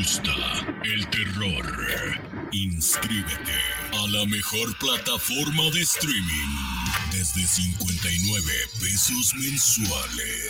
gusta el terror? Inscríbete a la mejor plataforma de streaming. Desde 59 pesos mensuales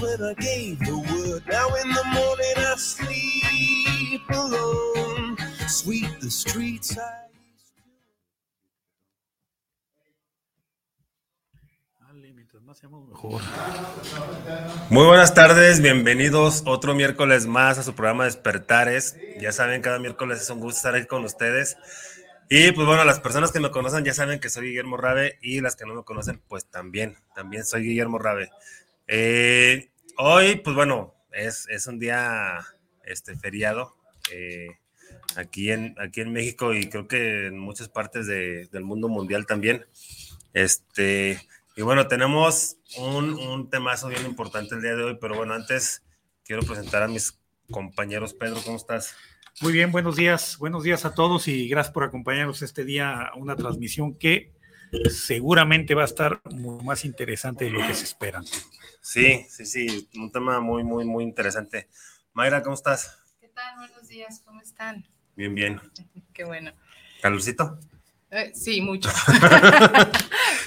when I gave the word. Now in the morning I sleep alone. Sweep the streets I Muy buenas tardes, bienvenidos otro miércoles más a su programa Despertares. Ya saben, cada miércoles es un gusto estar aquí con ustedes. Y pues bueno, las personas que me conocen ya saben que soy Guillermo Rabe y las que no me conocen, pues también, también soy Guillermo Rabe. Eh, hoy, pues bueno, es, un día este, feriado eh, aquí, en, aquí en México y creo que en muchas partes del mundo mundial también. Este, y bueno, tenemos un, un temazo bien importante el día de hoy, pero bueno, antes quiero presentar a mis compañeros. Pedro, ¿cómo estás? Muy bien, buenos días, buenos días a todos y gracias por acompañarnos este día a una transmisión que seguramente va a estar más interesante de lo que se espera. Sí, sí, sí, un tema muy, muy, muy interesante. Mayra, ¿cómo estás? ¿Qué tal? Buenos días, ¿cómo están? Bien, bien. Qué bueno. ¿Calorcito? Eh, sí, mucho.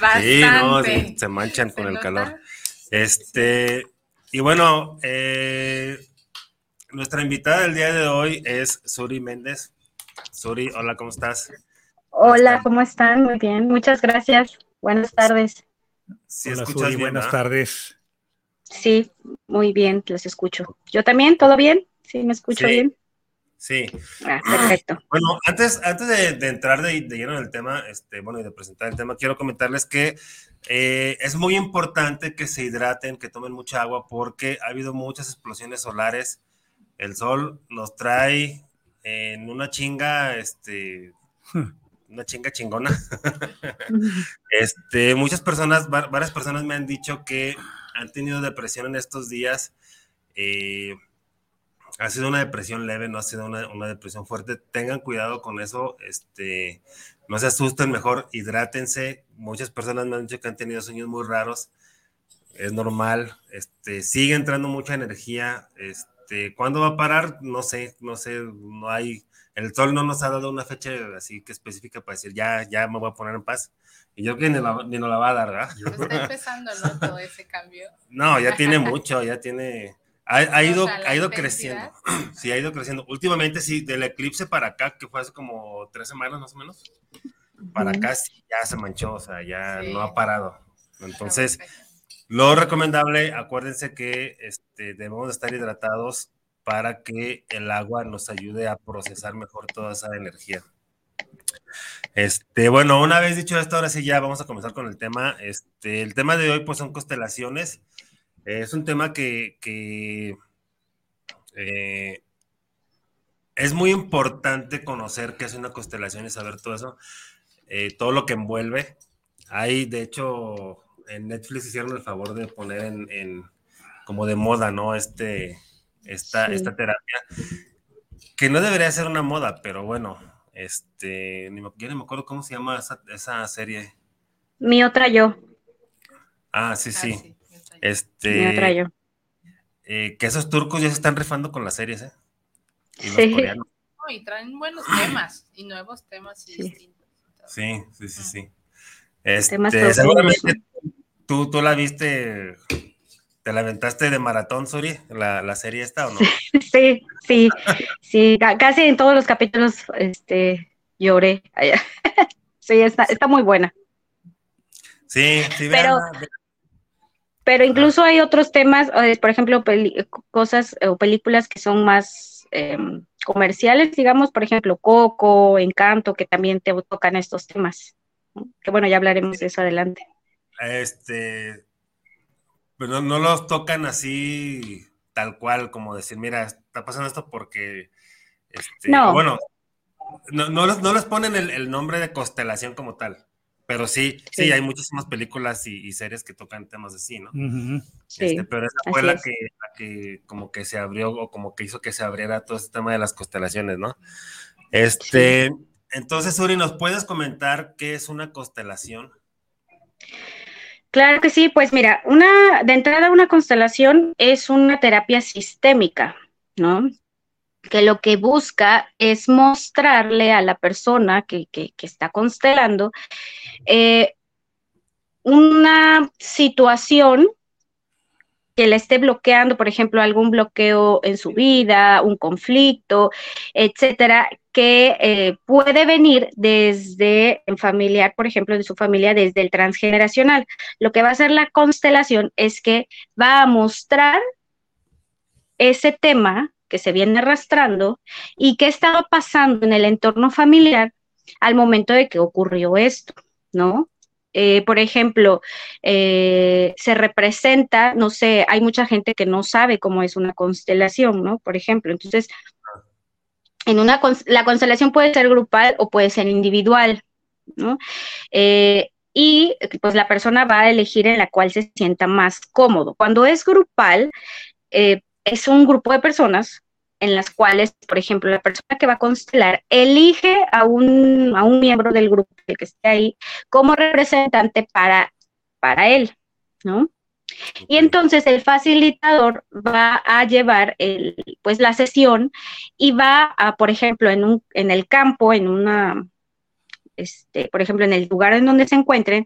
sí, no, se manchan con el calor. Este, y bueno, eh, nuestra invitada del día de hoy es Suri Méndez. Suri, hola, ¿cómo estás? Hola, ¿cómo están? Muy bien, muchas gracias. Buenas tardes. Sí, Hola, Suri, buenas tardes. Sí, muy bien, los escucho. ¿Yo también? ¿Todo bien? ¿Sí me escucho bien? Sí. Ah, perfecto. Bueno, antes, antes de, entrar de, lleno en el tema, este, bueno, y de presentar el tema, quiero comentarles que eh, es muy importante que se hidraten, que tomen mucha agua, porque ha habido muchas explosiones solares. El sol nos trae en una chinga, este, una chinga chingona. este, muchas personas, varias personas me han dicho que han tenido depresión en estos días. Eh, ha sido una depresión leve, no ha sido una, depresión fuerte. Tengan cuidado con eso, este, no se asusten, mejor hidrátense. Muchas personas me han dicho que han tenido sueños muy raros. Es normal, este, sigue entrando mucha energía. Este, ¿Cuándo va a parar? No sé, no sé, no hay, el sol no nos ha dado una fecha así que específica para decir, ya, ya me voy a poner en paz. Y yo creo que ni, nos la va a dar, ¿verdad? Está empezando, ¿no? Todo ese cambio. No, ya tiene mucho, ya tiene... Ha, ido, ha ido creciendo. Sí, ha ido creciendo. Últimamente, sí, del eclipse para acá, que fue hace como tres semanas más o menos, para acá sí, ya se manchó, o sea, ya no ha parado. Entonces, lo recomendable, acuérdense que este, debemos estar hidratados para que el agua nos ayude a procesar mejor toda esa energía. Este, bueno, una vez dicho esto, ahora sí ya vamos a comenzar con el tema. Este, el tema de hoy, pues, son constelaciones. es un tema que, eh, es muy importante conocer qué es una constelación y saber todo eso, eh, todo lo que envuelve. Hay, de hecho, en Netflix hicieron el favor de poner en, como de moda, ¿no? Este, esta, esta terapia, que no debería ser una moda, pero bueno, este, ni me, yo ni me acuerdo cómo se llama esa, serie. Mi otra yo. Ah, sí, ah, sí. Este. Mi otra yo. Eh, que esos turcos ya se están rifando con las series, ¿eh? Y sí. coreanos. y traen buenos temas y nuevos temas y distintos. Sí, sí, sí, sí. Este, seguramente tú, tú la viste ¿Te la aventaste de maratón, Suri, la, la serie esta o no? Sí, sí, sí, casi en todos los capítulos este, lloré. Sí, está, está muy buena. Sí, sí, pero, pero incluso hay otros temas, eh, por ejemplo, cosas o películas que son más em, comerciales, digamos, por ejemplo, Coco, Encanto, que también te tocan estos temas. Que bueno, ya hablaremos de eso adelante. Este, pero no, los tocan así tal cual, como decir, mira, está pasando esto porque, este, no. bueno, no, no, les, ponen el, nombre de constelación como tal. Pero sí, sí, hay muchísimas películas y, series que tocan temas así, ¿no? Este, pero esa fue la que, como que se abrió o como que hizo que se abriera todo este tema de las constelaciones, ¿no? Este, entonces, Uri, ¿nos puedes comentar qué es una constelación? Claro que sí, pues mira, una, de entrada una constelación es una terapia sistémica, ¿no? que lo que busca es mostrarle a la persona que, está constelando eh, una situación que le esté bloqueando, por ejemplo, algún bloqueo en su vida, un conflicto, etcétera, que eh, puede venir desde el familiar, por ejemplo, de su familia, desde el transgeneracional. Lo que va a hacer la constelación es que va a mostrar ese tema que se viene arrastrando y qué estaba pasando en el entorno familiar al momento de que ocurrió esto, ¿no? Eh, por ejemplo, eh, se representa, no sé, hay mucha gente que no sabe cómo es una constelación, ¿no? Por ejemplo, entonces, en una la constelación puede ser grupal o puede ser individual, ¿no? Eh, y pues la persona va a elegir en la cual se sienta más cómodo. Cuando es grupal, es un grupo de personas en las cuales, por ejemplo, la persona que va a constelar elige a un, a un miembro del grupo que esté ahí como representante para, para él, ¿no? Y entonces el facilitador va a llevar el, pues la sesión y va a, por ejemplo, en, un, en el campo, en una, este, por ejemplo, en el lugar en donde se encuentren,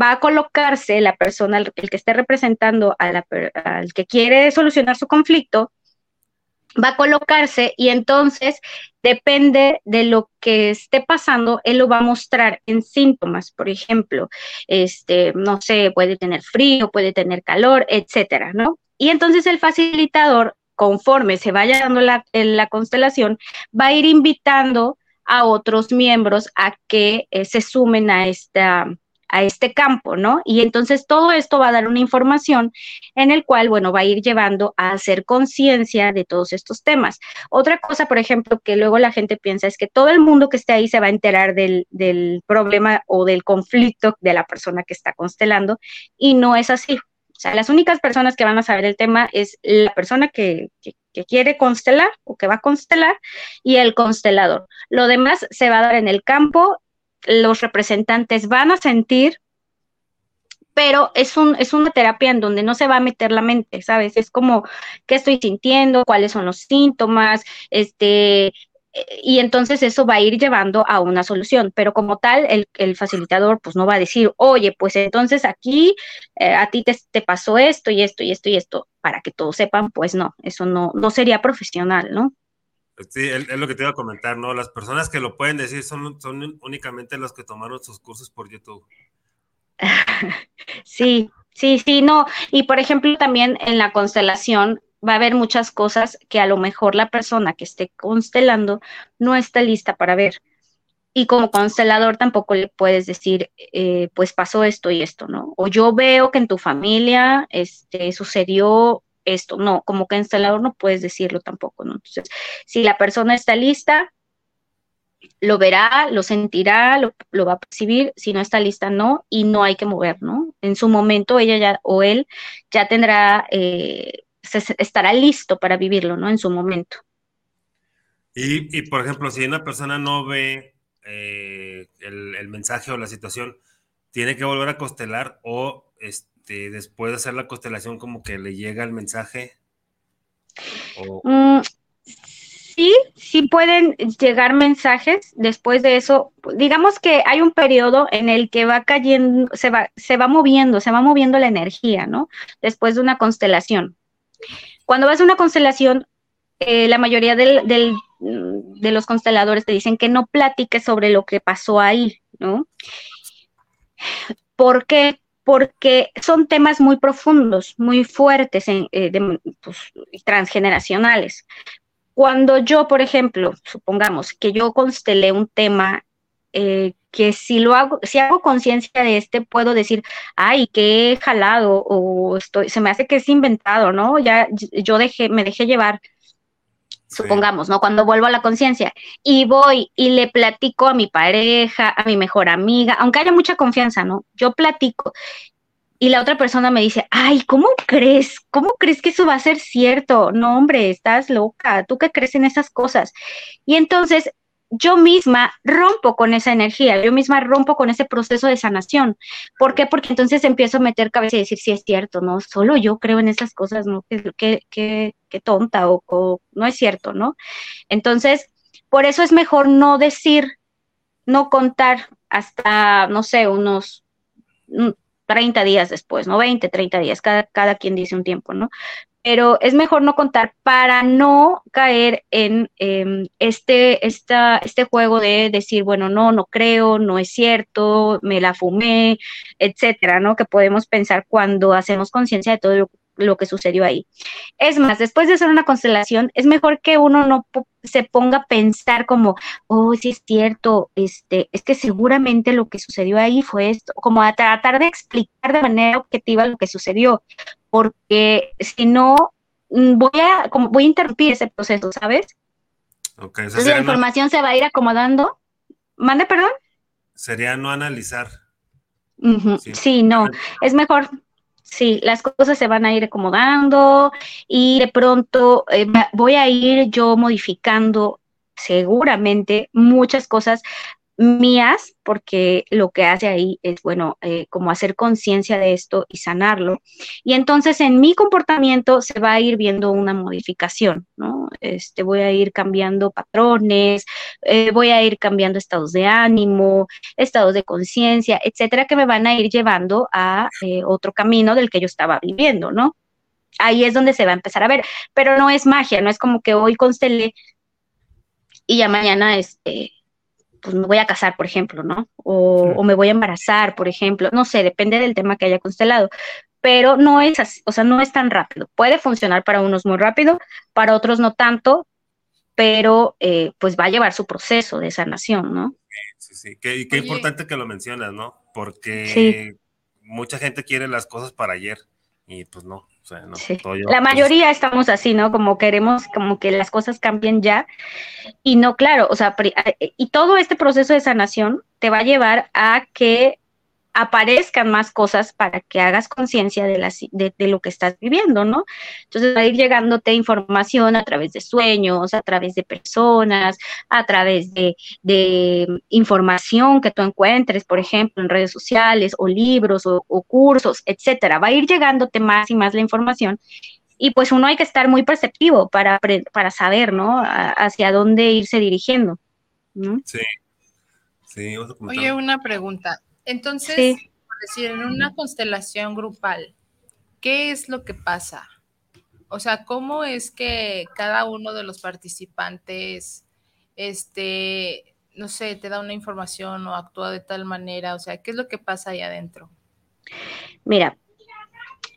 va a colocarse la persona, el, que esté representando a la, al que quiere solucionar su conflicto, va a colocarse y entonces depende de lo que esté pasando, él lo va a mostrar en síntomas, por ejemplo, este, no sé, puede tener frío, puede tener calor, etcétera, ¿no? Y entonces el facilitador, conforme se vaya dando la, la constelación, va a ir invitando a otros miembros a que eh, se sumen a esta, a este campo, ¿no? Y entonces todo esto va a dar una información en el cual, bueno, va a ir llevando a hacer conciencia de todos estos temas. Otra cosa, por ejemplo, que luego la gente piensa es que todo el mundo que esté ahí se va a enterar del, problema o del conflicto de la persona que está constelando y no es así. O sea, las únicas personas que van a saber el tema es la persona que, que, quiere constelar o que va a constelar y el constelador. Lo demás se va a dar en el campo los representantes van a sentir, pero es, un, es una terapia en donde no se va a meter la mente, ¿sabes? Es como, ¿qué estoy sintiendo? ¿Cuáles son los síntomas? Este, y entonces eso va a ir llevando a una solución, pero como tal, el, facilitador pues no va a decir, oye, pues entonces aquí eh, a ti te, te, pasó esto y esto y esto y esto, para que todos sepan, pues no, eso no, no sería profesional, ¿no? Sí, es, lo que te iba a comentar, ¿no? Las personas que lo pueden decir son, son únicamente los que tomaron sus cursos por YouTube. Sí, sí, sí, no. Y por ejemplo, también en la constelación va a haber muchas cosas que a lo mejor la persona que esté constelando no está lista para ver. Y como constelador tampoco le puedes decir, eh, pues pasó esto y esto, ¿no? O yo veo que en tu familia este, sucedió esto. No, como que instalador no puedes decirlo tampoco, ¿no? Entonces, si la persona está lista, lo verá, lo sentirá, lo, va a percibir, si no está lista, no, y no hay que mover, ¿no? En su momento ella ya o él ya tendrá, eh, estará listo para vivirlo, ¿no? En su momento. Y, por ejemplo, si una persona no ve eh, el, el, mensaje o la situación, tiene que volver a constelar o este, después de hacer la constelación como que le llega el mensaje? Mm, sí, sí pueden llegar mensajes después de eso. Digamos que hay un periodo en el que va cayendo, se va, se va moviendo, se va moviendo la energía, ¿no? Después de una constelación. Cuando vas a una constelación, eh, la mayoría del, de los consteladores te dicen que no platiques sobre lo que pasó ahí, ¿no? ¿Por qué? Porque son temas muy profundos, muy fuertes, eh, pues, transgeneracionales. Cuando yo, por ejemplo, supongamos que yo constelé un tema eh, que si lo hago, si hago conciencia de este, puedo decir, ay, que he jalado o estoy, se me hace que es inventado, ¿no? Ya yo dejé, me dejé llevar, supongamos, ¿no? Cuando vuelvo a la conciencia y voy y le platico a mi pareja, a mi mejor amiga, aunque haya mucha confianza, ¿no? Yo platico y la otra persona me dice, ay, ¿cómo crees? ¿Cómo crees que eso va a ser cierto? No, hombre, estás loca, ¿tú qué crees en esas cosas? Y entonces yo misma rompo con esa energía, yo misma rompo con ese proceso de sanación. ¿Por qué? Porque entonces empiezo a meter cabeza y decir, sí es cierto, ¿no? Solo yo creo en esas cosas, ¿no? Qué, qué, qué tonta o, no es cierto, ¿no? Entonces, por eso es mejor no decir, no contar hasta, no sé, unos 30 días después, ¿no? 20, 30 días, cada, cada quien dice un tiempo, ¿no? Pero es mejor no contar para no caer en em, este, esta, este juego de decir, bueno, no, no creo, no es cierto, me la fumé, etcétera, ¿no? Que podemos pensar cuando hacemos conciencia de todo lo, lo que sucedió ahí. Es más, después de hacer una constelación, es mejor que uno no se ponga a pensar como, oh, sí es cierto, este, es que seguramente lo que sucedió ahí fue esto, como a tratar de explicar de manera objetiva lo que sucedió, porque si no, mm, voy a, como, voy a interrumpir ese proceso, ¿sabes? Entonces la información se va a ir acomodando. ¿Mande, perdón? Sería no analizar. sí. no, es mejor Sí, las cosas se van a ir acomodando y de pronto eh, voy a ir yo modificando seguramente muchas cosas mías, porque lo que hace ahí es, bueno, eh, como hacer conciencia de esto y sanarlo. Y entonces en mi comportamiento se va a ir viendo una modificación, ¿no? Este, voy a ir cambiando patrones, eh, voy a ir cambiando estados de ánimo, estados de conciencia, etcétera, que me van a ir llevando a eh, otro camino del que yo estaba viviendo, ¿no? Ahí es donde se va a empezar a ver, pero no es magia, no es como que hoy constelé y ya mañana este pues me voy a casar, por ejemplo, ¿no? O, me voy a embarazar, por ejemplo, no sé, depende del tema que haya constelado, pero no es así, o sea, no es tan rápido. Puede funcionar para unos muy rápido, para otros no tanto, pero eh, pues va a llevar su proceso de sanación, ¿no? Sí, sí, qué, qué importante que lo mencionas, ¿no? Porque mucha gente quiere las cosas para ayer y pues no. La mayoría estamos así, ¿no? Como queremos como que las cosas cambien ya y no, claro, o sea, eh, y todo este proceso de sanación te va a llevar a que aparezcan más cosas para que hagas conciencia de, de, lo que estás viviendo, ¿no? Entonces va a ir llegándote información a través de sueños, a través de personas, a través de, información que tú encuentres, por ejemplo, en redes sociales o libros o, cursos, etcétera. Va a ir llegándote más y más la información y pues uno hay que estar muy perceptivo para, para saber, ¿no? hacia dónde irse dirigiendo. Sí. Sí, Oye, una pregunta. Entonces, por decir, en una constelación grupal, ¿qué es lo que pasa? O sea, ¿cómo es que cada uno de los participantes, este, no sé, te da una información o actúa de tal manera? O sea, ¿qué es lo que pasa ahí adentro? Mira,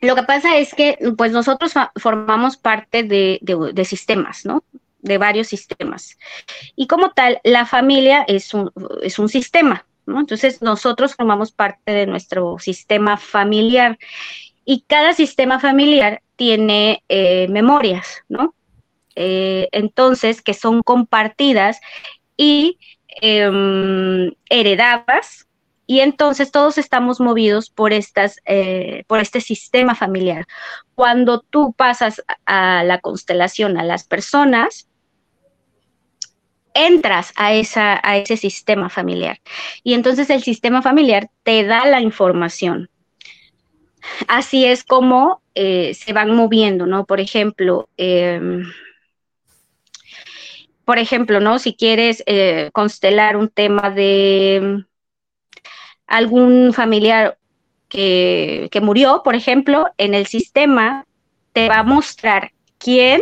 lo que pasa es que, pues nosotros formamos parte de, de, sistemas, ¿no? De varios sistemas. Y como tal, la familia es un, es un sistema, entonces nosotros formamos parte de nuestro sistema familiar y cada sistema familiar tiene eh, memorias, ¿no? Eh, entonces, que son compartidas y em, heredadas y entonces todos estamos movidos por estas, eh, por este sistema familiar. Cuando tú pasas a la constelación a las personas, entras a, esa, a ese sistema familiar. Y entonces el sistema familiar te da la información. Así es como eh, se van moviendo, ¿no? Por ejemplo, em, por ejemplo, ¿no? Si quieres eh, constelar un tema de mm, algún familiar que, que murió, por ejemplo, en el sistema te va a mostrar quién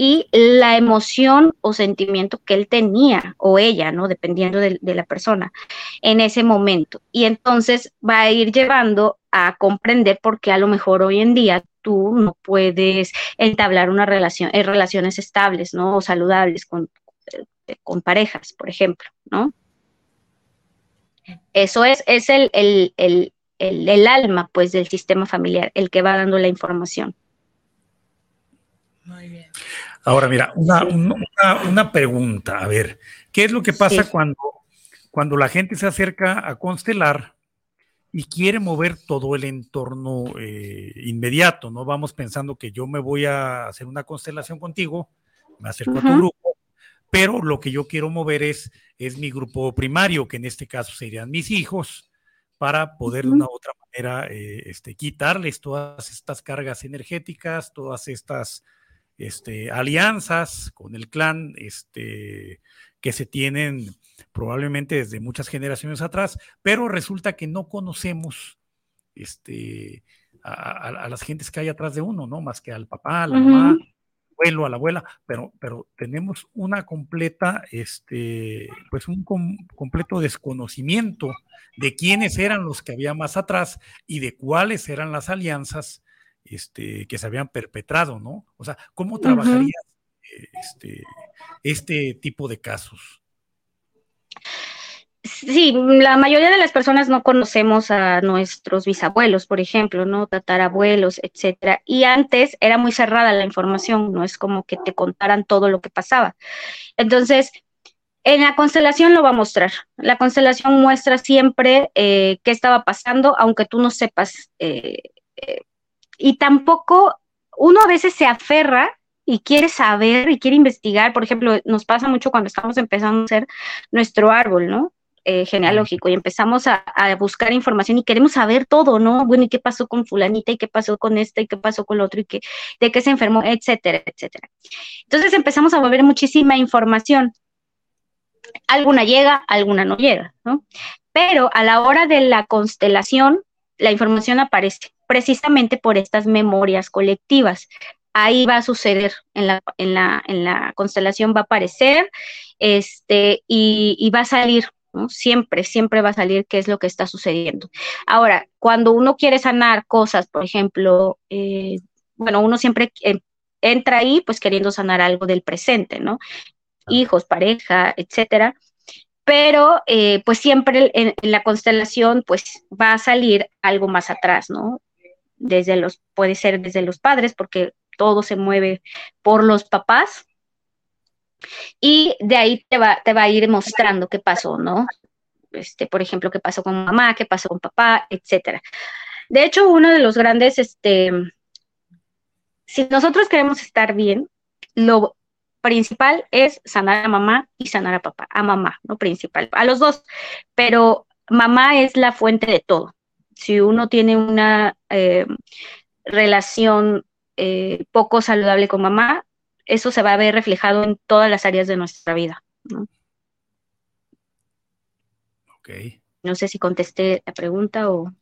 y la emoción o sentimiento que él tenía o ella, ¿no? Dependiendo de, la persona en ese momento. Y entonces va a ir llevando a comprender por qué a lo mejor hoy en día tú no puedes entablar una relación, eh, relaciones estables, ¿no? O saludables con, eh, con parejas, por ejemplo, ¿no? Eso es, es el, el, el, el, alma, pues, del sistema familiar, el que va dando la información. Muy bien. Ahora, mira, una, pregunta, a ver, ¿qué es lo que pasa cuando, cuando la gente se acerca a constelar y quiere mover todo el entorno eh, inmediato, ¿no? Vamos pensando que yo me voy a hacer una constelación contigo, me acerco a tu grupo, pero lo que yo quiero mover es, es mi grupo primario, que en este caso serían mis hijos, para poder de una u otra manera eh, este, quitarles todas estas cargas energéticas, todas estas este, alianzas con el clan este, que se tienen probablemente desde muchas generaciones atrás, pero resulta que no conocemos este, a, las gentes que hay atrás de uno, ¿no? Más que al papá, a la mamá, al abuelo, a la abuela, pero, pero tenemos una completa, este, pues un completo desconocimiento de quiénes eran los que había más atrás y de cuáles eran las alianzas este, que se habían perpetrado, ¿no? O sea, ¿cómo trabajarías este, este tipo de casos? Sí, la mayoría de las personas no conocemos a nuestros bisabuelos, por ejemplo, ¿no? Tatarabuelos, etcétera. Y antes era muy cerrada la información, no es como que te contaran todo lo que pasaba. Entonces, en la constelación lo va a mostrar. La constelación muestra siempre eh, qué estaba pasando, aunque tú no sepas eh, eh, y tampoco uno a veces se aferra y quiere saber y quiere investigar. Por ejemplo, nos pasa mucho cuando estamos empezando a hacer nuestro árbol, ¿no? Eh, genealógico y empezamos a, buscar información y queremos saber todo, ¿no? Bueno, ¿y qué pasó con fulanita? ¿Y qué pasó con esta? ¿Y qué pasó con el otro? ¿Y qué, de qué se enfermó? Etcétera, etcétera. Entonces empezamos a volver muchísima información. Alguna llega, alguna no llega, ¿no? Pero a la hora de la constelación, la información aparece precisamente por estas memorias colectivas. Ahí va a suceder, en la, en la, en la constelación va a aparecer este, y, va a salir Siempre, siempre va a salir qué es lo que está sucediendo. Ahora, cuando uno quiere sanar cosas, por ejemplo, eh, bueno, uno siempre entra ahí pues queriendo sanar algo del presente, ¿no? Hijos, pareja, etcétera pero eh, pues siempre en, la constelación pues va a salir algo más atrás, ¿no? Desde los, puede ser desde los padres, porque todo se mueve por los papás, y de ahí te va, te va a ir mostrando qué pasó, ¿no? Este, por ejemplo, qué pasó con mamá, qué pasó con papá, etcétera. De hecho, uno de los grandes, este, si nosotros queremos estar bien, lo principal es sanar a mamá y sanar a papá, a mamá, no principal, a los dos, pero mamá es la fuente de todo. Si uno tiene una eh, relación eh, poco saludable con mamá, eso se va a ver reflejado en todas las áreas de nuestra vida. ¿no? Ok. No sé si contesté la pregunta o...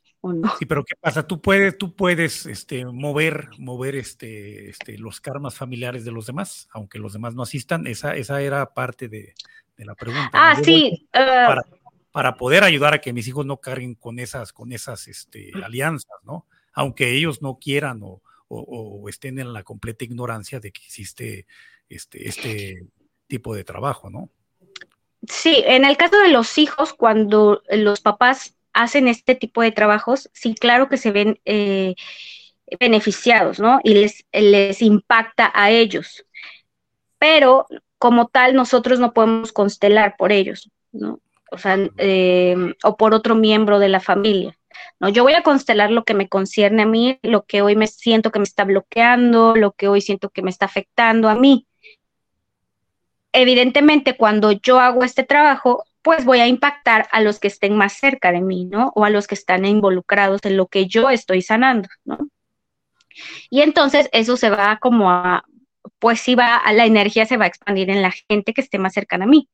Sí, pero ¿qué pasa? Tú puedes, tú puedes este, mover, mover este, este, los karmas familiares de los demás, aunque los demás no asistan. Esa, esa era parte de, la pregunta. Ah, sí. Para, poder ayudar a que mis hijos no carguen con esas, con esas este, alianzas, ¿no? Aunque ellos no quieran o, estén en la completa ignorancia de que existe este, este tipo de trabajo, ¿no? Sí, en el caso de los hijos, cuando los papás hacen este tipo de trabajos, sí, claro que se ven eh, beneficiados, ¿no? Y les, les impacta a ellos. Pero como tal, nosotros no podemos constelar por ellos, ¿no? O sea, em, o por otro miembro de la familia. No, yo voy a constelar lo que me concierne a mí, lo que hoy me siento que me está bloqueando, lo que hoy siento que me está afectando a mí. Evidentemente, cuando yo hago este trabajo, pues voy a impactar a los que estén más cerca de mí, ¿no? O a los que están involucrados en lo que yo estoy sanando, ¿no? Y entonces eso se va como a, pues sí va, la energía se va a expandir en la gente que esté más cercana a mí.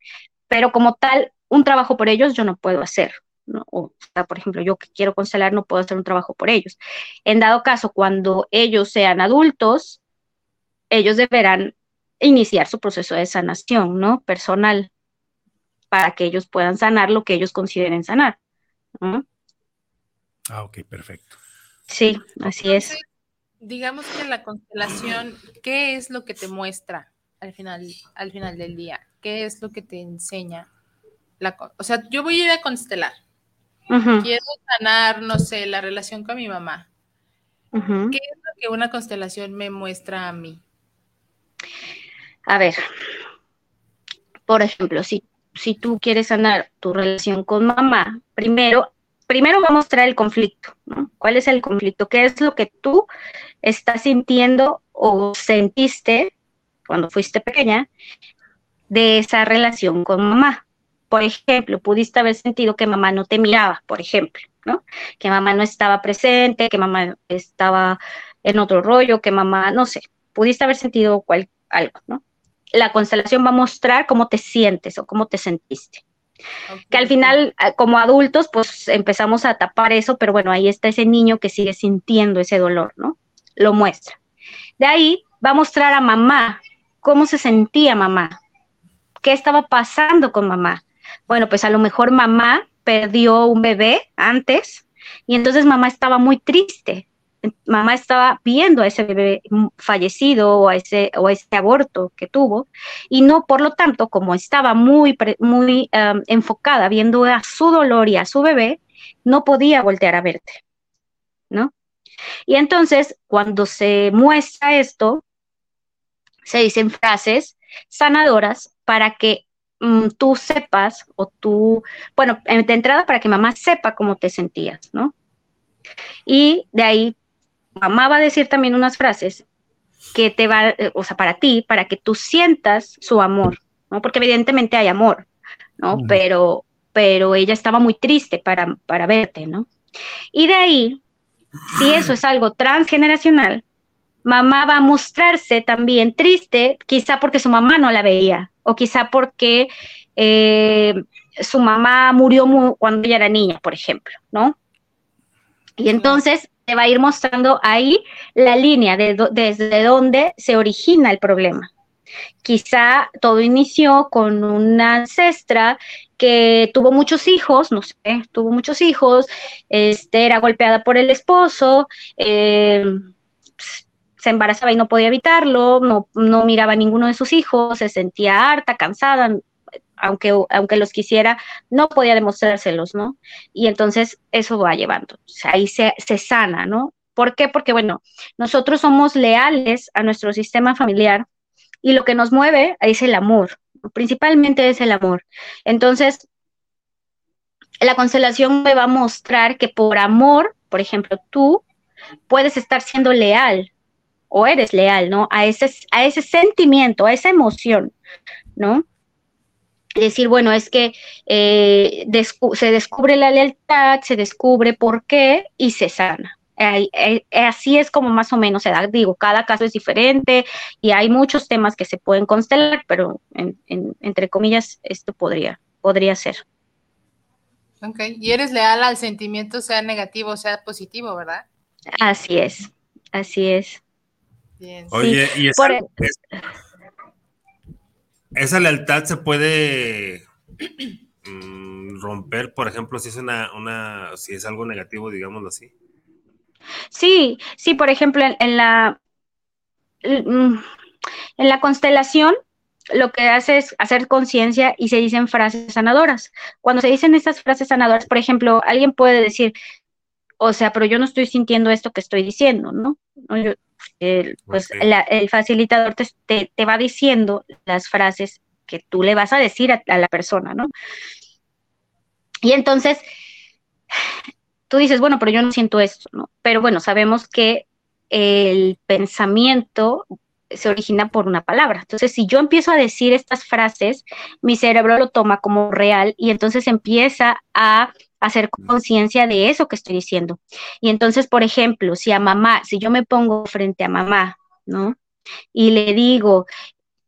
Pero como tal, un trabajo por ellos yo no puedo hacer. O, sea, por ejemplo, yo que quiero constelar no puedo hacer un trabajo por ellos. En dado caso, cuando ellos sean adultos, ellos deberán iniciar su proceso de sanación, ¿no? Personal, para que ellos puedan sanar lo que ellos consideren sanar. Ah, ok, perfecto. Sí, así es. Digamos que la constelación, ¿qué es lo que te muestra al final, al final del día? ¿Qué es lo que te enseña? La, o sea, yo voy a ir a constelar. Quiero sanar, no sé, la relación con mi mamá. ¿Qué es lo que una constelación me muestra a mí? A ver, por ejemplo, si, si tú quieres sanar tu relación con mamá, primero primero va a mostrar el conflicto, ¿no? ¿Cuál es el conflicto? ¿Qué es lo que tú estás sintiendo o sentiste cuando fuiste pequeña de esa relación con mamá? Por ejemplo, pudiste haber sentido que mamá no te miraba, por ejemplo, ¿no? Que mamá no estaba presente, que mamá estaba en otro rollo, que mamá, no sé, pudiste haber sentido algo, ¿no? La constelación va a mostrar cómo te sientes o cómo te sentiste. Que al final, ah, como adultos, pues empezamos a tapar eso, pero bueno, ahí está ese niño que sigue sintiendo ese dolor, ¿no? Lo muestra. De ahí va a mostrar a mamá cómo se sentía mamá, qué estaba pasando con mamá. Bueno, pues a lo mejor mamá perdió un bebé antes y entonces mamá estaba muy triste, mamá estaba viendo a ese bebé fallecido o a ese, o ese aborto que tuvo, y no, por lo tanto, como estaba muy, muy enfocada viendo a su dolor y a su bebé, no podía voltear a verte, ¿no? Y entonces, cuando se muestra esto, se dicen frases sanadoras para que mm, tú sepas o tú, bueno, de entrada para que mamá sepa cómo te sentías, ¿no? Y de ahí mamá va a decir también unas frases que te va, eh, o sea, para ti, para que tú sientas su amor, ¿no? Porque evidentemente hay amor, ¿no? Pero, pero ella estaba muy triste para, para verte, ¿no? Y de ahí, si eso es algo transgeneracional, mamá va a mostrarse también triste, quizá porque su mamá no la veía, o quizá porque eh, su mamá murió cuando ella era niña, por ejemplo, ¿no? Y entonces te va a ir mostrando ahí la línea de desde donde se origina el problema. Quizá todo inició con una ancestra que tuvo muchos hijos, no sé, tuvo muchos hijos, este, era golpeada por el esposo, eh, se embarazaba y no podía evitarlo, no, no miraba a ninguno de sus hijos, se sentía harta, cansada, aunque, aunque los quisiera, no podía demostrárselos, ¿no? Y entonces eso va llevando, ahí se, se sana, ¿no? ¿Por qué? Porque, bueno, nosotros somos leales a nuestro sistema familiar y lo que nos mueve es el amor, principalmente es el amor. Entonces, la constelación me va a mostrar que por amor, por ejemplo, tú puedes estar siendo leal o eres leal, ¿no? A ese, a ese sentimiento, a esa emoción, ¿no? decir, bueno, es que eh, se descubre la lealtad, se descubre por qué y se sana. así es como más o menos se da. Digo, cada caso es diferente y hay muchos temas que se pueden constelar, pero entre comillas, esto podría, podría ser. Ok, y eres leal al sentimiento, sea negativo, o sea positivo, ¿verdad? Así es, así es. Bien. Oye, y esa, esa lealtad se puede mm, romper, por ejemplo, si es una, una, si es algo negativo, digámoslo así. Sí, sí, por ejemplo, en, la mm, en la constelación lo que hace es hacer conciencia y se dicen frases sanadoras. Cuando se dicen estas frases sanadoras, por ejemplo, alguien puede decir, o sea, pero yo no estoy sintiendo esto que estoy diciendo, ¿no? El, pues el facilitador te, te, va diciendo las frases que tú le vas a decir a, la persona, ¿no? Y entonces, tú dices, bueno, pero yo no siento esto, ¿no? Pero bueno, sabemos que el pensamiento se origina por una palabra. Entonces, si yo empiezo a decir estas frases, mi cerebro lo toma como real y entonces empieza a hacer conciencia de eso que estoy diciendo. Y entonces, por ejemplo, si a mamá, si yo me pongo frente a mamá, ¿no? y le digo,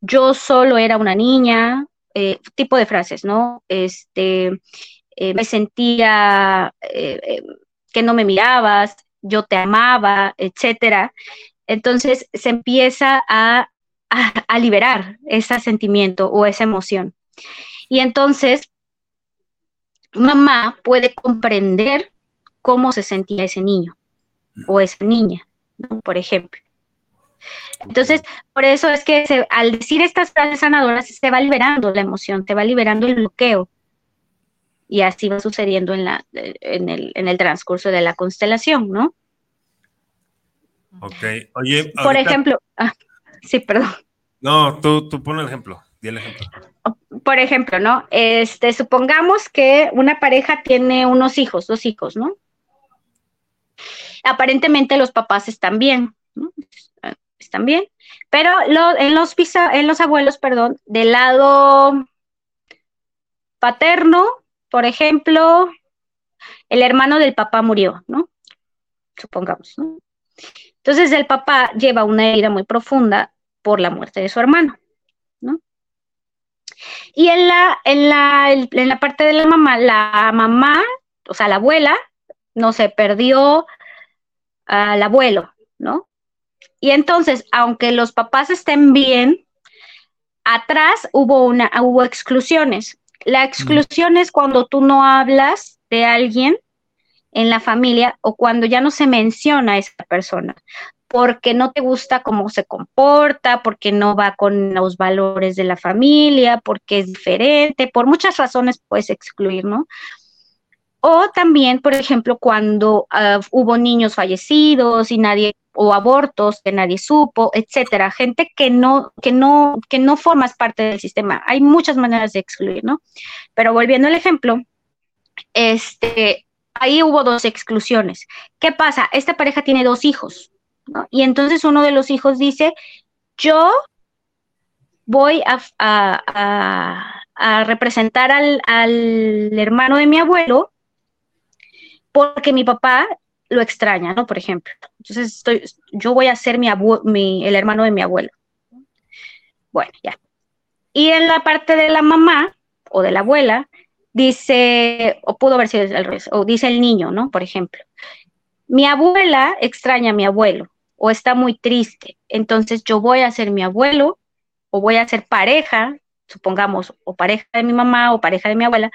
yo solo era una niña, eh, tipo de frases, ¿no? Este, eh, me sentía eh, que no me mirabas, yo te amaba, etcétera. Entonces se empieza a, a liberar ese sentimiento o esa emoción. Y entonces mamá puede comprender cómo se sentía ese niño o esa niña, por ejemplo. Entonces, por eso es que al decir estas frases sanadoras se va liberando la emoción, te va liberando el bloqueo. Y así va sucediendo en, la, en, el, en el transcurso de la constelación, ¿no? Ok, oye. Por ejemplo, ah, sí, perdón. No, tú, tú pon el ejemplo, di el ejemplo. Por ejemplo, ¿no? Este, supongamos que una pareja tiene unos hijos, dos hijos, ¿no? Aparentemente los papás están bien, ¿no? Están bien, pero en, los en los abuelos, perdón, del lado paterno, por ejemplo, el hermano del papá murió, ¿no? Supongamos, ¿no? Entonces el papá lleva una herida muy profunda por la muerte de su hermano, ¿no? Y en la, en la, en la parte de la mamá, la mamá, o sea, la abuela, no se perdió al abuelo, ¿no? Y entonces, aunque los papás estén bien, atrás hubo una, hubo exclusiones. La exclusión es cuando tú no hablas de alguien en la familia o cuando ya no se menciona a esa persona, porque no te gusta cómo se comporta, porque no va con los valores de la familia, porque es diferente, por muchas razones puedes excluir, ¿no? O también, por ejemplo, cuando ah, hubo niños fallecidos y nadie o abortos que nadie supo, etcétera, gente que no que no que no formas parte del sistema. Hay muchas maneras de excluir, ¿no? Pero volviendo al ejemplo, este ahí hubo dos exclusiones. ¿Qué pasa? Esta pareja tiene dos hijos, Y entonces uno de los hijos dice, yo voy a, representar al, hermano de mi abuelo porque mi papá lo extraña, ¿no? Por ejemplo. Entonces estoy, yo voy a ser mi, mi el hermano de mi abuelo. Bueno, ya. Y en la parte de la mamá o de la abuela, dice, o pudo haber sido al revés, o dice el niño, ¿no? Por ejemplo, mi abuela extraña a mi abuelo o está muy triste, entonces yo voy a ser mi abuelo o voy a ser pareja, supongamos, o pareja de mi mamá o pareja de mi abuela,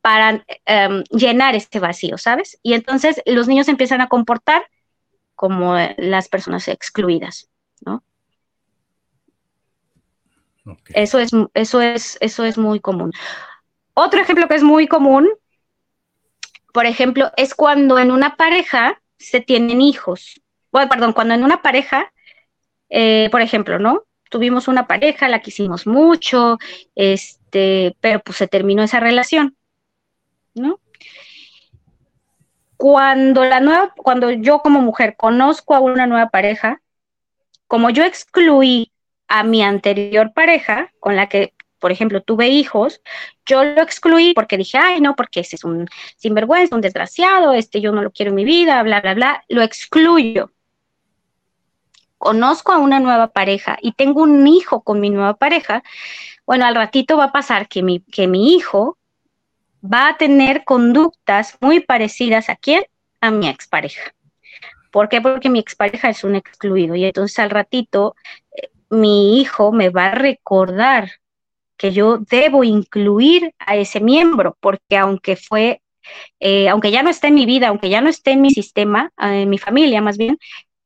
para em, llenar este vacío, ¿sabes? Y entonces los niños empiezan a comportar como las personas excluidas, ¿no? Eso es, eso es, eso es muy común. Otro ejemplo que es muy común, por ejemplo, es cuando en una pareja se tienen hijos. Bueno, perdón, cuando en una pareja, eh, por ejemplo, ¿no? Tuvimos una pareja, la quisimos mucho, este, pero pues se terminó esa relación, ¿no? Cuando la nueva, cuando yo como mujer conozco a una nueva pareja, como yo excluí a mi anterior pareja con la que por ejemplo, tuve hijos, yo lo excluí porque dije, ay, no, porque ese es un sinvergüenza, un desgraciado, este yo no lo quiero en mi vida, bla, bla, bla, lo excluyo. Conozco a una nueva pareja y tengo un hijo con mi nueva pareja, bueno, al ratito va a pasar que mi, que mi hijo va a tener conductas muy parecidas a quién? A mi expareja. ¿Por qué? Porque mi expareja es un excluido y entonces al ratito eh, mi hijo me va a recordar que yo debo incluir a ese miembro, porque aunque fue, eh, aunque ya no está en mi vida, aunque ya no esté en mi sistema, eh, en mi familia más bien,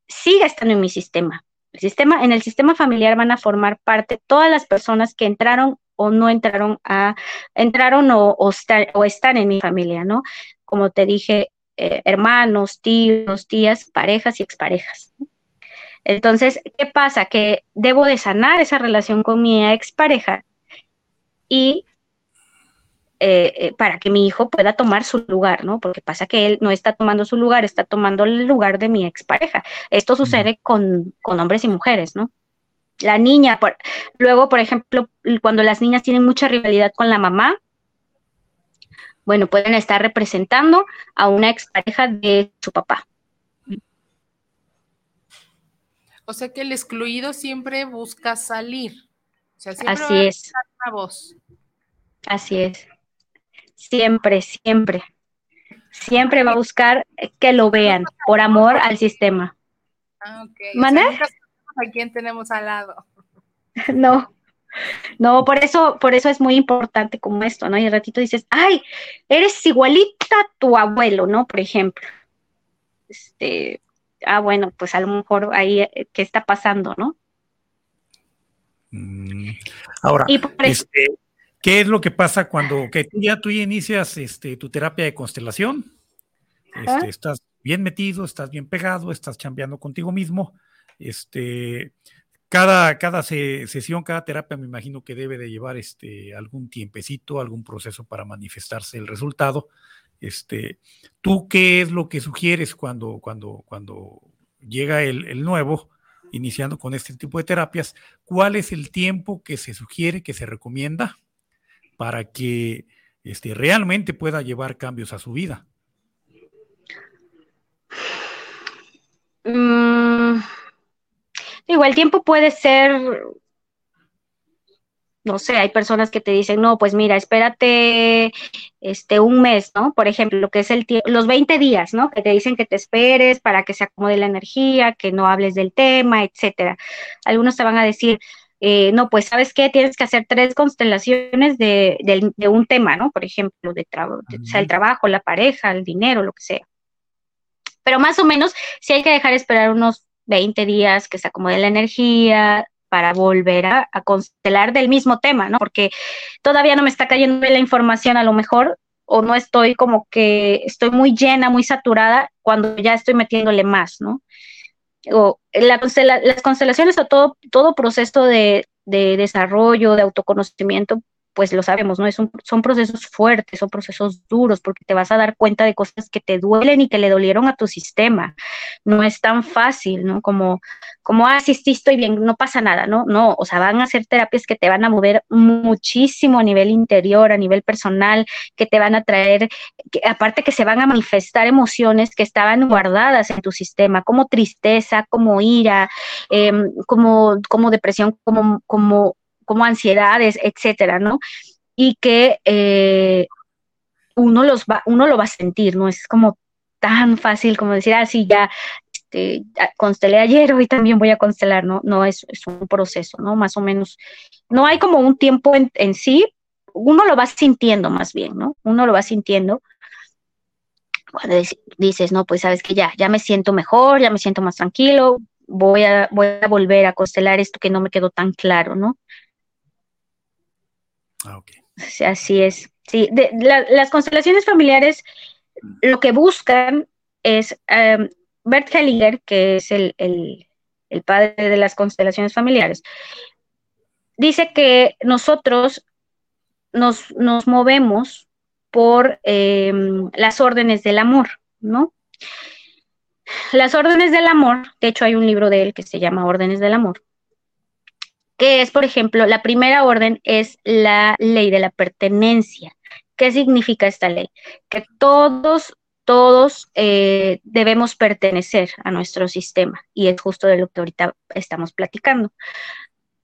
sigue estando en mi sistema. El sistema, en el sistema familiar van a formar parte todas las personas que entraron o no entraron a, entraron o, o, están en mi familia, ¿no? Como te dije, eh, hermanos, tíos, tías, parejas y exparejas. Entonces, ¿qué pasa? Que debo de sanar esa relación con mi expareja y eh, eh, para que mi hijo pueda tomar su lugar, ¿no? Porque pasa que él no está tomando su lugar, está tomando el lugar de mi expareja. Esto sucede con, hombres y mujeres, ¿no? La niña, luego, por ejemplo, cuando las niñas tienen mucha rivalidad con la mamá, bueno, pueden estar representando a una expareja de su papá. O sea que el excluido siempre busca salir. O sea, siempre Así es. Una voz. Así es. Siempre, siempre. Siempre va a buscar que lo vean por amor al sistema. Ah, ok. ¿A quién tenemos al lado? No, no, por eso, por eso es muy importante como esto, ¿no? Y el ratito dices, ay, eres igualita a tu abuelo, ¿no? Por ejemplo. Este, ah, bueno, pues a lo mejor ahí, eh, ¿qué está pasando, no? Mm, ahora, este, ¿qué es lo que pasa cuando que tú ya, tú inicias este, tu terapia de constelación? Este, estás bien metido, estás bien pegado, estás chambeando contigo mismo, este, cada, cada sesión, cada terapia me imagino que debe de llevar este, algún tiempecito, algún proceso para manifestarse el resultado. Este, ¿Tú qué es lo que sugieres cuando, cuando, cuando llega el, nuevo, iniciando con este tipo de terapias? ¿Cuál es el tiempo que se sugiere, que se recomienda para que este, realmente pueda llevar cambios a su vida? Mm, Igual el tiempo puede ser, no sé, hay personas que te dicen, no, pues mira, espérate este un mes, ¿no? Por ejemplo, lo que es el los 20 días, ¿no? Que te dicen que te esperes para que se acomode la energía, que no hables del tema, etcétera. Algunos te van a decir, eh, no, pues sabes qué, tienes que hacer tres constelaciones de, un tema, ¿no? Por ejemplo, de, sea el trabajo, la pareja, el dinero, lo que sea. Pero más o menos, sí hay que dejar esperar unos 20 días que se acomode la energía para volver a, constelar del mismo tema, ¿no? Porque todavía no me está cayendo la información a lo mejor o no estoy como que estoy muy llena, muy saturada cuando ya estoy metiéndole más, ¿no? O las constelaciones o todo, todo proceso de, de desarrollo, de autoconocimiento, pues lo sabemos, ¿no? Es son procesos fuertes, son procesos duros, porque te vas a dar cuenta de cosas que te duelen y que le dolieron a tu sistema. No es tan fácil, ¿no? Como, como ah, sí, sí, estoy bien, no pasa nada, ¿no? No, o sea, van a ser terapias que te van a mover muchísimo a nivel interior, a nivel personal, que te van a traer, aparte que se van a manifestar emociones que estaban guardadas en tu sistema, como tristeza, como ira, em, como, como depresión, como, como como ansiedades, etcétera, ¿no? Y que eh, uno, los va, uno lo va a sentir, no es como tan fácil como decir, ah, sí, ya este, constelé ayer, hoy también voy a constelar, ¿no? No, es, es un proceso, ¿no? Más o menos, no hay como un tiempo en, sí, uno lo va sintiendo más bien, ¿no? Uno lo va sintiendo cuando dices, no, pues sabes que ya, ya me siento mejor, ya me siento más tranquilo, voy a, voy a volver a constelar esto que no me quedó tan claro, ¿no? Ah, Así es. Sí, las constelaciones familiares lo que buscan es, um, Bert Hellinger, que es el, padre de las constelaciones familiares, dice que nosotros nos, movemos por em, las órdenes del amor, ¿no? Las órdenes del amor, de hecho hay un libro de él que se llama Órdenes del Amor, que es, por ejemplo, la primera orden es la ley de la pertenencia. ¿Qué significa esta ley? Que todos, todos eh, debemos pertenecer a nuestro sistema y es justo de lo que ahorita estamos platicando.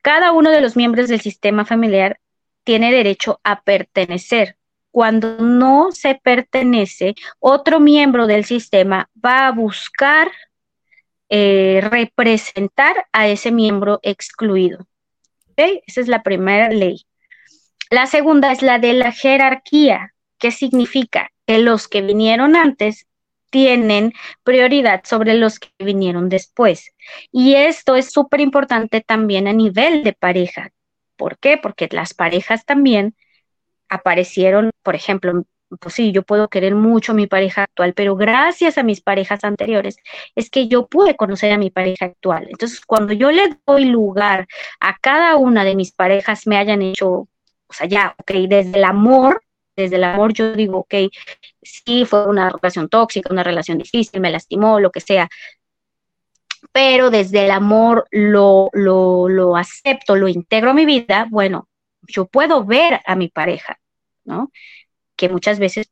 Cada uno de los miembros del sistema familiar tiene derecho a pertenecer. Cuando no se pertenece, otro miembro del sistema va a buscar eh, representar a ese miembro excluido. Esa es la primera ley. La segunda es la de la jerarquía, que significa que los que vinieron antes tienen prioridad sobre los que vinieron después. Y esto es súper importante también a nivel de pareja. ¿Por qué? Porque las parejas también aparecieron, por ejemplo, pues sí, yo puedo querer mucho a mi pareja actual, pero gracias a mis parejas anteriores es que yo pude conocer a mi pareja actual. Entonces, cuando yo le doy lugar a cada una de mis parejas me hayan hecho, o sea, ya, ok, desde el amor, desde el amor yo digo, ok, sí, fue una relación tóxica, una relación difícil, me lastimó, lo que sea, pero desde el amor lo, lo, lo acepto, lo integro a mi vida, bueno, yo puedo ver a mi pareja, ¿no? Que muchas veces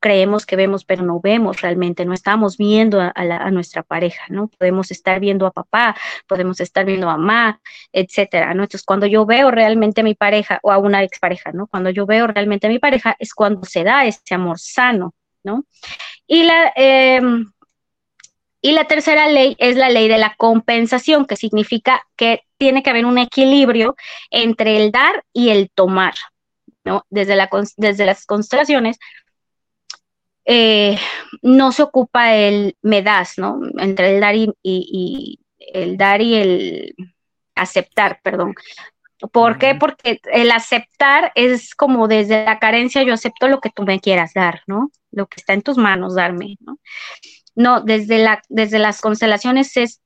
creemos que vemos, pero no vemos realmente, no estamos viendo a, nuestra pareja, ¿no? Podemos estar viendo a papá, podemos estar viendo a mamá, etcétera, ¿no? Entonces, cuando yo veo realmente a mi pareja o a una expareja, ¿no? Cuando yo veo realmente a mi pareja es cuando se da ese amor sano, ¿no? Y la, em, y la tercera ley es la ley de la compensación, que significa que tiene que haber un equilibrio entre el dar y el tomar, ¿no? Desde, la, desde las constelaciones eh, no se ocupa el me das, ¿no? Entre el dar y, el dar y el aceptar, perdón. ¿Por qué? Porque el aceptar es como desde la carencia, yo acepto lo que tú me quieras dar, ¿no? Lo que está en tus manos, darme, ¿no? No, desde, la, desde las constelaciones es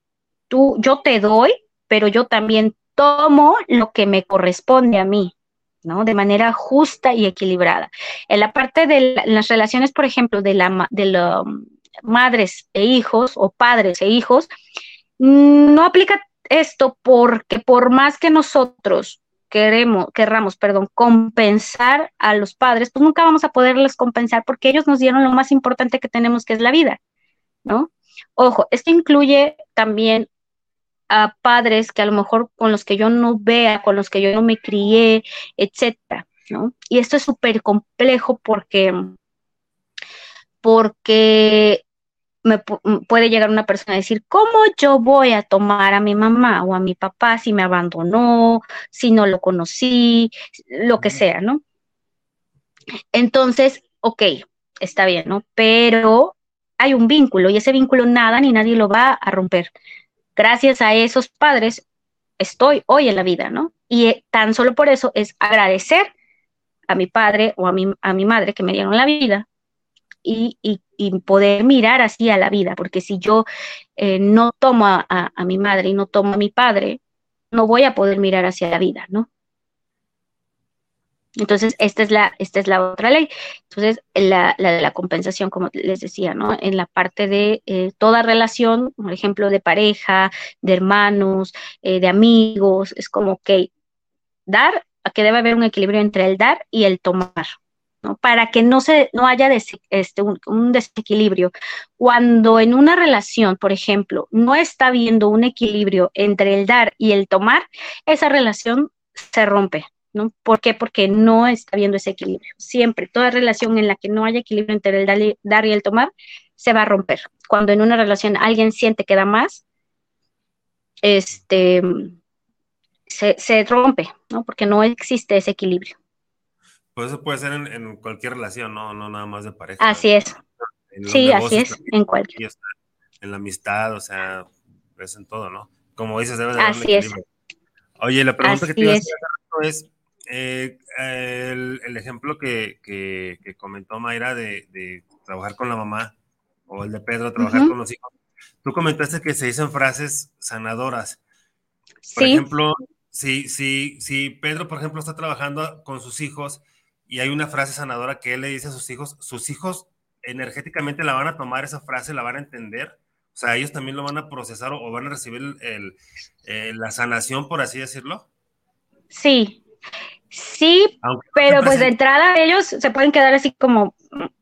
tú, yo te doy, pero yo también tomo lo que me corresponde a mí, de manera justa y equilibrada. En la parte de las relaciones, por ejemplo, de, la, de madres e hijos o padres e hijos, no aplica esto porque por más que nosotros queremos, querramos, perdón, compensar a los padres, pues nunca vamos a poderles compensar porque ellos nos dieron lo más importante que tenemos, que es la vida, ¿no? Ojo, esto incluye también a padres que a lo mejor con los que yo no vea, con los que yo no me crié, etcétera, ¿no? Y esto es súper complejo porque, porque me puede llegar una persona a decir, ¿cómo yo voy a tomar a mi mamá o a mi papá si me abandonó, si no lo conocí, lo que sea, ¿no? Entonces, ok, está bien, ¿no? Pero hay un vínculo y ese vínculo nada ni nadie lo va a romper gracias a esos padres estoy hoy en la vida, ¿no? Y eh, tan solo por eso es agradecer a mi padre o a mi, a mi madre que me dieron la vida y, poder mirar así a la vida, porque si yo eh, no tomo a, a, mi madre y no tomo a mi padre, no voy a poder mirar hacia la vida, ¿no? Entonces, esta es la, esta es la otra ley. Entonces, la, la, compensación, como les decía, ¿no? En la parte de eh, toda relación, por ejemplo, de pareja, de hermanos, eh, de amigos, es como que dar, que debe haber un equilibrio entre el dar y el tomar, ¿no? Para que no, se, no haya este, un, un desequilibrio. Cuando en una relación, por ejemplo, no está habiendo un equilibrio entre el dar y el tomar, esa relación se rompe, ¿no? ¿Por qué? Porque no está habiendo ese equilibrio. Siempre, toda relación en la que no haya equilibrio entre el dar y el tomar, se va a romper. Cuando en una relación alguien siente que da más, este, se, rompe, ¿no? Porque no existe ese equilibrio. Pues eso puede ser en, cualquier relación, ¿no? No nada más de pareja. Así es. Sí, así es, en cualquier. En la amistad, o sea, es en todo, ¿no? Como dices, debe de Así es. Oye, la pregunta que te iba a hacer es, eh, el, ejemplo que, comentó Mayra de, trabajar con la mamá o el de Pedro, trabajar con los hijos, tú comentaste que se dicen frases sanadoras. Por ejemplo, si, si, si Pedro, por ejemplo, está trabajando con sus hijos y hay una frase sanadora que él le dice a sus hijos, sus hijos energéticamente la van a tomar esa frase, la van a entender. O sea, ellos también lo van a procesar o, van a recibir eh, la sanación, por así decirlo. Sí, Sí, pero pues de entrada ellos se pueden quedar así como,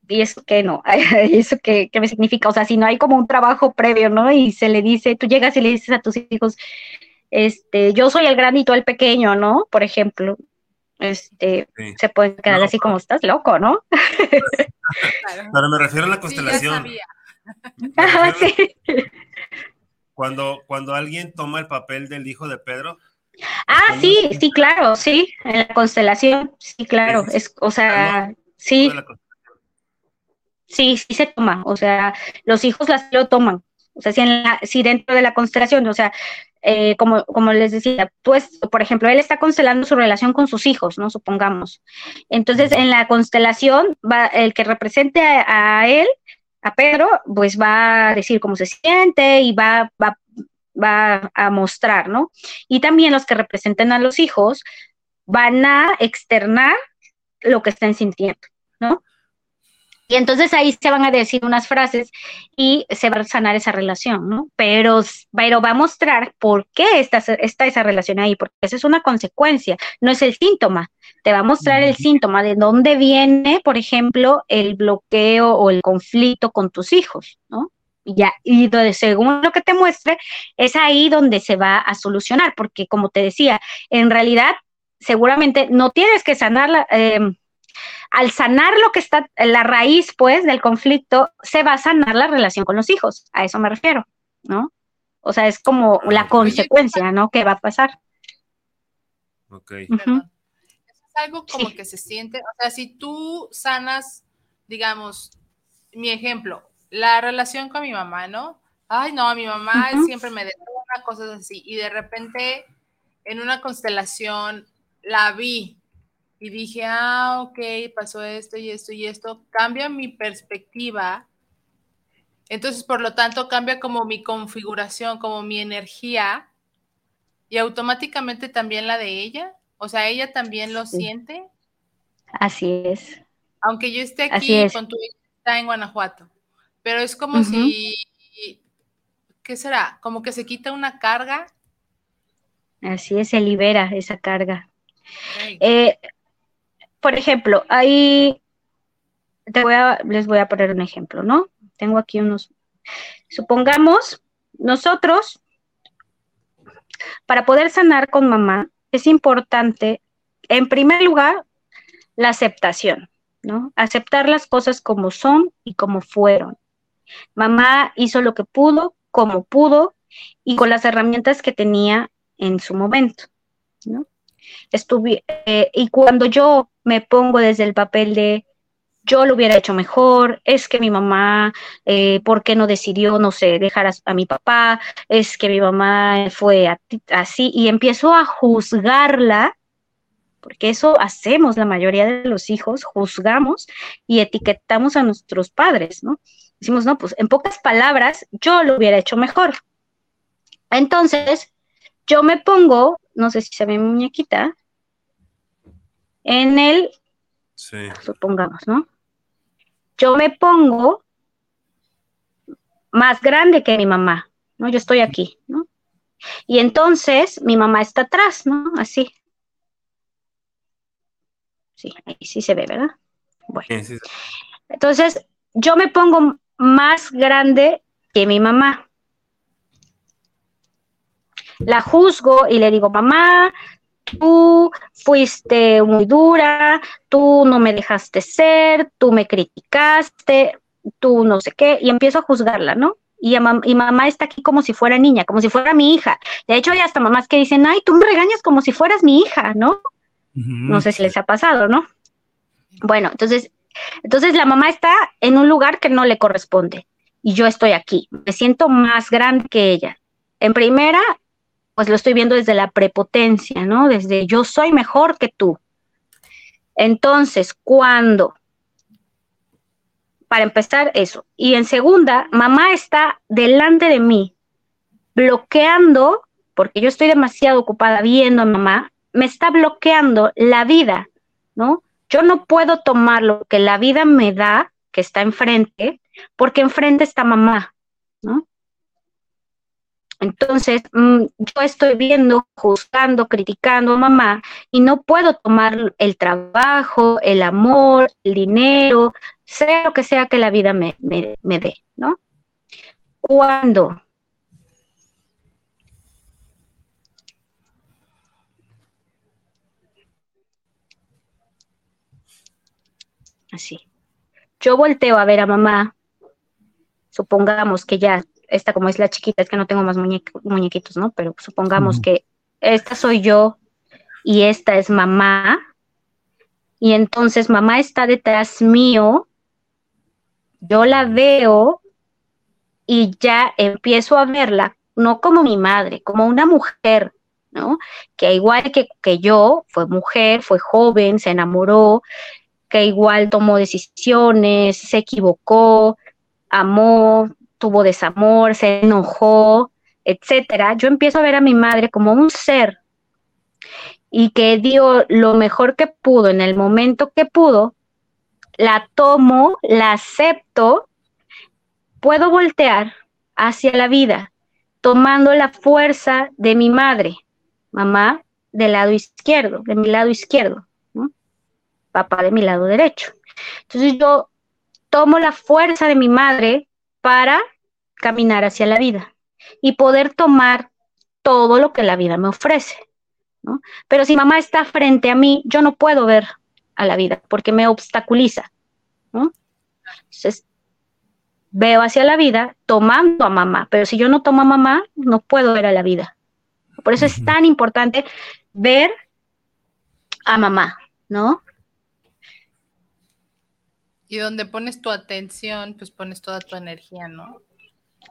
¿y eso qué no? ¿Y eso qué, me significa? O sea, si no hay como un trabajo previo, ¿no? Y se le dice, tú llegas y le dices a tus hijos, este, yo soy el grande y tú el pequeño, ¿no? Por ejemplo, este, se pueden quedar así como, estás loco, ¿no? Pero me refiero a la constelación. Cuando, cuando alguien toma el papel del hijo de Pedro, Ah, sí, sí, claro, sí, en la constelación, sí, claro, es, o sea, sí. Sí, sí se toma, o sea, los hijos las lo toman, o sea, si, en la, si dentro de la constelación, o sea, eh, como, como les decía, pues, por ejemplo, él está constelando su relación con sus hijos, ¿no? Supongamos. Entonces, en la constelación, va, el que represente a, a él, a Pedro, pues va a decir cómo se siente y va, va, va a mostrar, ¿no? Y también los que representen a los hijos van a externar lo que están sintiendo, ¿no? Y entonces ahí se van a decir unas frases y se va a sanar esa relación, ¿no? Pero, pero va a mostrar por qué está, está esa relación ahí, porque esa es una consecuencia, no es el síntoma. Te va a mostrar el síntoma de dónde viene, por ejemplo, el bloqueo o el conflicto con tus hijos, ¿no? Y ya, y según lo que te muestre, es ahí donde se va a solucionar, porque como te decía, en realidad seguramente no tienes que sanarla. Eh, al sanar lo que está, la raíz, pues, del conflicto, se va a sanar la relación con los hijos. A eso me refiero, ¿no? O sea, es como la consecuencia, ¿no? Que va a pasar. Ok. Es algo como que se siente, o sea, si tú sanas, digamos, mi ejemplo, la relación con mi mamá, ¿no? Ay, no, mi mamá siempre me detona, cosas así, y de repente en una constelación la vi y dije, ah, ok, pasó esto y esto y esto, cambia mi perspectiva. Entonces, por lo tanto, cambia como mi configuración, como mi energía y automáticamente también la de ella. O sea, ella también lo siente. Así es. Aunque yo esté aquí con tu hija está en Guanajuato. Pero es como si, ¿qué será? Como que se quita una carga. Así es, se libera esa carga. Eh, por ejemplo, ahí te voy a, les voy a poner un ejemplo, ¿no? Tengo aquí unos, supongamos, nosotros, para poder sanar con mamá, es importante, en primer lugar, la aceptación, ¿no? Aceptar las cosas como son y como fueron. Mamá hizo lo que pudo, como pudo y con las herramientas que tenía en su momento, ¿no? Estuve, eh, y cuando yo me pongo desde el papel de yo lo hubiera hecho mejor, es que mi mamá, eh, ¿por qué no decidió, no sé, dejar a, mi papá? Es que mi mamá fue así y empiezo a juzgarla, porque eso hacemos la mayoría de los hijos, juzgamos y etiquetamos a nuestros padres, ¿no? Decimos, no, pues en pocas palabras, yo lo hubiera hecho mejor. Entonces, yo me pongo, no sé si se ve mi muñequita, en el, supongamos, ¿no? Yo me pongo más grande que mi mamá, ¿no? Yo estoy aquí, ¿no? Y entonces mi mamá está atrás, ¿no? Así. Sí, ahí sí se ve, ¿verdad? Bueno. Entonces, yo me pongo más grande que mi mamá. La juzgo y le digo, mamá, tú fuiste muy dura, tú no me dejaste ser, tú me criticaste, tú no sé qué, y empiezo a juzgarla, ¿no? Y, mamá está aquí como si fuera niña, como si fuera mi hija. De hecho, hay hasta mamás que dicen, ay, tú me regañas como si fueras mi hija, ¿no? No sé si les ha pasado, ¿no? Bueno, entonces, entonces la mamá está en un lugar que no le corresponde y yo estoy aquí. Me siento más grande que ella. En primera, pues lo estoy viendo desde la prepotencia, ¿no? Desde yo soy mejor que tú. Entonces, cuando, para empezar eso, y en segunda, mamá está delante de mí, bloqueando, porque yo estoy demasiado ocupada viendo a mamá, me está bloqueando la vida, ¿no? Yo no puedo tomar lo que la vida me da, que está enfrente, porque enfrente está mamá, ¿no? Entonces, mm, yo estoy viendo, juzgando, criticando a mamá y no puedo tomar el trabajo, el amor, el dinero, sea lo que sea que la vida me, me, me dé, ¿no? Cuando así. Yo volteo a ver a mamá, supongamos que ya esta como es la chiquita, es que no tengo más muñequitos, ¿no? Pero supongamos que esta soy yo y esta es mamá, y entonces mamá está detrás mío, yo la veo y ya empiezo a verla, no como mi madre, como una mujer, ¿no? Que igual que, que yo, fue mujer, fue joven, se enamoró, que igual tomó decisiones, se equivocó, amó, tuvo desamor, se enojó, etcétera, yo empiezo a ver a mi madre como un ser y que dio lo mejor que pudo en el momento que pudo la tomo, la acepto, puedo voltear hacia la vida, tomando la fuerza de mi madre, mamá del lado izquierdo, de mi lado izquierdo, papá de mi lado derecho. Entonces yo tomo la fuerza de mi madre para caminar hacia la vida y poder tomar todo lo que la vida me ofrece. Pero si mamá está frente a mí, yo no puedo ver a la vida porque me obstaculiza. Entonces, veo hacia la vida tomando a mamá, pero si yo no tomo a mamá, no puedo ver a la vida. Por eso es tan importante ver a mamá, ¿no? Y donde pones tu atención, pues pones toda tu energía, ¿no?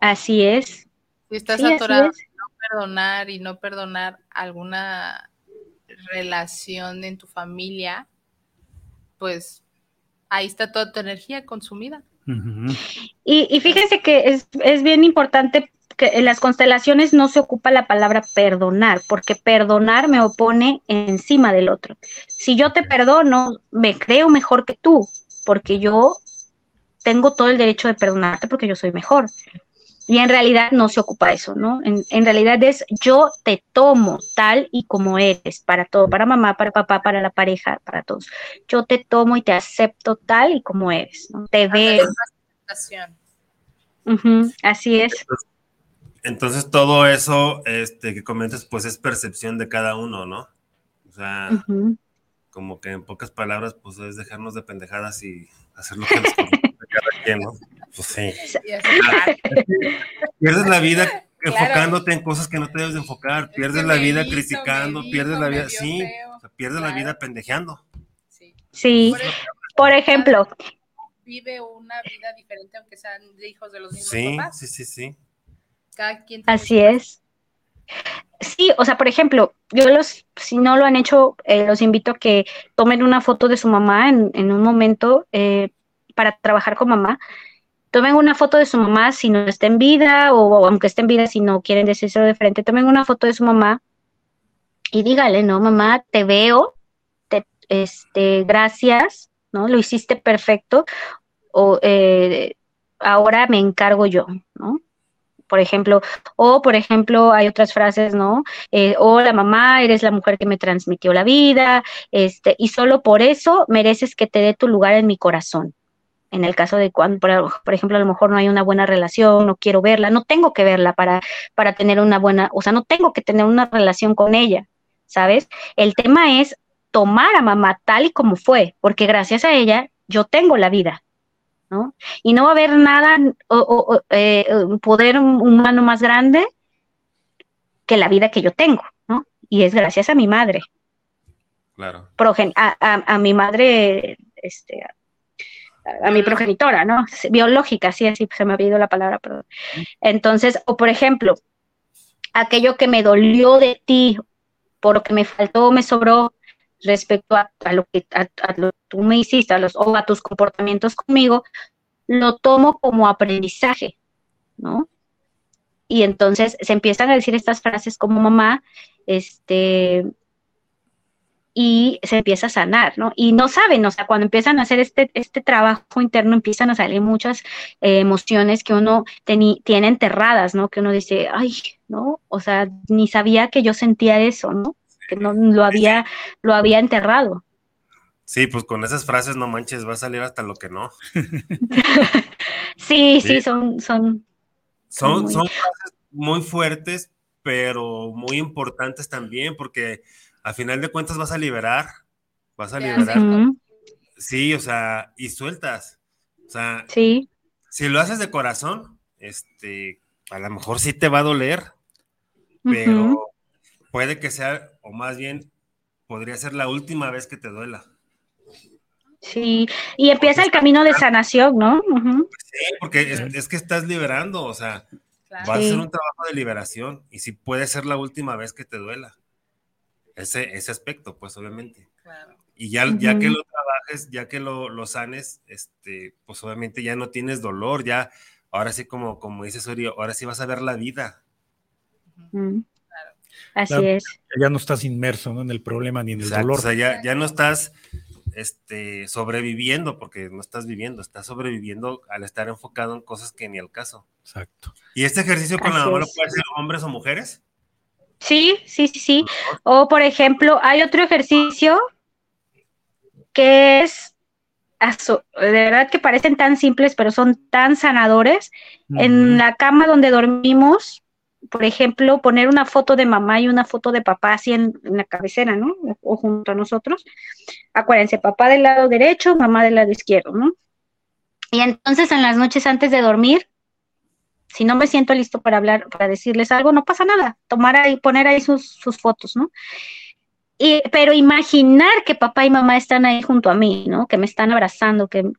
Así es. Si estás atorado no perdonar y no perdonar alguna relación en tu familia, pues ahí está toda tu energía consumida. y, fíjense que es, es bien importante que en las constelaciones no se ocupa la palabra perdonar, porque perdonar me opone encima del otro. Si yo te perdono, me creo mejor que tú, porque yo tengo todo el derecho de perdonarte porque yo soy mejor. Y en realidad no se ocupa eso, ¿no? En, realidad es yo te tomo tal y como eres, para todo, para mamá, para papá, para la pareja, para todos. Yo te tomo y te acepto tal y como eres, ¿no? Te veo. así es. Entonces, todo eso este, que comentas, pues es percepción de cada uno, ¿no? O sea, como que en pocas palabras, pues es dejarnos de pendejadas y hacer lo que nos cada quien, ¿no? Pues sí. Pierdes la vida enfocándote en cosas que no te debes de enfocar, pierdes la vida criticando, pierdes la vida, sí, pierdes la vida pendejeando. Sí, por ejemplo. Vive una vida diferente aunque sean hijos de los mismos sí, Sí, sí, sí. Cada quien Así es. Sí, o sea, por ejemplo, yo los, si no lo han hecho, eh, los invito a que tomen una foto de su mamá en, un momento eh, para trabajar con mamá tomen una foto de su mamá si no está en vida o, aunque esté en vida si no quieren decírselo de frente, tomen una foto de su mamá y dígale, no, mamá, te veo, te, este, gracias, ¿no? Lo hiciste perfecto, o eh, ahora me encargo yo, ¿no? Por ejemplo, o por ejemplo, hay otras frases, ¿no? Eh, hola mamá, eres la mujer que me transmitió la vida, este, y solo por eso mereces que te dé tu lugar en mi corazón, en el caso de cuando, por, ejemplo, a lo mejor no hay una buena relación, no quiero verla, no tengo que verla para, para tener una buena, o sea, no tengo que tener una relación con ella, ¿sabes? El tema es tomar a mamá tal y como fue, porque gracias a ella yo tengo la vida, ¿no? Y no va a haber nada, o, eh, un poder humano más grande que la vida que yo tengo, ¿no? Y es gracias a mi madre. Claro. a, a, a mi madre, este, a mi progenitora, ¿no? Biológica, sí, así se me ha olvidado la palabra, perdón. Entonces, o por ejemplo, aquello que me dolió de ti, por lo que me faltó o me sobró respecto a, lo que tú me hiciste, a los, o a tus comportamientos conmigo, lo tomo como aprendizaje, ¿no? Y entonces se empiezan a decir estas frases como mamá, este, y se empieza a sanar, ¿no? Y no saben, o sea, cuando empiezan a hacer este, este trabajo interno, empiezan a salir muchas eh, emociones que uno tiene enterradas, ¿no? Que uno dice, ay, ¿no? O sea, ni sabía que yo sentía eso, ¿no? Que no lo había, lo había enterrado. Sí, pues con esas frases, no manches, va a salir hasta lo que no. sí, sí, son, son. Son, son frases muy fuertes, pero muy importantes también, porque a final de cuentas vas a liberar, vas a liberar. Sí, o sea, y sueltas. O sea, sí. si lo haces de corazón, este, a lo mejor sí te va a doler, pero puede que sea, o más bien, podría ser la última vez que te duela. Sí, y empieza el camino de sanación, ¿no? Sí, porque es, que estás liberando, o sea, va a ser un trabajo de liberación y sí puede ser la última vez que te duela ese, ese aspecto, pues obviamente. Y ya, ya que lo trabajes, ya que lo, lo, sanes, este, pues obviamente ya no tienes dolor, ya, ahora sí como, como dice Sorio, ahora sí vas a ver la vida. Así es. Ya no estás inmerso en el problema ni en el dolor. O sea, ya, ya no estás este, sobreviviendo, porque no estás viviendo, estás sobreviviendo al estar enfocado en cosas que ni al caso. Exacto. ¿Y este ejercicio con la mamá lo puede hacer hombres o mujeres? Sí, sí, sí, sí. O por ejemplo, hay otro ejercicio que es, de verdad que parecen tan simples, pero son tan sanadores. En la cama donde dormimos, por ejemplo, poner una foto de mamá y una foto de papá así en, la cabecera, ¿no? O, junto a nosotros. Acuérdense, papá del lado derecho, mamá del lado izquierdo, ¿no? Y entonces en las noches antes de dormir, si no me siento listo para hablar, para decirles algo, no pasa nada. Tomar ahí, poner ahí sus, sus fotos, ¿no? Pero imaginar que papá y mamá están ahí junto a mí, ¿no? Que me están abrazando, que,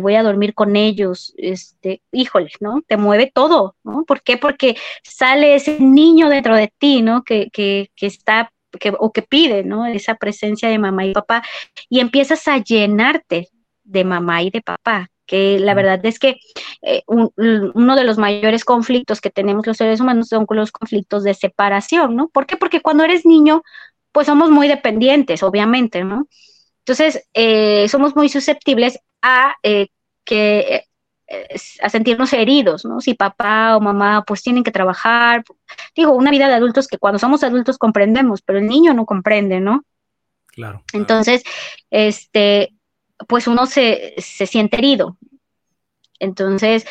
voy a dormir con ellos, este, híjole, ¿no? Te mueve todo, ¿no? ¿Por qué? Porque sale ese niño dentro de ti, ¿no? Que, que, que está, que, o que pide, ¿no? Esa presencia de mamá y papá, y empiezas a llenarte de mamá y de papá, que la verdad es que eh, uno de los mayores conflictos que tenemos los seres humanos son los conflictos de separación, ¿no? ¿Por qué? Porque cuando eres niño, pues somos muy dependientes, obviamente, ¿no? Entonces, eh, somos muy susceptibles a eh, que eh, a sentirnos heridos, ¿no? Si papá o mamá pues tienen que trabajar, digo, una vida de adultos que cuando somos adultos comprendemos, pero el niño no comprende, ¿no? Claro. Entonces, este, pues uno se, se siente herido. Entonces,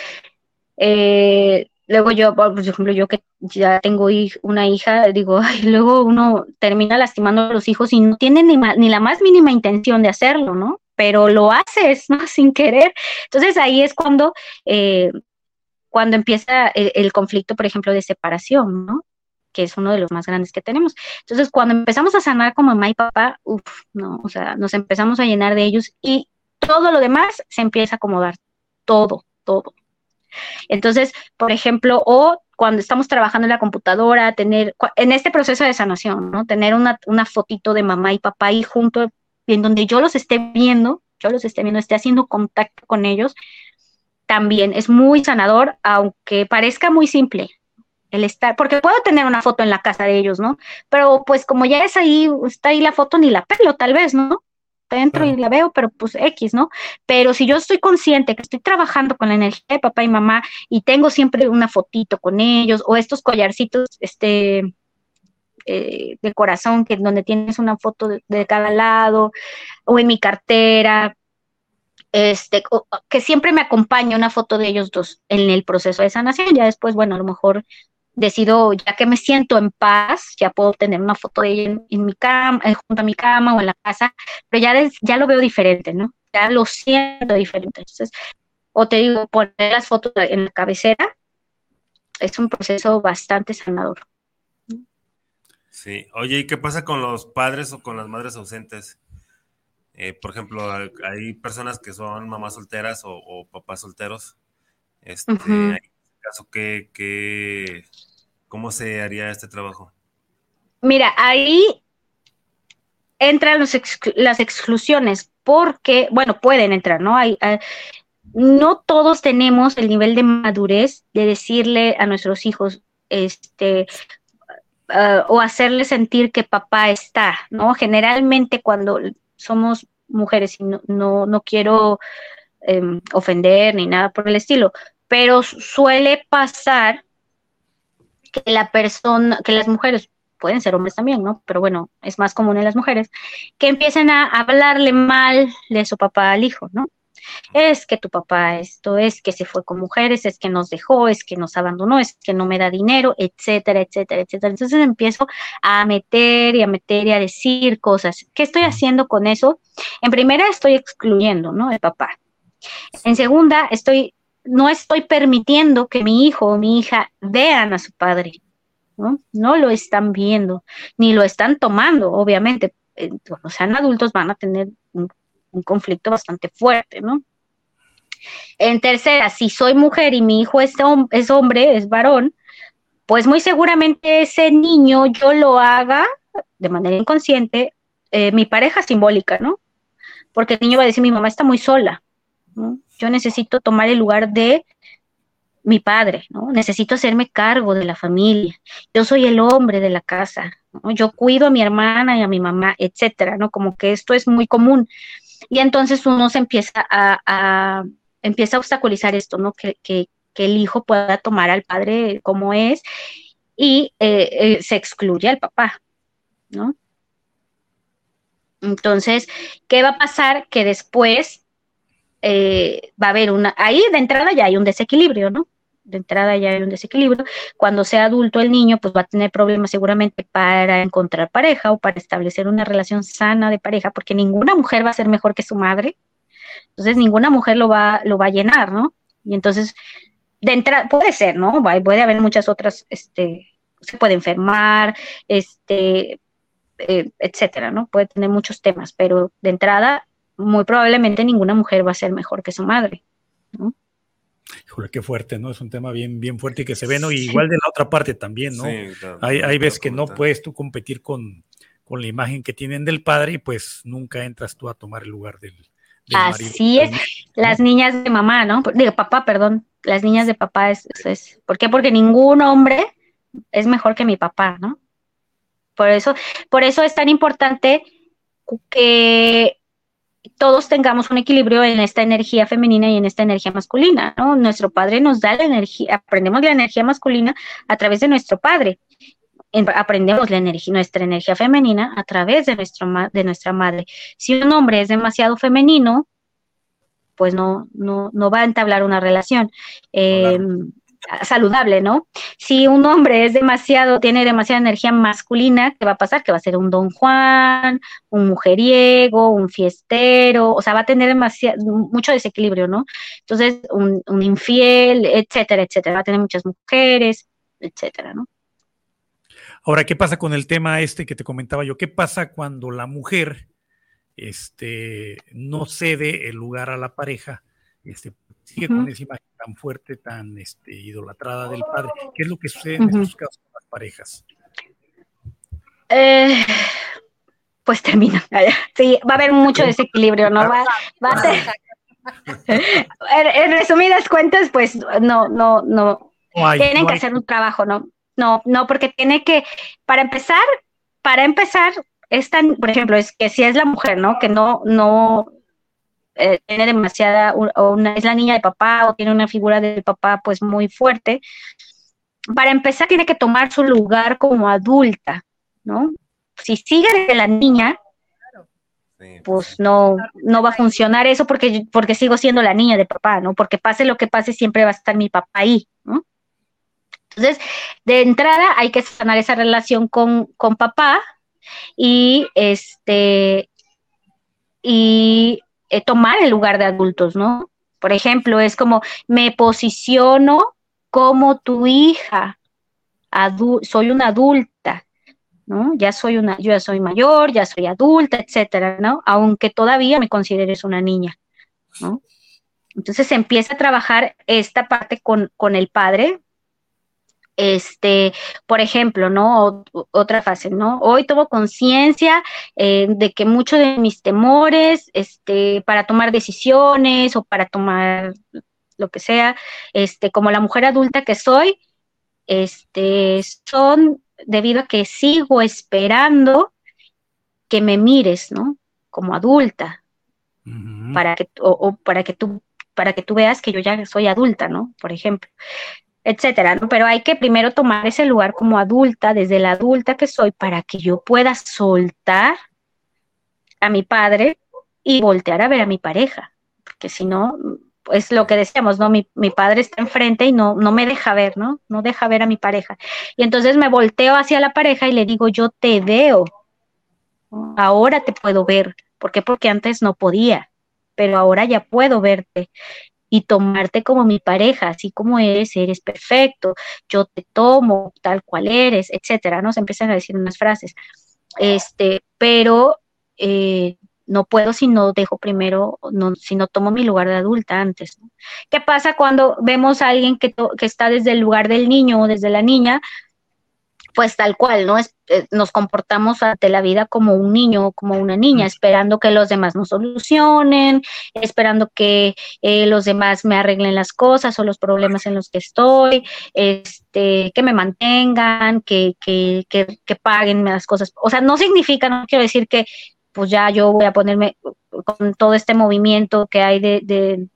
eh, luego yo, por ejemplo, yo que ya tengo una hija, digo, ay, luego uno termina lastimando a los hijos y no tiene ni, la más mínima intención de hacerlo, ¿no? Pero lo haces, ¿no? Sin querer. Entonces ahí es cuando, eh, cuando empieza el, conflicto, por ejemplo, de separación, ¿no? que es uno de los más grandes que tenemos. Entonces, cuando empezamos a sanar como mamá y papá, uff, no, o sea, nos empezamos a llenar de ellos y todo lo demás se empieza a acomodar, todo, todo. Entonces, por ejemplo, o cuando estamos trabajando en la computadora, tener, en este proceso de sanación, ¿no? Tener una, una fotito de mamá y papá ahí junto, en donde yo los esté viendo, yo los esté viendo, esté haciendo contacto con ellos, también es muy sanador, aunque parezca muy simple el estar, porque puedo tener una foto en la casa de ellos, ¿no? Pero pues como ya es ahí, está ahí la foto, ni la pelo tal vez, ¿no? Entro y la veo, pero pues X, ¿no? Pero si yo estoy consciente que estoy trabajando con la energía de papá y mamá y tengo siempre una fotito con ellos o estos collarcitos, este, eh, de corazón, que donde tienes una foto de, cada lado, o en mi cartera, este, que siempre me acompaña una foto de ellos dos en el proceso de sanación. Ya después, bueno, a lo mejor decido, ya que me siento en paz, ya puedo tener una foto de ella en, mi cama, eh, junto a mi cama o en la casa, pero ya, ya lo veo diferente, ¿no? Ya lo siento diferente. Entonces, o te digo, poner las fotos en la cabecera es un proceso bastante sanador. Sí, oye, ¿y qué pasa con los padres o con las madres ausentes? Eh, por ejemplo, hay personas que son mamás solteras o, papás solteros. Este, caso, ¿qué, cómo se haría este trabajo? Mira, ahí entran las exclusiones, porque, bueno, pueden entrar, ¿no? Hay, no todos tenemos el nivel de madurez de decirle a nuestros hijos, este, ah, o hacerle sentir que papá está, ¿no? Generalmente cuando somos mujeres y no, no, quiero em, ofender ni nada por el estilo, pero suele pasar que la persona, que las mujeres, pueden ser hombres también, ¿no? Pero bueno, es más común en las mujeres, que empiecen a hablarle mal de su papá al hijo, ¿no? Es que tu papá esto, es que se fue con mujeres, es que nos dejó, es que nos abandonó, es que no me da dinero, etcétera, etcétera, etcétera. Entonces empiezo a meter y a meter y a decir cosas. ¿Qué estoy haciendo con eso? En primera estoy excluyendo, ¿no? El papá. En segunda, estoy no estoy permitiendo que mi hijo o mi hija vean a su padre, ¿no? No lo están viendo, ni lo están tomando, obviamente. Eh, cuando sean adultos van a tener un, conflicto bastante fuerte, ¿no? En tercera, si soy mujer y mi hijo es, hombre, es varón, pues muy seguramente ese niño yo lo haga de manera inconsciente, eh, mi pareja simbólica, ¿no? Porque el niño va a decir, mi mamá está muy sola, ¿no? Yo necesito tomar el lugar de mi padre, ¿no? Necesito hacerme cargo de la familia. Yo soy el hombre de la casa. Yo cuido a mi hermana y a mi mamá, etcétera, ¿no? Como que esto es muy común. y entonces uno se empieza a, empieza a obstaculizar esto, ¿no? Que, que, el hijo pueda tomar al padre como es y eh, eh, se excluye al papá, ¿no? Entonces, ¿qué va a pasar? Que después eh, va a haber una, ahí de entrada ya hay un desequilibrio, ¿no? De entrada ya hay un desequilibrio. Cuando sea adulto el niño, pues va a tener problemas seguramente para encontrar pareja o para establecer una relación sana de pareja, porque ninguna mujer va a ser mejor que su madre. Entonces, ninguna mujer lo va, lo va a llenar, ¿no? Y entonces, de entrada, puede ser, ¿no? Puede haber muchas otras, este, se puede enfermar, este, eh, etcétera, ¿no? Puede tener muchos temas, pero de entrada muy probablemente ninguna mujer va a ser mejor que su madre. ¿no? Híjole, qué fuerte, ¿no? Es un tema bien, bien fuerte y que se ve, ¿no? Y igual de la otra parte también, ¿no? hay, hay veces que no puedes tú competir con, con, la imagen que tienen del padre y pues nunca entras tú a tomar el lugar del, Así es, las niñas de mamá, ¿no? Digo, papá, perdón, las niñas de papá es, es, ¿por qué? Porque ningún hombre es mejor que mi papá, ¿no? Por eso, por eso es tan importante que todos tengamos un equilibrio en esta energía femenina y en esta energía masculina, ¿no? Nuestro padre nos da la energía, aprendemos la energía masculina a través de nuestro padre, aprendemos la energía, nuestra energía femenina a través de, nuestro, de nuestra madre. Si un hombre es demasiado femenino, pues no, no, no va a entablar una relación. Eh, saludable, ¿no? Si un hombre es demasiado, tiene demasiada energía masculina, ¿qué va a pasar? Que va a ser un don Juan, un mujeriego, un fiestero, o sea, va a tener demasiado, mucho desequilibrio, ¿no? Entonces, un, un infiel, etcétera, etcétera, va a tener muchas mujeres, etcétera, ¿no? Ahora, ¿qué pasa con el tema este que te comentaba yo? ¿Qué pasa cuando la mujer este, no cede el lugar a la pareja? Este, sigue con esa imagen tan fuerte, tan este, idolatrada del padre. ¿Qué es lo que sucede en estos casos con las parejas? Eh, pues termina. Sí, va a haber mucho desequilibrio, ¿no? Va, a ser... en, resumidas cuentas, pues no, no, no. Tienen que hacer un trabajo, ¿no? No, no, porque tiene que, para empezar, para empezar, es tan, por ejemplo, es que si es la mujer, ¿no? Que no, no, eh, tiene demasiada, o una, es la niña de papá o tiene una figura del papá pues muy fuerte, para empezar tiene que tomar su lugar como adulta, ¿no? Si sigue de la niña, pues, pues no, no va a funcionar eso porque, porque sigo siendo la niña de papá, ¿no? Porque pase lo que pase, siempre va a estar mi papá ahí, ¿no? Entonces, de entrada hay que sanar esa relación con, con papá y este y eh, tomar el lugar de adultos, ¿no? Por ejemplo, es como me posiciono como tu hija, soy una adulta, ¿no? Ya soy una, yo ya soy mayor, ya soy adulta, etcétera, ¿no? Aunque todavía me consideres una niña, ¿no? Entonces se empieza a trabajar esta parte con, con el padre, este, por ejemplo, ¿no? otra fase, ¿no? Hoy tomo conciencia eh, de que muchos de mis temores, este, para tomar decisiones o para tomar lo que sea, este, como la mujer adulta que soy, este, son debido a que sigo esperando que me mires, ¿no? Como adulta, para que, o para que tú para que tú veas que yo ya soy adulta, ¿no? Por ejemplo etcétera, ¿no? Pero hay que primero tomar ese lugar como adulta, desde la adulta que soy, para que yo pueda soltar a mi padre y voltear a ver a mi pareja, porque si no, es lo que decíamos, ¿no? Mi, mi, padre está enfrente y no, no me deja ver, ¿no? No deja ver a mi pareja. Y entonces me volteo hacia la pareja y le digo, yo te veo, ahora te puedo ver. ¿Por qué? Porque antes no podía, pero ahora ya puedo verte y tomarte como mi pareja, así como eres, eres perfecto, yo te tomo tal cual eres, etcétera, ¿no? Se empiezan a decir unas frases. Este, pero eh, no puedo si no dejo primero, no, si no tomo mi lugar de adulta antes. ¿Qué pasa cuando vemos a alguien que, que está desde el lugar del niño o desde la niña? Pues tal cual, ¿no? Es, eh, nos comportamos ante la vida como un niño o como una niña, esperando que los demás nos solucionen, esperando que eh, los demás me arreglen las cosas o los problemas en los que estoy, este, que me mantengan, que, que, que, que paguen las cosas. O sea, no significa, no quiero decir que pues ya yo voy a ponerme con todo este movimiento que hay de, de,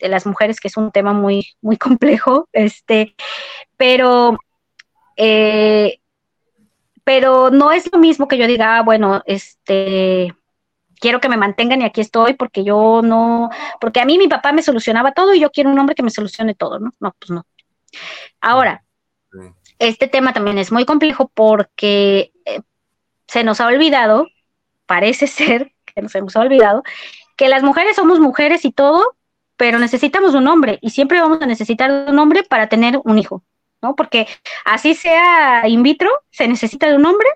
las mujeres, que es un tema muy, muy complejo, este, pero, eh, pero no es lo mismo que yo diga, ah, bueno, este, quiero que me mantengan y aquí estoy porque yo no, porque a mí mi papá me solucionaba todo y yo quiero un hombre que me solucione todo, ¿no? No, pues no. Ahora, este tema también es muy complejo porque eh, se nos ha olvidado, parece ser que nos hemos olvidado, que las mujeres somos mujeres y todo, pero necesitamos un hombre y siempre vamos a necesitar un hombre para tener un hijo, ¿no? Porque así sea in vitro, se necesita de un hombre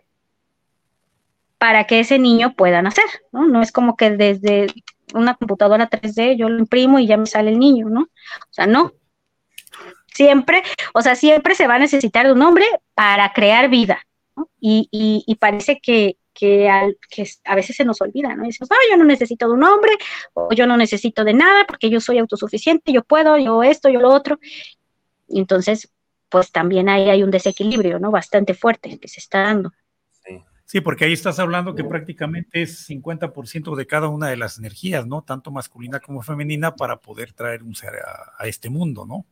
para que ese niño pueda nacer, ¿no? No es como que desde una computadora 3D yo lo imprimo y ya me sale el niño, ¿no? O sea, no. Siempre, o sea, siempre se va a necesitar de un hombre para crear vida, ¿no? Y, y, parece que, que, a veces se nos olvida, ¿no? Y no, yo no necesito de un hombre, o yo no necesito de nada porque yo soy autosuficiente, yo puedo, yo esto, yo lo otro. Entonces, pues también ahí hay un desequilibrio, ¿no? Bastante fuerte que se está dando. Sí, porque ahí estás hablando que prácticamente es 50% de cada una de las energías, ¿no? Tanto masculina como femenina para poder traer un ser a, este mundo, ¿no?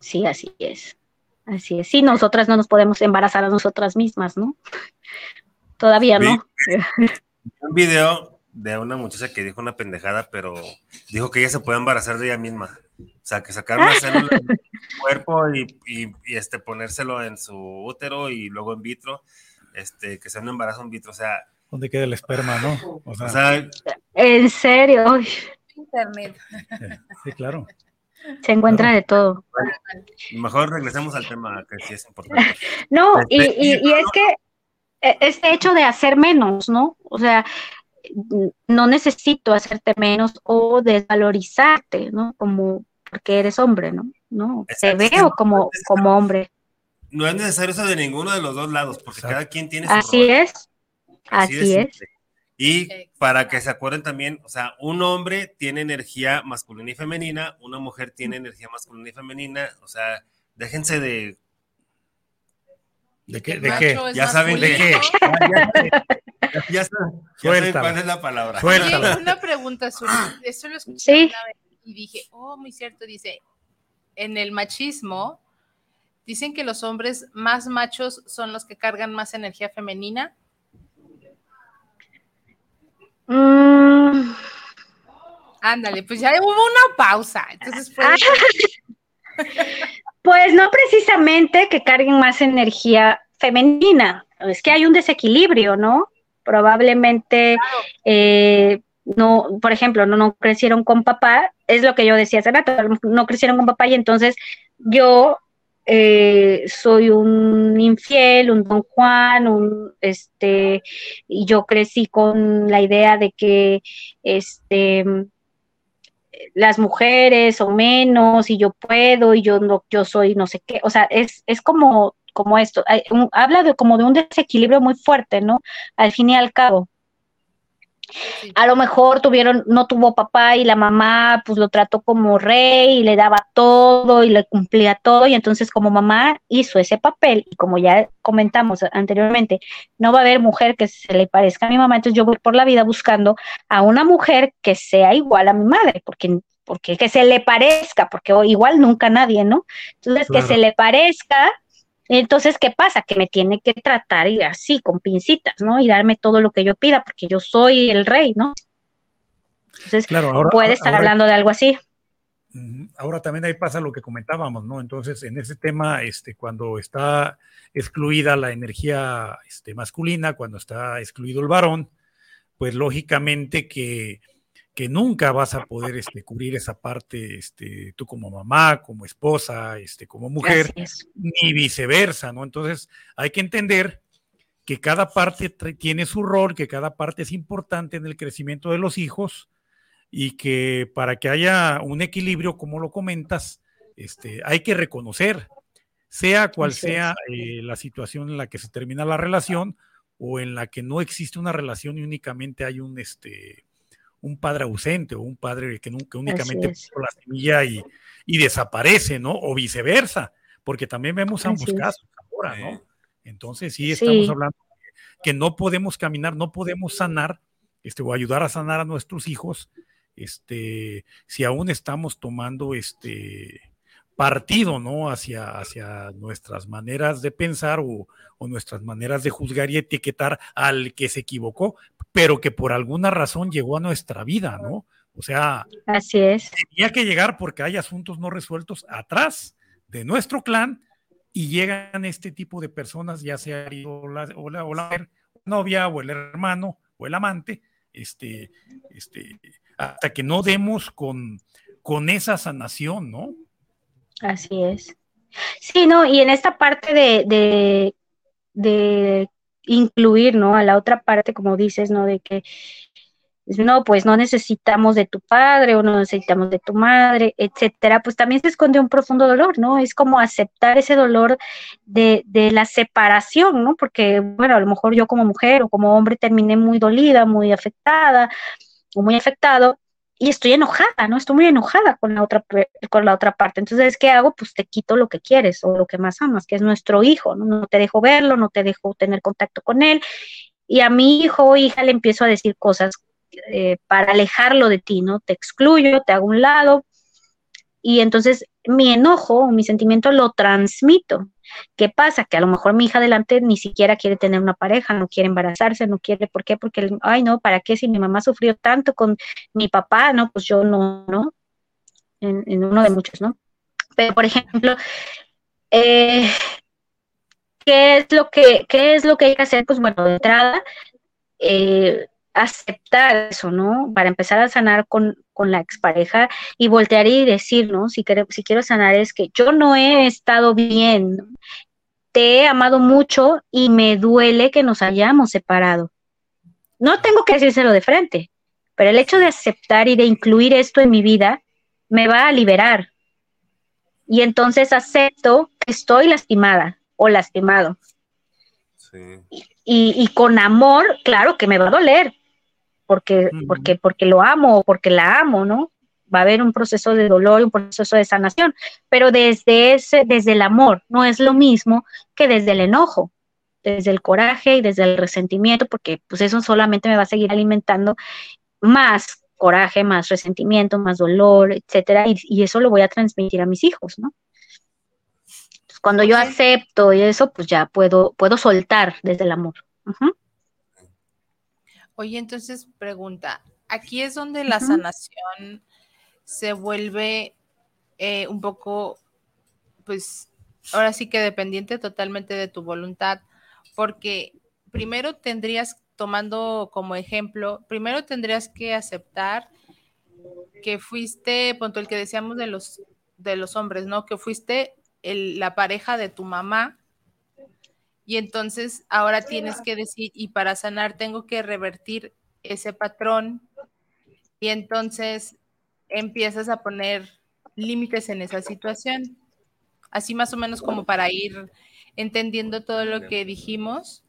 Sí, así es. Así es. Sí, nosotras no nos podemos embarazar a nosotras mismas, ¿no? Todavía no. Un video de una muchacha que dijo una pendejada, pero dijo que ella se puede embarazar de ella misma. O sea, que sacar una célula del cuerpo y, y, este, ponérselo en su útero y luego en vitro este, que sea un embarazo in vitro, o sea... ¿Dónde queda el esperma, no? O sea, en serio. Internet. Sí, claro. Se encuentra de todo. mejor regresemos al tema que sí es importante. No, y, este, y, y, es que e, este hecho de hacer menos, ¿no? O sea, no necesito hacerte menos o desvalorizarte, ¿no? Como porque eres hombre, ¿no? No, te veo como, como hombre no es necesario eso de ninguno de los dos lados, porque cada quien tiene su Así es. Así, es. Y para que se acuerden también, o sea, un hombre tiene energía masculina y femenina, una mujer tiene energía masculina y femenina, o sea, déjense de... ¿De qué? ¿De qué? Ya saben de qué. Ya, saben, cuál es la palabra. una pregunta, Sur. Eso lo escuché y dije, oh, muy cierto, dice, en el machismo, Dicen que los hombres más machos son los que cargan más energía femenina. Mm. Ándale, pues ya hubo una pausa. Entonces pues no precisamente que carguen más energía femenina. Es que hay un desequilibrio, ¿no? Probablemente eh, no, por ejemplo, no, no crecieron con papá, es lo que yo decía hace rato, no crecieron con papá y entonces yo eh, soy un infiel, un don Juan, un, este, y yo crecí con la idea de que, este, las mujeres o menos y yo puedo y yo no, yo soy no sé qué, o sea, es, es como, como esto, habla de como de un desequilibrio muy fuerte, ¿no? Al fin y al cabo. A lo mejor tuvieron, no tuvo papá y la mamá pues lo trató como rey y le daba todo y le cumplía todo y entonces como mamá hizo ese papel y como ya comentamos anteriormente, no va a haber mujer que se le parezca a mi mamá, entonces yo voy por la vida buscando a una mujer que sea igual a mi madre, porque porque que se le parezca, porque igual nunca nadie, ¿no? Entonces que se le parezca entonces, ¿qué pasa? Que me tiene que tratar y así, con pincitas, ¿no? Y darme todo lo que yo pida, porque yo soy el rey, ¿no? Entonces, puede estar hablando de algo así. Ahora también ahí pasa lo que comentábamos, ¿no? Entonces, en ese tema, este, cuando está excluida la energía este, masculina, cuando está excluido el varón, pues lógicamente que que nunca vas a poder este, cubrir esa parte, este, tú como mamá, como esposa, este, como mujer, ni viceversa, ¿no? Entonces hay que entender que cada parte tiene su rol, que cada parte es importante en el crecimiento de los hijos y que para que haya un equilibrio, como lo comentas, este, hay que reconocer, sea cual sea eh, la situación en la que se termina la relación o en la que no existe una relación y únicamente hay un, este, un padre ausente o un padre que, nunca, únicamente puso la semilla y, desaparece, ¿no? O viceversa, porque también vemos ambos casos ahora, ¿no? Entonces sí estamos hablando que no podemos caminar, no podemos sanar, este, o ayudar a sanar a nuestros hijos, este, si aún estamos tomando este partido, ¿no? Hacia, hacia nuestras maneras de pensar o, o, nuestras maneras de juzgar y etiquetar al que se equivocó, pero que por alguna razón llegó a nuestra vida, ¿no? O sea, así es. Tenía que llegar porque hay asuntos no resueltos atrás de nuestro clan y llegan este tipo de personas, ya sea la, o la, o la novia o el hermano o el amante, este, este, hasta que no demos con, con esa sanación, ¿no? Así es. Sí, no, y en esta parte de, de, de incluir, ¿no? A la otra parte, como dices, ¿no? De que no, pues no necesitamos de tu padre o no necesitamos de tu madre, etcétera, pues también se esconde un profundo dolor, ¿no? Es como aceptar ese dolor de, de, la separación, ¿no? Porque, bueno, a lo mejor yo como mujer o como hombre terminé muy dolida, muy afectada o muy afectado y estoy enojada, ¿no? Estoy muy enojada con la otra con la otra parte. Entonces, ¿qué hago? Pues te quito lo que quieres o lo que más amas, que es nuestro hijo, ¿no? No te dejo verlo, no te dejo tener contacto con él. Y a mi hijo o hija le empiezo a decir cosas eh, para alejarlo de ti, ¿no? Te excluyo, te hago un lado. Y entonces mi enojo o mi sentimiento lo transmito. ¿Qué pasa? Que a lo mejor mi hija adelante ni siquiera quiere tener una pareja, no quiere embarazarse, no quiere, ¿por qué? Porque, ay, no, ¿para qué? Si mi mamá sufrió tanto con mi papá, no, pues yo no, ¿no? En, uno de muchos, ¿no? Pero, por ejemplo, eh, ¿qué, es lo que, ¿qué es lo que hay que hacer? Pues bueno, de entrada, eh, aceptar eso, ¿no? Para empezar a sanar con, con la expareja y voltear y decir, ¿no? Si, quiero, si quiero sanar es que yo no he estado bien, te he amado mucho y me duele que nos hayamos separado. No tengo que decírselo de frente, pero el hecho de aceptar y de incluir esto en mi vida me va a liberar. Y entonces acepto que estoy lastimada o lastimado. Y, y, con amor, claro que me va a doler, porque, porque, porque lo amo o porque la amo, ¿no? Va a haber un proceso de dolor y un proceso de sanación, pero desde ese, desde el amor, no es lo mismo que desde el enojo, desde el coraje y desde el resentimiento, porque pues eso solamente me va a seguir alimentando más coraje, más resentimiento, más dolor, etcétera, y, eso lo voy a transmitir a mis hijos, ¿no? cuando yo acepto y eso, pues ya puedo, puedo soltar desde el amor. Oye, entonces pregunta, aquí es donde la sanación se vuelve eh, un poco, pues, ahora sí que dependiente totalmente de tu voluntad, porque primero tendrías, tomando como ejemplo, primero tendrías que aceptar que fuiste, punto el que decíamos de los, de los hombres, ¿no? Que fuiste la pareja de tu mamá y entonces ahora tienes que decir, y para sanar tengo que revertir ese patrón. Y entonces empiezas a poner límites en esa situación. Así más o menos como para ir entendiendo todo lo que dijimos.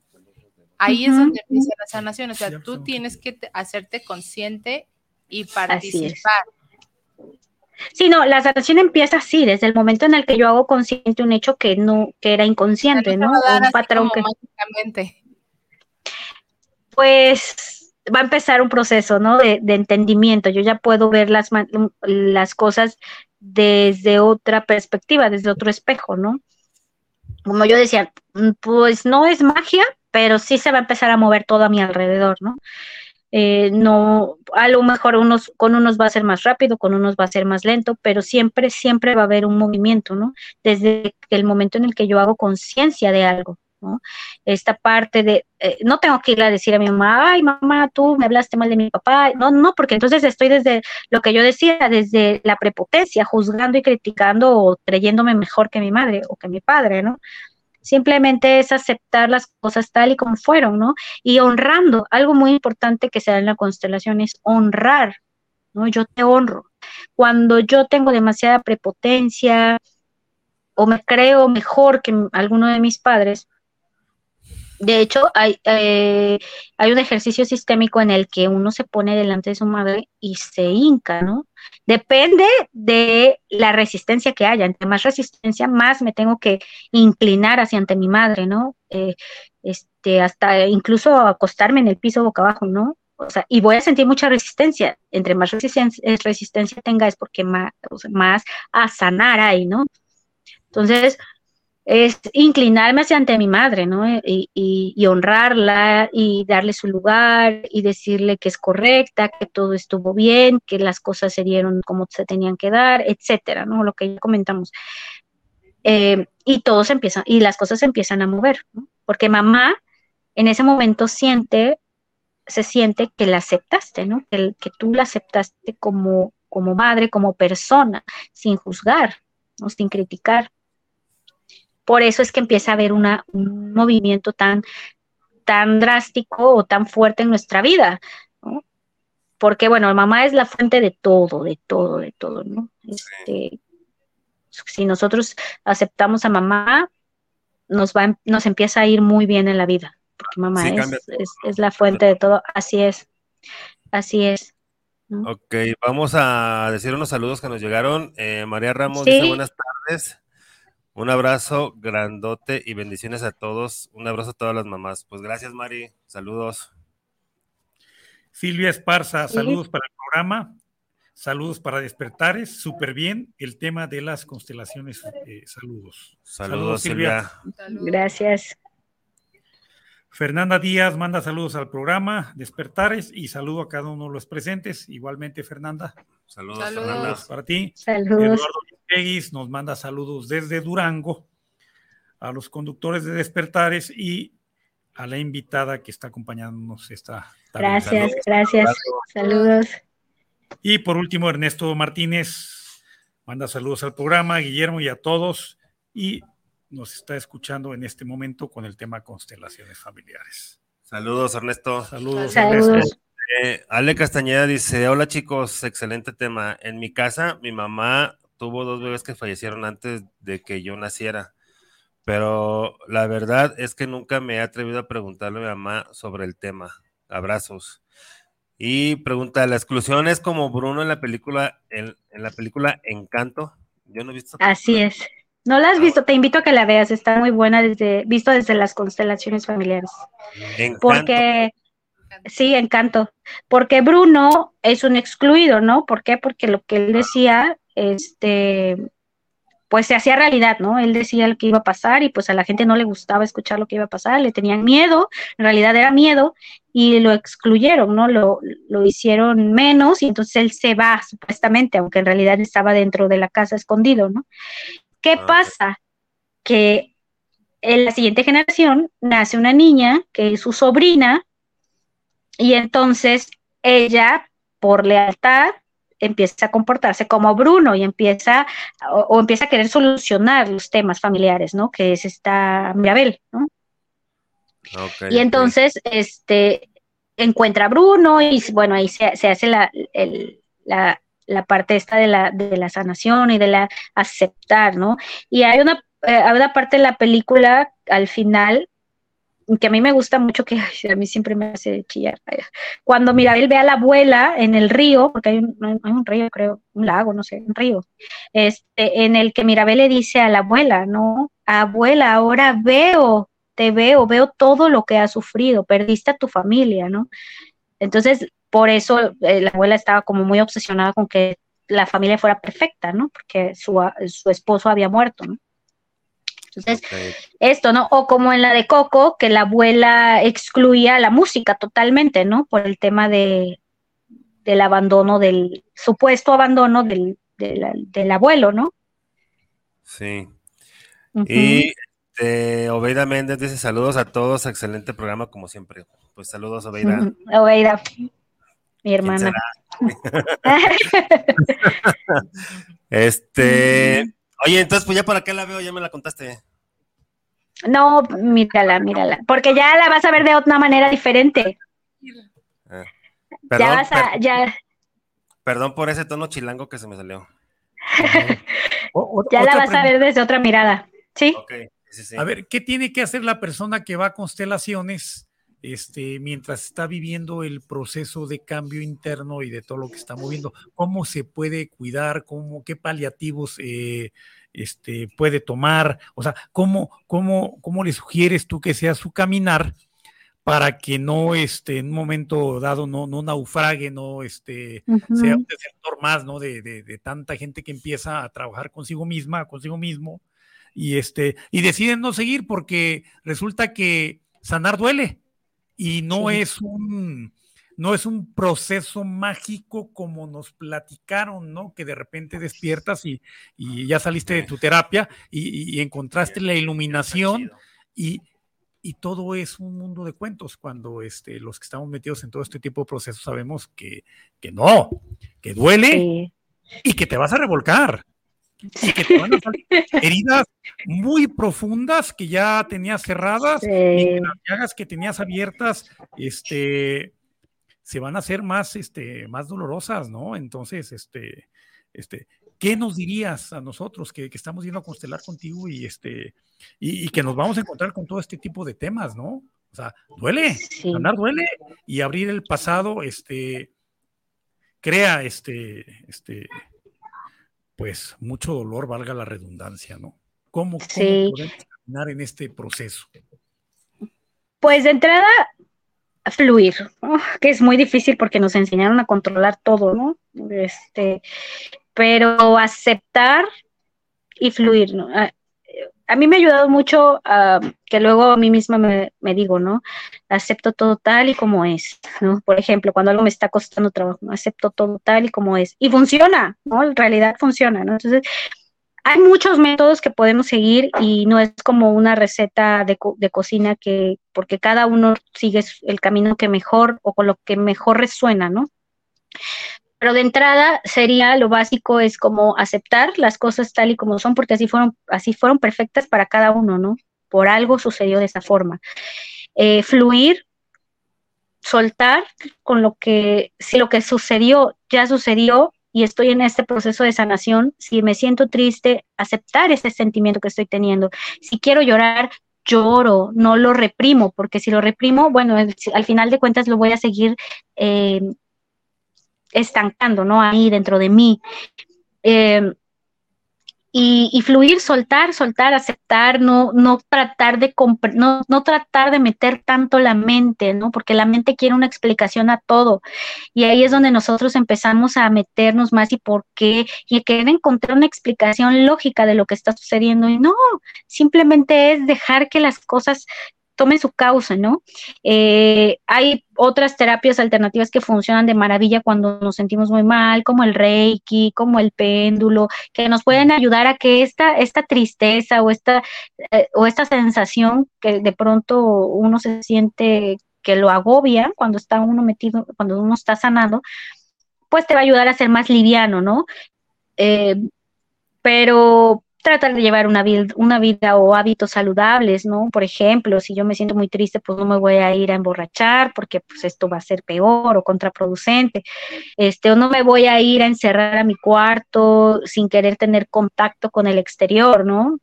Ahí es donde empieza la sanación. O sea, tú tienes que hacerte consciente y participar. Sí, no, la sanación empieza así, desde el momento en el que yo hago consciente un hecho que no, que era inconsciente, ¿no? Un patrón que. Pues va a empezar un proceso, ¿no? De, de, entendimiento. Yo ya puedo ver las, las cosas desde otra perspectiva, desde otro espejo, ¿no? Como yo decía, mm, pues no es magia, pero sí se va a empezar a mover todo a mi alrededor, ¿no? Eh, no, a lo mejor unos, con unos va a ser más rápido, con unos va a ser más lento, pero siempre, siempre va a haber un movimiento, ¿no? Desde el momento en el que yo hago conciencia de algo, ¿no? Esta parte de, eh, no tengo que ir a decir a mi mamá, ay mamá, tú me hablaste mal de mi papá, no, no, porque entonces estoy desde lo que yo decía, desde la prepotencia, juzgando y criticando o creyéndome mejor que mi madre o que mi padre, ¿no? Simplemente es aceptar las cosas tal y como fueron, ¿no? Y honrando. Algo muy importante que se da en la constelación es honrar, ¿no? Yo te honro. Cuando yo tengo demasiada prepotencia o me creo mejor que alguno de mis padres, de hecho, hay, eh, hay un ejercicio sistémico en el que uno se pone delante de su madre y se hinca, ¿no? Depende de la resistencia que haya. más resistencia, más me tengo que inclinar hacia ante mi madre, ¿no? Eh, este, hasta incluso acostarme en el piso boca abajo, ¿no? O sea, y voy a sentir mucha resistencia. Entre más resistencia, resistencia tenga es porque más, más a sanar ahí, ¿no? Entonces, es inclinarme hacia ante mi madre, ¿no? Y, y, honrarla y darle su lugar y decirle que es correcta, que todo estuvo bien, que las cosas se dieron como se tenían que dar, etcétera, ¿no? Lo que ya comentamos. Eh, y todos empiezan, y las cosas empiezan a mover, ¿no? Porque mamá en ese momento siente, se siente que la aceptaste, ¿no? Que, que tú la aceptaste como, como madre, como persona, sin juzgar, ¿no? Sin criticar. Por eso es que empieza a haber una, un movimiento tan, tan drástico o tan fuerte en nuestra vida, ¿no? Porque, bueno, mamá es la fuente de todo, de todo, de todo, ¿no? Este, si nosotros aceptamos a mamá, nos, va, nos empieza a ir muy bien en la vida, porque mamá es, es, la fuente de todo, así es, así es. Ok, vamos a decir unos saludos que nos llegaron. Eh, María Ramos dice buenas tardes. Un abrazo grandote y bendiciones a todos. Un abrazo a todas las mamás. Pues gracias, Mari. Saludos. Silvia Esparza, saludos para el programa. Saludos para Despertares, súper bien el tema de las constelaciones. Eh, saludos. saludos. Silvia. Gracias. Fernanda Díaz manda saludos al programa Despertares y saludo a cada uno de los presentes. Igualmente, Fernanda. Saludos, saludos. para ti. Saludos. Eduardo nos manda saludos desde Durango a los conductores de Despertares y a la invitada que está acompañándonos esta tarde. Gracias, gracias. Saludos. Y por último, Ernesto Martínez manda saludos al programa, Guillermo y a todos. Y nos está escuchando en este momento con el tema constelaciones familiares. Saludos, Ernesto. Saludos, Ernesto. Eh, Ale Castañeda dice, hola chicos, excelente tema. En mi casa, mi mamá tuvo dos bebés que fallecieron antes de que yo naciera, pero la verdad es que nunca me he atrevido a preguntarle a mi mamá sobre el tema. Abrazos. Y pregunta, ¿la exclusión es como Bruno en la película, en, la película Encanto? Yo no he visto. Así es. No la has ah, visto, te invito a que la veas, está muy buena desde, visto desde las constelaciones familiares. Porque, sí, encanto. Porque Bruno es un excluido, ¿no? ¿Por qué? Porque lo que él decía, este, pues se hacía realidad, ¿no? Él decía lo que iba a pasar y pues a la gente no le gustaba escuchar lo que iba a pasar, le tenían miedo, en realidad era miedo y lo excluyeron, ¿no? Lo, lo hicieron menos y entonces él se va supuestamente, aunque en realidad estaba dentro de la casa escondido, ¿no? ¿Qué ah, pasa? Que en la siguiente generación nace una niña que es su sobrina y entonces ella, por lealtad, empieza a comportarse como Bruno y empieza o, empieza a querer solucionar los temas familiares, ¿no? Que es esta Mirabel, ¿no? y entonces, este, encuentra a Bruno y bueno, ahí se, hace la, la, la parte esta de la, de la sanación y de la aceptar, ¿no? Y hay una, eh, hay una parte de la película al final que a mí me gusta mucho, que a mí siempre me hace chillar. Cuando Mirabel ve a la abuela en el río, porque hay un, un río, creo, un lago, no sé, un río, este, en el que Mirabel le dice a la abuela, ¿no? Abuela, ahora veo, te veo, veo todo lo que has sufrido, perdiste a tu familia, ¿no? Entonces, por eso eh, la abuela estaba como muy obsesionada con que la familia fuera perfecta, ¿no? Porque su, su esposo había muerto, ¿no? Entonces, esto, ¿no? O como en la de Coco, que la abuela excluía la música totalmente, ¿no? Por el tema de, del abandono, del supuesto abandono del, del, abuelo, ¿no? Sí. Y este, Obeida Méndez dice saludos a todos, excelente programa como siempre. Pues saludos, Obeida. Obeida mi hermana. este, oye, entonces pues ya para qué la veo, ya me la contaste. No, mírala, mírala, porque ya la vas a ver de otra manera diferente. Ah, perdón, ya vas a, ya. Perdón por ese tono chilango que se me salió. ya la vas a ver desde otra mirada, ¿sí? A ver, ¿qué tiene que hacer la persona que va a constelaciones este, mientras está viviendo el proceso de cambio interno y de todo lo que está moviendo, cómo se puede cuidar, cómo, qué paliativos eh, este, puede tomar, o sea, cómo, cómo, cómo le sugieres tú que sea su caminar para que no este, en un momento dado no, no naufrague, no este, sea un desertor más ¿no? De, de, tanta gente que empieza a trabajar consigo misma, consigo mismo, y, este, y deciden no seguir porque resulta que sanar duele y no es un no es un proceso mágico como nos platicaron, ¿no? Que de repente despiertas y, y ya saliste de tu terapia y, y encontraste la iluminación y, y todo es un mundo de cuentos cuando este, los que estamos metidos en todo este tipo de procesos sabemos que, que no, que duele y que te vas a revolcar y que te van a salir heridas muy profundas que ya tenías cerradas y que las llagas que tenías abiertas este, se van a hacer más, este, más dolorosas, ¿no? Entonces, este, este, ¿qué nos dirías a nosotros que, estamos yendo a constelar contigo y, este, y, que nos vamos a encontrar con todo este tipo de temas, ¿no? O sea, duele, sí. duele y abrir el pasado, este, crea, este, este, pues mucho dolor, valga la redundancia, ¿no? ¿Cómo, podemos caminar en este proceso? Pues de entrada, fluir, que es muy difícil porque nos enseñaron a controlar todo, ¿no? Este, pero aceptar y fluir, ¿no? A, mí me ha ayudado mucho uh, que luego a mí misma me, digo, ¿no? Acepto todo tal y como es, ¿no? Por ejemplo, cuando algo me está costando trabajo, acepto todo tal y como es. Y funciona, ¿no? En realidad funciona, ¿no? Entonces, hay muchos métodos que podemos seguir y no es como una receta de, de, cocina que, porque cada uno sigue el camino que mejor o con lo que mejor resuena, ¿no? Pero de entrada sería lo básico es como aceptar las cosas tal y como son, porque así fueron, así fueron perfectas para cada uno, ¿no? Por algo sucedió de esa forma. Eh, fluir, soltar con lo que, si lo que sucedió ya sucedió y estoy en este proceso de sanación, si me siento triste, aceptar ese sentimiento que estoy teniendo. Si quiero llorar, lloro, no lo reprimo, porque si lo reprimo, bueno, al final de cuentas lo voy a seguir eh, estancando, ¿no? Ahí dentro de mí. Eh, y, fluir, soltar, soltar, aceptar, no, no tratar de no, no tratar de meter tanto la mente, ¿no? Porque la mente quiere una explicación a todo. Y ahí es donde nosotros empezamos a meternos más y por qué, y querer encontrar una explicación lógica de lo que está sucediendo. Y no, simplemente es dejar que las cosas tomen su causa, ¿no? Eh, hay otras terapias alternativas que funcionan de maravilla cuando nos sentimos muy mal, como el reiki, como el péndulo, que nos pueden ayudar a que esta, esta tristeza o esta, eh, o esta sensación que de pronto uno se siente que lo agobia cuando está uno metido, cuando uno está sanando, pues te va a ayudar a ser más liviano, ¿no? Eh, pero tratar de llevar una vida, o hábitos saludables, ¿no? Por ejemplo, si yo me siento muy triste, pues no me voy a ir a emborrachar porque pues esto va a ser peor o contraproducente. Este, o no me voy a ir a encerrar a mi cuarto sin querer tener contacto con el exterior, ¿no?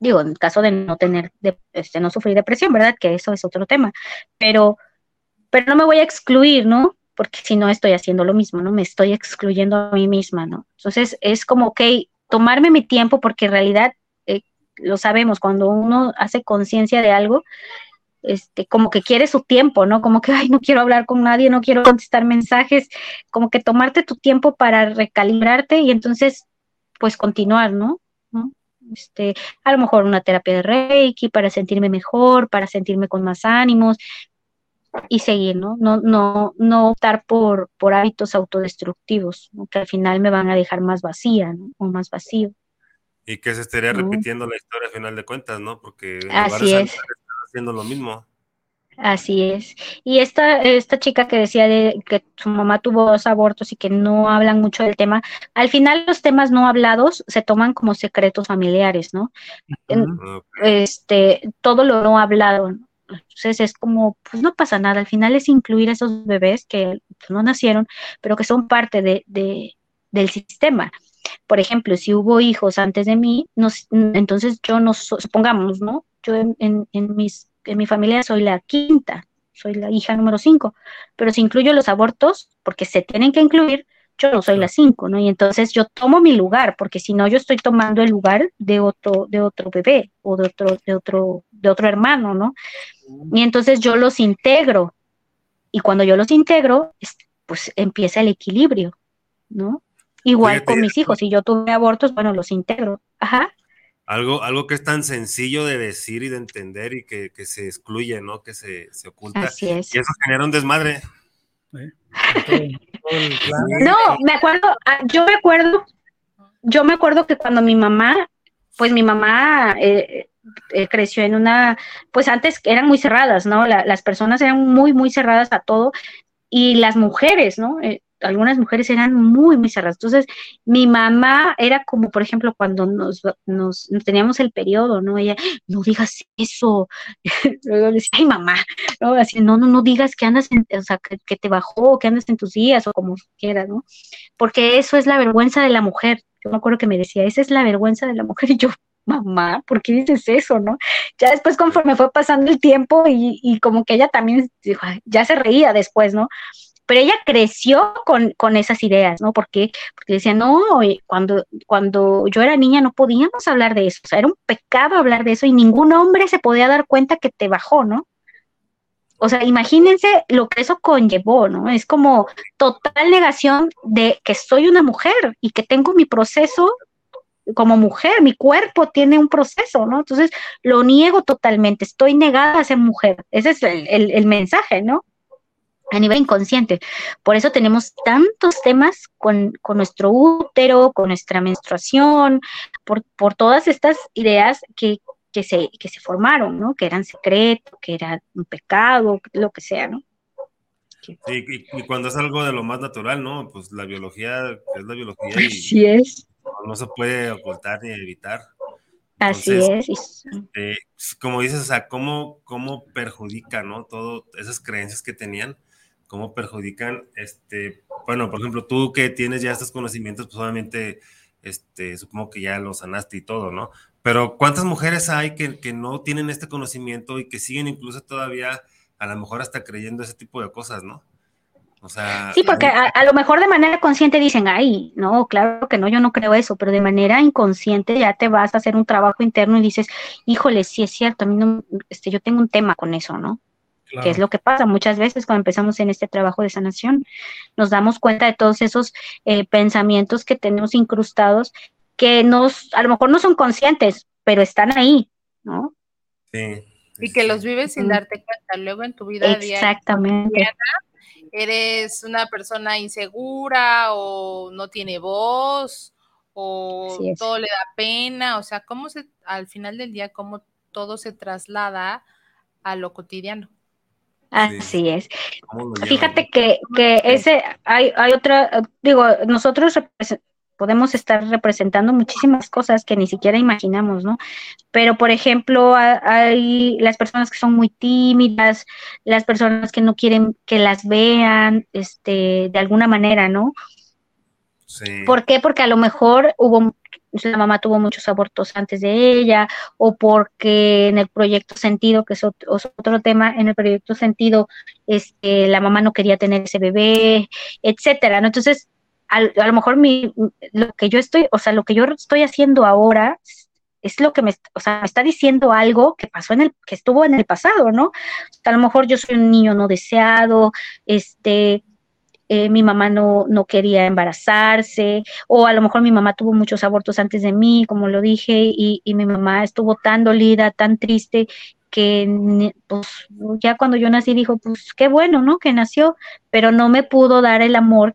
Digo, en caso de no tener, de, este, no sufrir depresión, ¿verdad? Que eso es otro tema. Pero, pero no me voy a excluir, ¿no? Porque si no estoy haciendo lo mismo, ¿no? Me estoy excluyendo a mí misma, ¿no? Entonces es como, ok, tomarme mi tiempo porque en realidad eh, lo sabemos, cuando uno hace conciencia de algo, este, como que quiere su tiempo, ¿no? Como que, ay, no quiero hablar con nadie, no quiero contestar mensajes, como que tomarte tu tiempo para recalibrarte y entonces, pues continuar, ¿no? Este, a lo mejor una terapia de Reiki para sentirme mejor, para sentirme con más ánimos y seguir, ¿no? No, no, no optar por, por hábitos autodestructivos, que al final me van a dejar más vacía, ¿no? O más vacío. Y que se estaría repitiendo la historia al final de cuentas, ¿no? Porque Así es. haciendo lo mismo. Así es. Y esta, esta chica que decía de que su mamá tuvo dos abortos y que no hablan mucho del tema, al final los temas no hablados se toman como secretos familiares, ¿no? Este, todo lo no hablado, ¿no? Entonces es como, pues no pasa nada, al final es incluir a esos bebés que pues, no nacieron, pero que son parte de, del sistema. Por ejemplo, si hubo hijos antes de mí, entonces yo no, supongamos, ¿no? Yo en, en, mis, en mi familia soy la quinta, soy la hija número cinco, pero si incluyo los abortos, porque se tienen que incluir, yo no soy la cinco, ¿no? Y entonces yo tomo mi lugar, porque si no yo estoy tomando el lugar de otro, de otro bebé o de otro, de otro, de otro hermano, ¿no? Y entonces yo los integro. Y cuando yo los integro, pues empieza el equilibrio, ¿no? Igual con mis hijos, si yo tuve abortos, bueno, los integro. Ajá. Algo, algo que es tan sencillo de decir y de entender y que, se excluye, ¿no? Que se, se oculta. Así es. Y eso genera un desmadre. no, me acuerdo, ah, yo me acuerdo, yo me acuerdo que cuando mi mamá, pues mi mamá eh, eh, creció en una, pues antes eran muy cerradas, ¿no? las personas eran muy, muy cerradas a todo y las mujeres, ¿no? Eh, algunas mujeres eran muy, muy cerradas. Entonces, mi mamá era como, por ejemplo, cuando nos, nos, teníamos el periodo, ¿no? Ella, no digas eso. Luego decía, ay, mamá, ¿no? Así, no, no, no digas que andas, en, o sea, que, te bajó, que andas en tus días o como quieras, ¿no? Porque eso es la vergüenza de la mujer. Yo me acuerdo que me decía, esa es la vergüenza de la mujer. Y yo, mamá, ¿por qué dices eso, no? Ya después, conforme fue pasando el tiempo y, y como que ella también ya se reía después, ¿no? pero ella creció con, con esas ideas, ¿no? Porque, porque decía, no, cuando, cuando yo era niña no podíamos hablar de eso, o sea, era un pecado hablar de eso y ningún hombre se podía dar cuenta que te bajó, ¿no? O sea, imagínense lo que eso conllevó, ¿no? Es como total negación de que soy una mujer y que tengo mi proceso como mujer, mi cuerpo tiene un proceso, ¿no? Entonces lo niego totalmente, estoy negada a ser mujer. Ese es el, el mensaje, ¿no? a nivel inconsciente. Por eso tenemos tantos temas con, nuestro útero, con nuestra menstruación, por, por todas estas ideas que, que, se, que se formaron, ¿no? Que eran secretos, que era un pecado, lo que sea, ¿no? Sí, y, cuando es algo de lo más natural, ¿no? Pues la biología es la biología. Y Así es. No, se puede ocultar ni evitar. Así es. Este, como dices, o sea, ¿cómo, cómo perjudica, ¿no? Esas creencias que tenían cómo perjudican, este, bueno, por ejemplo, tú que tienes ya estos conocimientos, pues obviamente, este, supongo que ya los sanaste y todo, ¿no? Pero ¿cuántas mujeres hay que, que no tienen este conocimiento y que siguen incluso todavía, a lo mejor hasta creyendo ese tipo de cosas, ¿no? O sea, sí, porque a, a, lo mejor de manera consciente dicen, ay, no, claro que no, yo no creo eso, pero de manera inconsciente ya te vas a hacer un trabajo interno y dices, híjole, sí es cierto, a mí no, este, yo tengo un tema con eso, ¿no? que es lo que pasa muchas veces cuando empezamos en este trabajo de sanación. Nos damos cuenta de todos esos eh, pensamientos que tenemos incrustados que nos, a lo mejor no son conscientes, pero están ahí, ¿no? Sí. Y que los vives sin darte cuenta. Luego en tu vida Exactamente. diaria eres una persona insegura o no tiene voz o todo le da pena, o sea, cómo se, al final del día, cómo todo se traslada a lo cotidiano. Así es. Fíjate que, que ese, hay, hay otra, digo, nosotros podemos estar representando muchísimas cosas que ni siquiera imaginamos, ¿no? Pero, por ejemplo, hay las personas que son muy tímidas, las personas que no quieren que las vean, este, de alguna manera, ¿no? Sí. ¿Por qué? Porque a lo mejor hubo la mamá tuvo muchos abortos antes de ella, o porque en el proyecto sentido, que es otro, tema, en el proyecto sentido, este, la mamá no quería tener ese bebé, etcétera, ¿no? Entonces, a, lo mejor mi, lo que yo estoy, o sea, lo que yo estoy haciendo ahora es lo que me, o sea, me está diciendo algo que pasó en el, que estuvo en el pasado, ¿no? a lo mejor yo soy un niño no deseado, este, eh, mi mamá no, no quería embarazarse, o a lo mejor mi mamá tuvo muchos abortos antes de mí, como lo dije, y, mi mamá estuvo tan dolida, tan triste, que pues ya cuando yo nací dijo, pues qué bueno, ¿no? Que nació, pero no me pudo dar el amor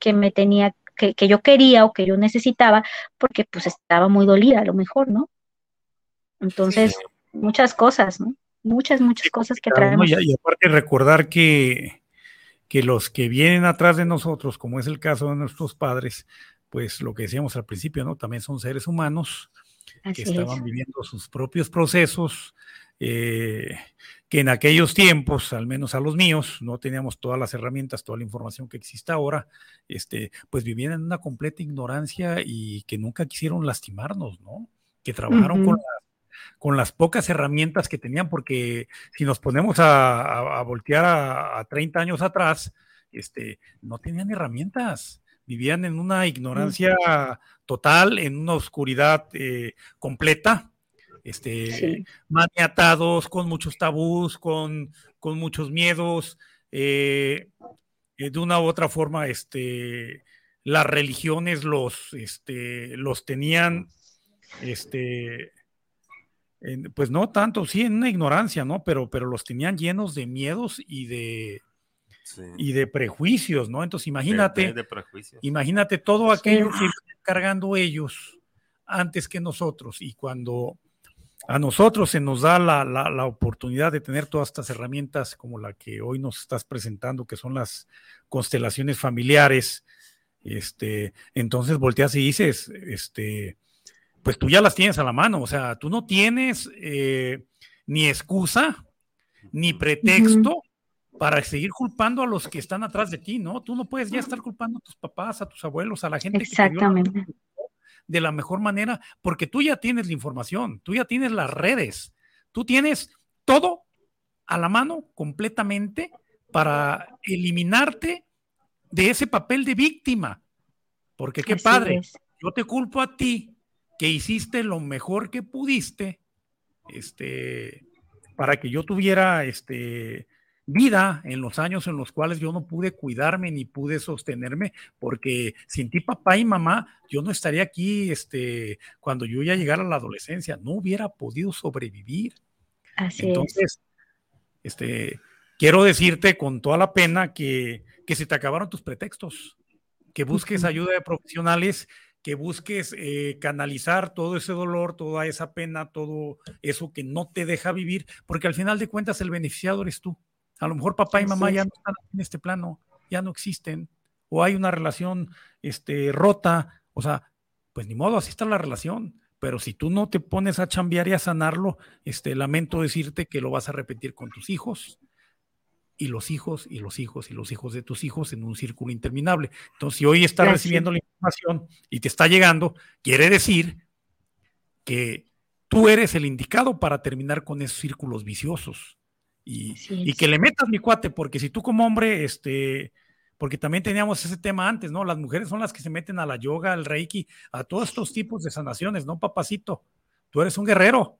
que me tenía, que, que yo quería o que yo necesitaba, porque pues estaba muy dolida a lo mejor, ¿no? Entonces, muchas cosas, ¿no? Muchas, muchas cosas que traemos. y aparte recordar que que los que vienen atrás de nosotros, como es el caso de nuestros padres, pues lo que decíamos al principio, ¿no? También son seres humanos que estaban viviendo sus propios procesos, eh, que en aquellos tiempos, al menos a los míos, no teníamos todas las herramientas, toda la información que existe ahora, este, pues vivían en una completa ignorancia y que nunca quisieron lastimarnos, ¿no? Que trabajaron con con las pocas herramientas que tenían, porque si nos ponemos a, voltear a, 30 años atrás, este, no tenían herramientas, vivían en una ignorancia total, en una oscuridad eh, completa, este, maniatados, con muchos tabús, con, con muchos miedos, eh, de una u otra forma, este, las religiones los, este, los tenían, este, pues no tanto, sí, en una ignorancia, ¿no? Pero, pero los tenían llenos de miedos y de, y de prejuicios, ¿no? Entonces imagínate, imagínate todo aquello que están cargando ellos antes que nosotros y cuando a nosotros se nos da la, la, oportunidad de tener todas estas herramientas como la que hoy nos estás presentando, que son las constelaciones familiares, este, entonces volteas y dices, este, pues tú ya las tienes a la mano, o sea, tú no tienes eh, ni excusa ni pretexto para seguir culpando a los que están atrás de ti, ¿no? Tú no puedes ya estar culpando a tus papás, a tus abuelos, a la gente Exactamente. que de la mejor manera, porque tú ya tienes la información, tú ya tienes las redes, tú tienes todo a la mano completamente para eliminarte de ese papel de víctima. Porque qué padre, yo te culpo a ti que hiciste lo mejor que pudiste, este, para que yo tuviera este, vida en los años en los cuales yo no pude cuidarme ni pude sostenerme, porque sin ti, papá y mamá, yo no estaría aquí este, cuando yo ya llegara a la adolescencia, no hubiera podido sobrevivir. Así Entonces, este, quiero decirte con toda la pena que, que se te acabaron tus pretextos, que busques ayuda de profesionales que busques eh, canalizar todo ese dolor, toda esa pena, todo eso que no te deja vivir, porque al final de cuentas el beneficiado eres tú. A lo mejor papá y mamá ya no están en este plano, ya no existen, o hay una relación este, rota, o sea, pues ni modo, así está la relación. Pero si tú no te pones a chambear y a sanarlo, este, lamento decirte que lo vas a repetir con tus hijos, y los hijos y los hijos y los hijos de tus hijos en un círculo interminable. Entonces, si hoy estás recibiendo la información y te está llegando, quiere decir que tú eres el indicado para terminar con esos círculos viciosos. Y, que le metas mi cuate, porque si tú como hombre, este, porque también teníamos ese tema antes, ¿no? Las mujeres son las que se meten a la yoga, al reiki, a todos estos tipos de sanaciones, ¿no, papacito? Tú eres un guerrero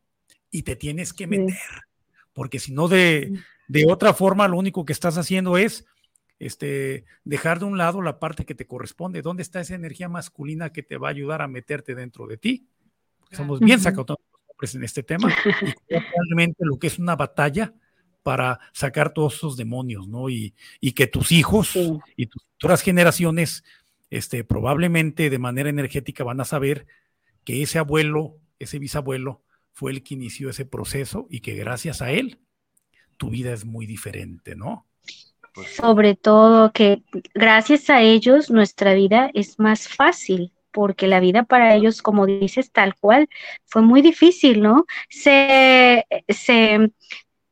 y te tienes que meter, porque si no de, de otra forma lo único que estás haciendo es este, dejar de un lado la parte que te corresponde. ¿Dónde está esa energía masculina que te va a ayudar a meterte dentro de ti? Somos bien sacados en este tema y realmente lo que es una batalla para sacar todos esos demonios, ¿no? Y, que tus hijos y tus futuras generaciones, este, probablemente de manera energética van a saber que ese abuelo, ese bisabuelo, fue el que inició ese proceso y que gracias a él tu vida es muy diferente, ¿no? Pues Sobre todo que gracias a ellos nuestra vida es más fácil, porque la vida para ellos, como dices, tal cual, fue muy difícil, ¿no? Se, se,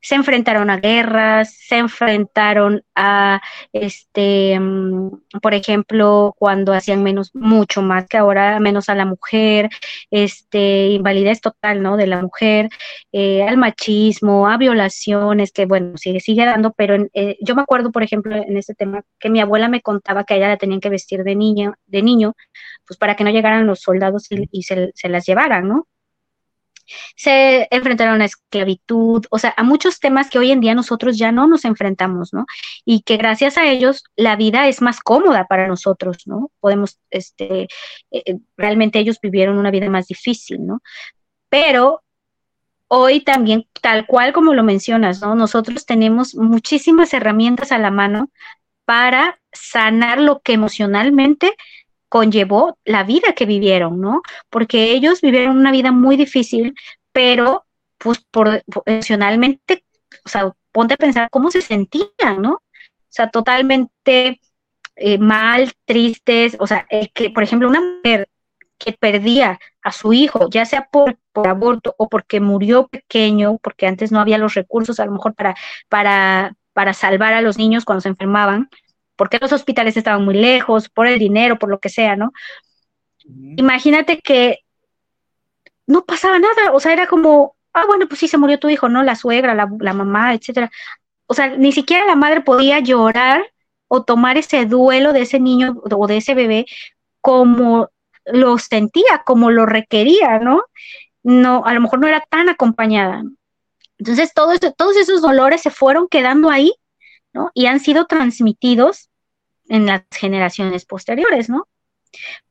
se enfrentaron a guerras, se enfrentaron a, este, mm, por ejemplo, cuando hacían menos, mucho más que ahora, menos a la mujer, este, invalidez total, ¿no? De la mujer, eh, al machismo, a violaciones, que bueno, sigue, sigue dando, pero eh, yo me acuerdo, por ejemplo, en este tema, que mi abuela me contaba que a ella la tenían que vestir de niña, de niño, pues para que no llegaran los soldados y, se, se las llevaran, ¿no? Se enfrentaron a esclavitud, o sea, a muchos temas que hoy en día nosotros ya no nos enfrentamos, ¿no? Y que gracias a ellos la vida es más cómoda para nosotros, ¿no? Podemos, este, eh, eh, realmente ellos vivieron una vida más difícil, ¿no? Pero hoy también, tal cual como lo mencionas, ¿no? Nosotros tenemos muchísimas herramientas a la mano para sanar lo que emocionalmente conllevó la vida que vivieron, ¿no? Porque ellos vivieron una vida muy difícil, pero pues por, emocionalmente, o sea, ponte a pensar cómo se sentían, ¿no? O sea, totalmente eh, mal, tristes, o sea, que, por ejemplo, una mujer que perdía a su hijo, ya sea por, por, aborto o porque murió pequeño, porque antes no había los recursos a lo mejor para, para, para salvar a los niños cuando se enfermaban, porque los hospitales estaban muy lejos, por el dinero, por lo que sea, ¿no? Imagínate que no pasaba nada, o sea, era como, ah, bueno, pues sí, se murió tu hijo, ¿no? La suegra, la, mamá, etcétera. O sea, ni siquiera la madre podía llorar o tomar ese duelo de ese niño o de ese bebé como lo sentía, como lo requería, ¿no? no, a lo mejor no era tan acompañada. Entonces, todo todos esos dolores se fueron quedando ahí, ¿no? Y han sido transmitidos en las generaciones posteriores, ¿no?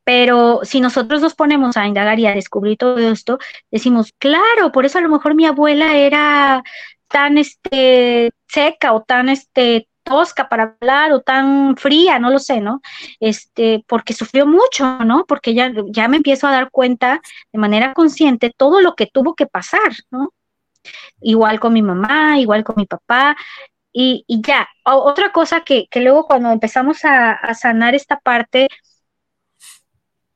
Pero si nosotros nos ponemos a indagar y a descubrir todo esto, decimos, claro, por eso a lo mejor mi abuela era tan este, seca o tan este, tosca para hablar o tan fría, no lo sé, ¿no? Este, porque sufrió mucho, ¿no? Porque ya, ya me empiezo a dar cuenta de manera consciente todo lo que tuvo que pasar, ¿no? Igual con mi mamá, igual con mi papá, y, ya. otra cosa que, luego cuando empezamos a, sanar esta parte,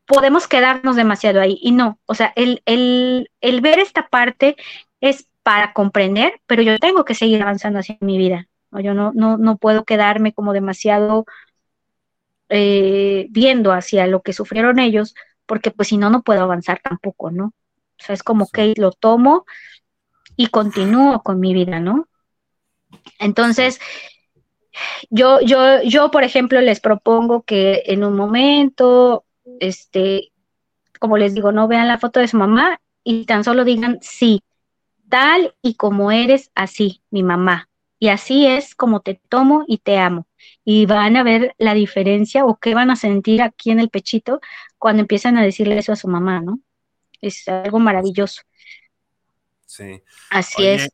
podemos quedarnos demasiado ahí. Y no, o sea, el, el ver esta parte es para comprender, pero yo tengo que seguir avanzando hacia mi vida. Yo no, no, no puedo quedarme como demasiado eh, viendo hacia lo que sufrieron ellos, porque pues si no, no puedo avanzar tampoco, ¿no? O sea, es como que lo tomo y continúo con mi vida, ¿no? Entonces, yo, yo, yo, por ejemplo, les propongo que en un momento, este, como les digo, no vean la foto de su mamá y tan solo digan sí, tal y como eres, así, mi mamá. Y así es como te tomo y te amo. Y van a ver la diferencia o qué van a sentir aquí en el pechito cuando empiezan a decirle eso a su mamá, ¿no? Es algo maravilloso. Sí. Así es.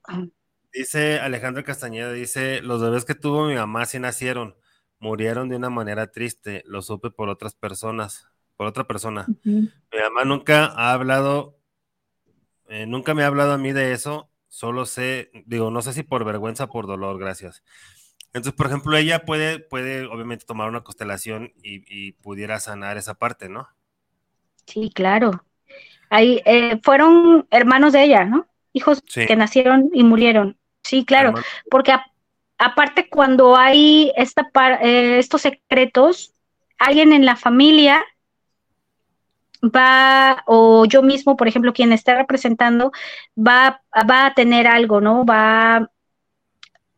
Dice Alejandro Castañeda, dice, los bebés que tuvo mi mamá sí nacieron, murieron de una manera triste, lo supe por otras personas, por otra persona. Mi mamá nunca ha hablado, eh, nunca me ha hablado a mí de eso Solo sé, digo, no sé si por vergüenza o por dolor, gracias. Entonces, por ejemplo, ella puede, puede obviamente tomar una constelación y, pudiera sanar esa parte, ¿no? Sí, claro. Ahí eh, fueron hermanos de ella, ¿no? Hijos que nacieron y murieron. Sí, claro. Porque aparte cuando hay esta eh, estos secretos, alguien en la familia va, o yo mismo, por ejemplo, quien está representando, va, va a tener algo, ¿no? Va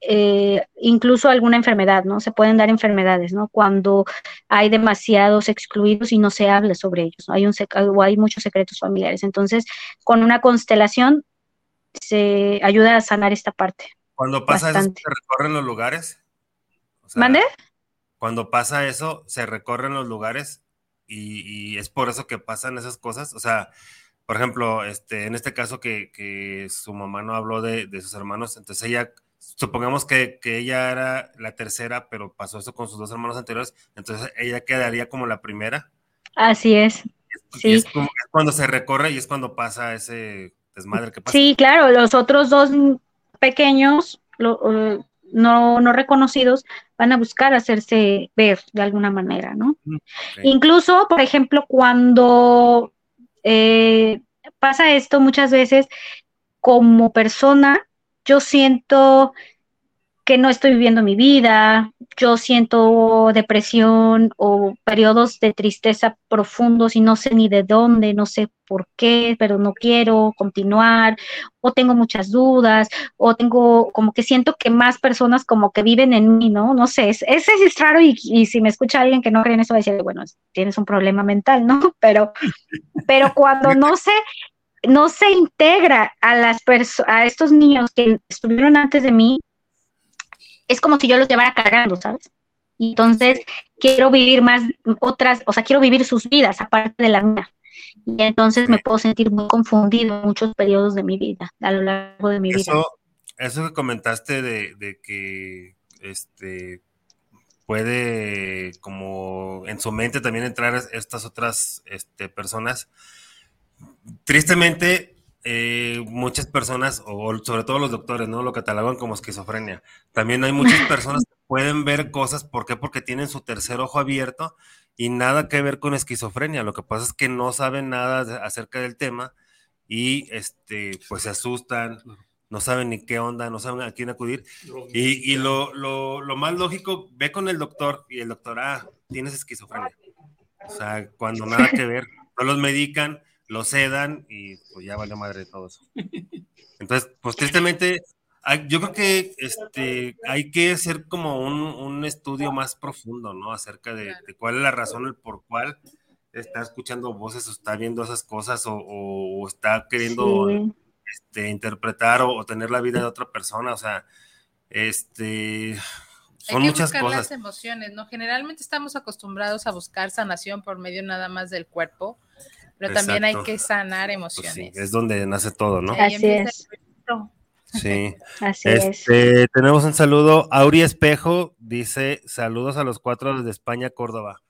eh, incluso alguna enfermedad, ¿no? Se pueden dar enfermedades, ¿no? Cuando hay demasiados excluidos y no se habla sobre ellos, ¿no? Hay, un o hay muchos secretos familiares. Entonces, con una constelación se ayuda a sanar esta parte. Cuando pasa eso, ¿se recorren los lugares? ¿Mande? Cuando pasa eso, ¿se recorren los lugares? y, es por eso que pasan esas cosas. O sea, por ejemplo, este, en este caso que, su mamá no habló de, sus hermanos, entonces ella, supongamos que, ella era la tercera, pero pasó eso con sus dos hermanos anteriores, entonces ella quedaría como la primera. Así es. sí. es, cuando se recorre y es cuando pasa ese desmadre que pasa. Sí, claro, los otros dos pequeños, lo, no, no reconocidos van a buscar hacerse ver de alguna manera, ¿no? Incluso, por ejemplo, cuando eh, pasa esto muchas veces, como persona, yo siento que no estoy viviendo mi vida, yo siento depresión o periodos de tristeza profundos y no sé ni de dónde, no sé por qué, pero no quiero continuar, o tengo muchas dudas, o tengo como que siento que más personas como que viven en mí, ¿no? No sé, ese es, raro y, si me escucha alguien que no cree en eso va a decir, bueno, tienes un problema mental, ¿no? Pero, pero cuando no se, no se integra a las a estos niños que estuvieron antes de mí, es como si yo los llevara cargando, ¿sabes? Y entonces quiero vivir más otras, o sea, quiero vivir sus vidas aparte de la mía. Y entonces me puedo sentir muy confundido en muchos periodos de mi vida, a lo largo de mi vida. Eso que comentaste de, que este puede como en su mente también entrar estas otras este, personas. Tristemente, eh, muchas personas, o sobre todo los doctores, ¿no? Lo catalogan como esquizofrenia. También hay muchas personas que pueden ver cosas, ¿por qué? Porque tienen su tercer ojo abierto y nada que ver con esquizofrenia. Lo que pasa es que no saben nada acerca del tema y este, pues se asustan, no saben ni qué onda, no saben a quién acudir. Y, y lo, lo, lo, más lógico, ve con el doctor y el doctor, ah, tienes esquizofrenia. O sea, cuando nada que ver, no los medican lo cedan y pues ya vale madre de todo eso. Entonces, pues tristemente, yo creo que este, hay que hacer como un, estudio más profundo, ¿no? Acerca de, cuál es la razón, el por cuál está escuchando voces o está viendo esas cosas o, está queriendo este, interpretar o, tener la vida de otra persona, o sea, este... Son Hay que buscar las emociones, ¿no? Generalmente estamos acostumbrados a buscar sanación por medio nada más del cuerpo, pero también hay que sanar pues emociones. es donde nace todo, ¿no? Así es. Sí. Así este, Tenemos un saludo. Auri Espejo dice: Saludos a los cuatro desde España, Córdoba.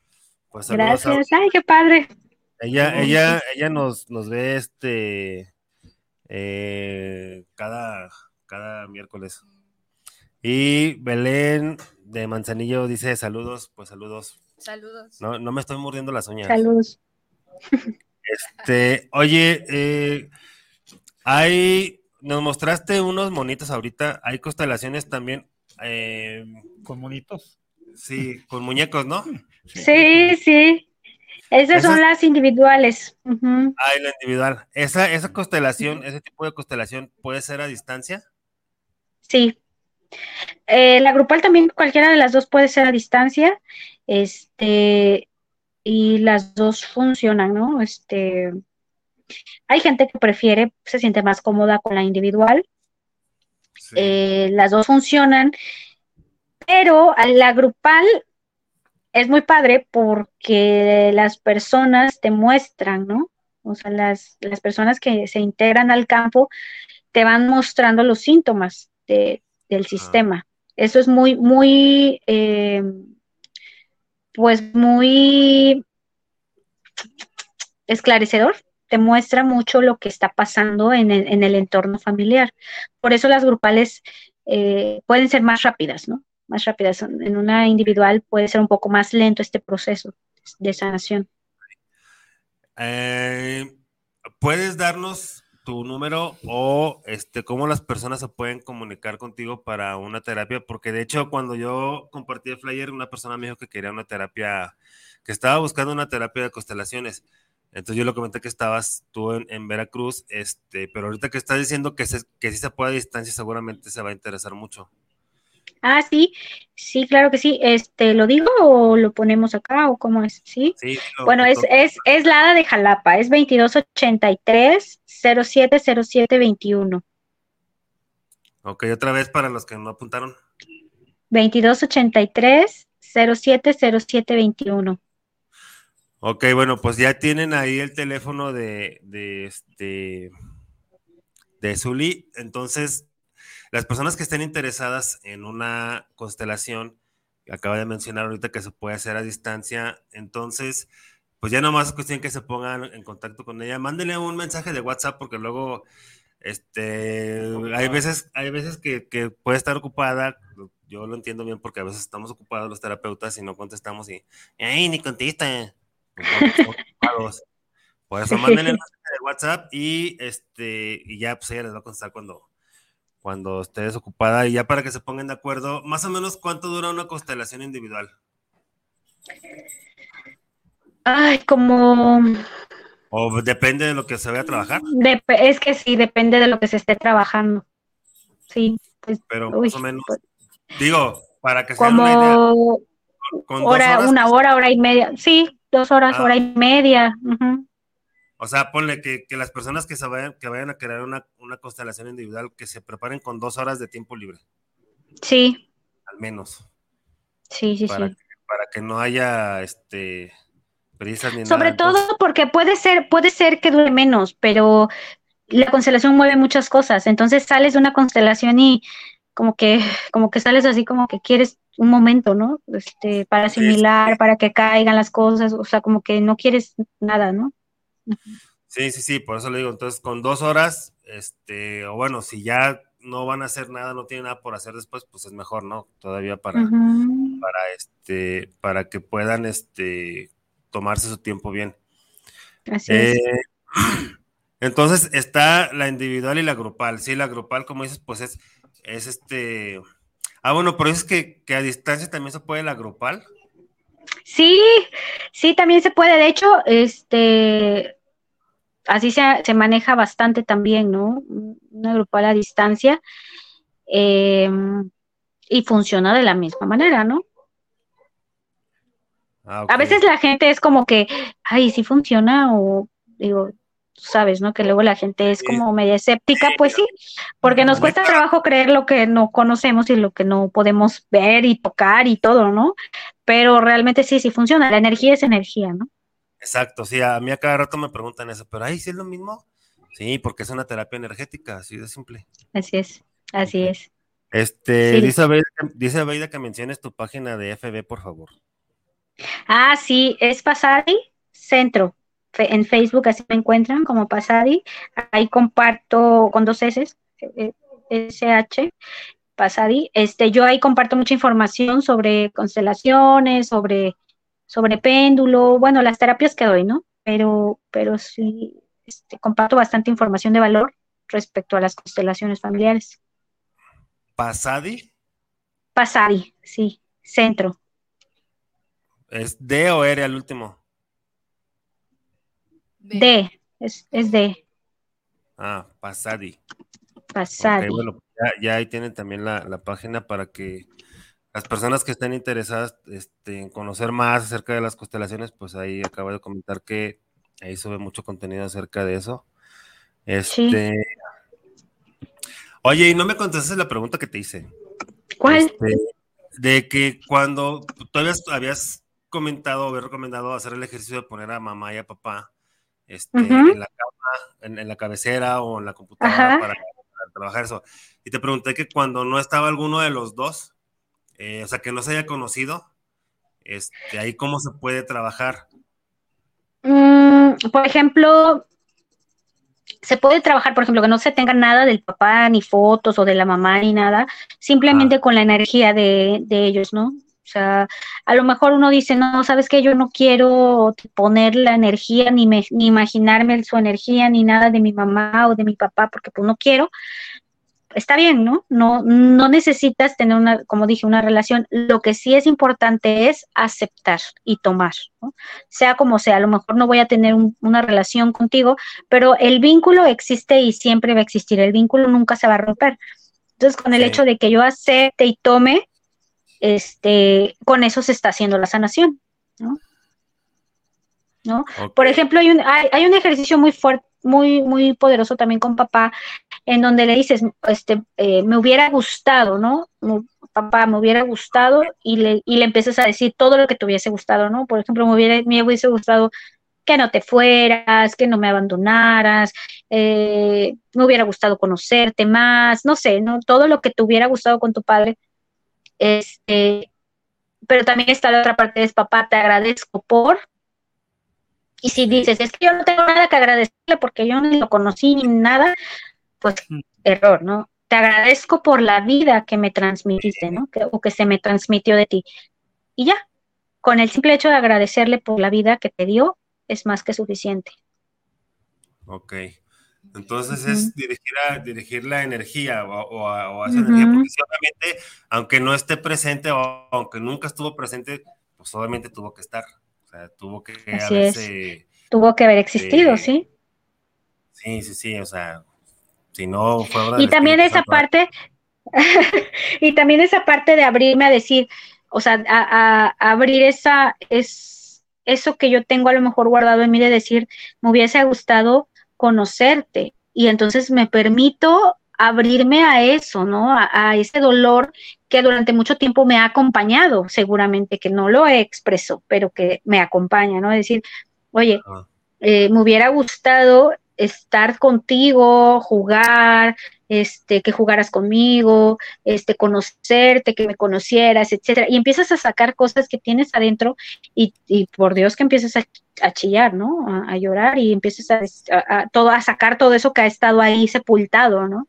Pues Gracias. Ay, qué padre. Ella, ella, ella nos, nos ve este eh, cada, cada miércoles. Y Belén de Manzanillo dice saludos, pues saludos. Saludos. No, no me estoy mordiendo las uñas. Saludos. Este, oye, eh, hay, nos mostraste unos monitos ahorita, hay constelaciones también. Eh, ¿Con monitos? Sí, con muñecos, ¿no? Sí, sí. Esas, son las individuales. Ah, la individual. ¿Esa, ¿Esa constelación, ese tipo de constelación puede ser a distancia? Sí. Eh, la grupal también, cualquiera de las dos puede ser a distancia. Este, y las dos funcionan, ¿no? Este, hay gente que prefiere, se siente más cómoda con la individual. Eh, las dos funcionan, pero la grupal es muy padre porque las personas te muestran, ¿no? O sea, las, personas que se integran al campo te van mostrando los síntomas del sistema. Eso es muy, muy, eh, pues muy esclarecedor, te muestra mucho lo que está pasando en el, entorno familiar. Por eso las grupales eh, pueden ser más rápidas, ¿no? Más rápidas. En una individual puede ser un poco más lento este proceso de sanación. Eh, ¿Puedes darnos tu número o este, cómo las personas se pueden comunicar contigo para una terapia, porque de hecho cuando yo compartí el flyer, una persona me dijo que quería una terapia, que estaba buscando una terapia de constelaciones. Entonces yo le comenté que estabas tú en, Veracruz, este, pero ahorita que estás diciendo que, que sí se puede a distancia, seguramente se va a interesar mucho. Ah, sí, sí, claro que sí. Este, ¿lo digo o lo ponemos acá o cómo es? Sí. bueno, es, es, es la de Jalapa, es 2283 070721. Ok, otra vez para los que no apuntaron. 2283 070721. Ok, bueno, pues ya tienen ahí el teléfono de, de este de Zuli. Entonces, las personas que estén interesadas en una constelación, acaba de mencionar ahorita que se puede hacer a distancia, entonces, pues ya nomás es cuestión que se pongan en contacto con ella. Mándenle un mensaje de WhatsApp porque luego, este, hay veces, hay veces que, puede estar ocupada. Yo lo entiendo bien porque a veces estamos ocupados los terapeutas y no contestamos y, ¡ay, ni contesta! Pues Por eso mándenle el mensaje de WhatsApp y este, y ya pues ella les va a contestar cuando, cuando esté desocupada y ya para que se pongan de acuerdo, más o menos cuánto dura una constelación individual. Ay, como... O depende de lo que se vaya a trabajar. es que sí, depende de lo que se esté trabajando. Sí, pues, Pero más o menos. Pues, digo, para que sea como una idea. hora, una hora, hora y media. Sí, dos horas, ah. hora y media. O sea, ponle que, las personas que, se vayan, que vayan a crear una, constelación individual, que se preparen con dos horas de tiempo libre. Sí. Al menos. Sí, sí, para sí. Que, para que no haya este prisas ni Sobre todo porque puede ser, puede ser que dure menos, pero la constelación mueve muchas cosas. Entonces sales de una constelación y como que, como que sales así como que quieres un momento, ¿no? Este, para asimilar, para que caigan las cosas, o sea, como que no quieres nada, ¿no? Sí, sí, sí, por eso le digo, entonces con dos horas, este, o bueno, si ya no van a hacer nada, no tienen nada por hacer después, pues es mejor, ¿no? Todavía para, para este, para que puedan este tomarse su tiempo bien. Así es. Eh, entonces está la individual y la grupal. Sí, la grupal, como dices, pues es, es este. Ah, bueno, pero es que, que a distancia también se puede la grupal. Sí, sí, también se puede. De hecho, este, así se, se maneja bastante también, ¿no? Una grupal a distancia em, y funciona de la misma manera, ¿no? Ah, A veces la gente es como que, ay, sí funciona o digo, sabes, ¿no? Que luego la gente es como media escéptica, pues sí, porque nos cuesta trabajo creer lo que no conocemos y lo que no podemos ver y tocar y todo, ¿no? Pero realmente sí, sí funciona, la energía es energía, ¿no? Exacto, sí, a mí a cada rato me preguntan eso, pero ahí sí es lo mismo. Sí, porque es una terapia energética, así de simple. Así es, así es. Este, dice, Beida, dice que menciones tu página de FB, por favor. Ah, sí, es Pasadi Centro. En Facebook así me encuentran como Pasadi. Ahí comparto con dos S, SH, Pasadi. Este, yo ahí comparto mucha información sobre constelaciones, sobre, sobre péndulo, bueno, las terapias que doy, ¿no? Pero, pero sí, este, comparto bastante información de valor respecto a las constelaciones familiares. ¿Pasadi? Pasadi, sí, centro. ¿Es D o R al último? D, es, es D. Ah, Pasadi. Pasadi. bueno, ya, ahí tienen también la, página para que las personas que estén interesadas este, en conocer más acerca de las constelaciones, pues ahí acabo de comentar que ahí sube mucho contenido acerca de eso. Este, Oye, y no me contestaste la pregunta que te hice. ¿Cuál? Este, de que cuando todavía habías comentado, habías recomendado hacer el ejercicio de poner a mamá y a papá este, en la cama, en, la cabecera o en la computadora para, trabajar eso. Y te pregunté que cuando no estaba alguno de los dos, eh, o sea, que no se haya conocido, este, ahí cómo se puede trabajar. Mm, por ejemplo, se puede trabajar, por ejemplo, que no se tenga nada del papá, ni fotos o de la mamá, ni nada, simplemente ah. con la energía de, ellos, ¿no? O sea, a lo mejor uno dice, no, sabes que yo no quiero poner la energía, ni, me, ni imaginarme su energía, ni nada de mi mamá o de mi papá, porque pues no quiero, está bien, ¿no? No, no necesitas tener una, como dije, una relación. Lo que sí es importante es aceptar y tomar, ¿no? Sea como sea, a lo mejor no voy a tener una relación contigo, pero el vínculo existe y siempre va a existir. El vínculo nunca se va a romper. Entonces, con el hecho de que yo acepte y tome, este, con eso se está haciendo la sanación, ¿no? ¿No? Por ejemplo, hay un, hay, hay un ejercicio muy fuerte muy, muy poderoso también con papá, en donde le dices, este, eh, me hubiera gustado, ¿no? Papá, me hubiera gustado, y le, y le empiezas a decir todo lo que te hubiese gustado, ¿no? Por ejemplo, me, hubiera, me hubiese gustado que no te fueras, que no me abandonaras, eh, me hubiera gustado conocerte más, no sé, ¿no? Todo lo que te hubiera gustado con tu padre. Este, pero también está la otra parte, es papá, te agradezco por, y si dices, es que yo no tengo nada que agradecerle porque yo ni lo conocí ni nada, pues error, ¿no? Te agradezco por la vida que me transmitiste, ¿no? Que, o que se me transmitió de ti. Y ya, con el simple hecho de agradecerle por la vida que te dio, es más que suficiente. Ok. Entonces es dirigir, a, dirigir la energía o, a, esa energía, porque obviamente, aunque no esté presente o aunque nunca estuvo presente, pues obviamente tuvo que estar. O sea, tuvo que haberse, Tuvo que haber existido, sí. Sí, sí, sí, o sea, si no fue Y también esa parte, y también esa parte de abrirme a decir, o sea, a, abrir esa, es eso que yo tengo a lo mejor guardado en mí de decir, me hubiese gustado conocerte. Y entonces me permito abrirme a eso, ¿no? A, ese dolor que durante mucho tiempo me ha acompañado, seguramente que no lo he expreso, pero que me acompaña, ¿no? Es decir, oye, eh, me hubiera gustado estar contigo, jugar, este, que jugaras conmigo, este, conocerte, que me conocieras, etcétera, y empiezas a sacar cosas que tienes adentro y, por Dios que empiezas a, chillar, ¿no? A, llorar y empiezas a, todo, a sacar todo eso que ha estado ahí sepultado, ¿no?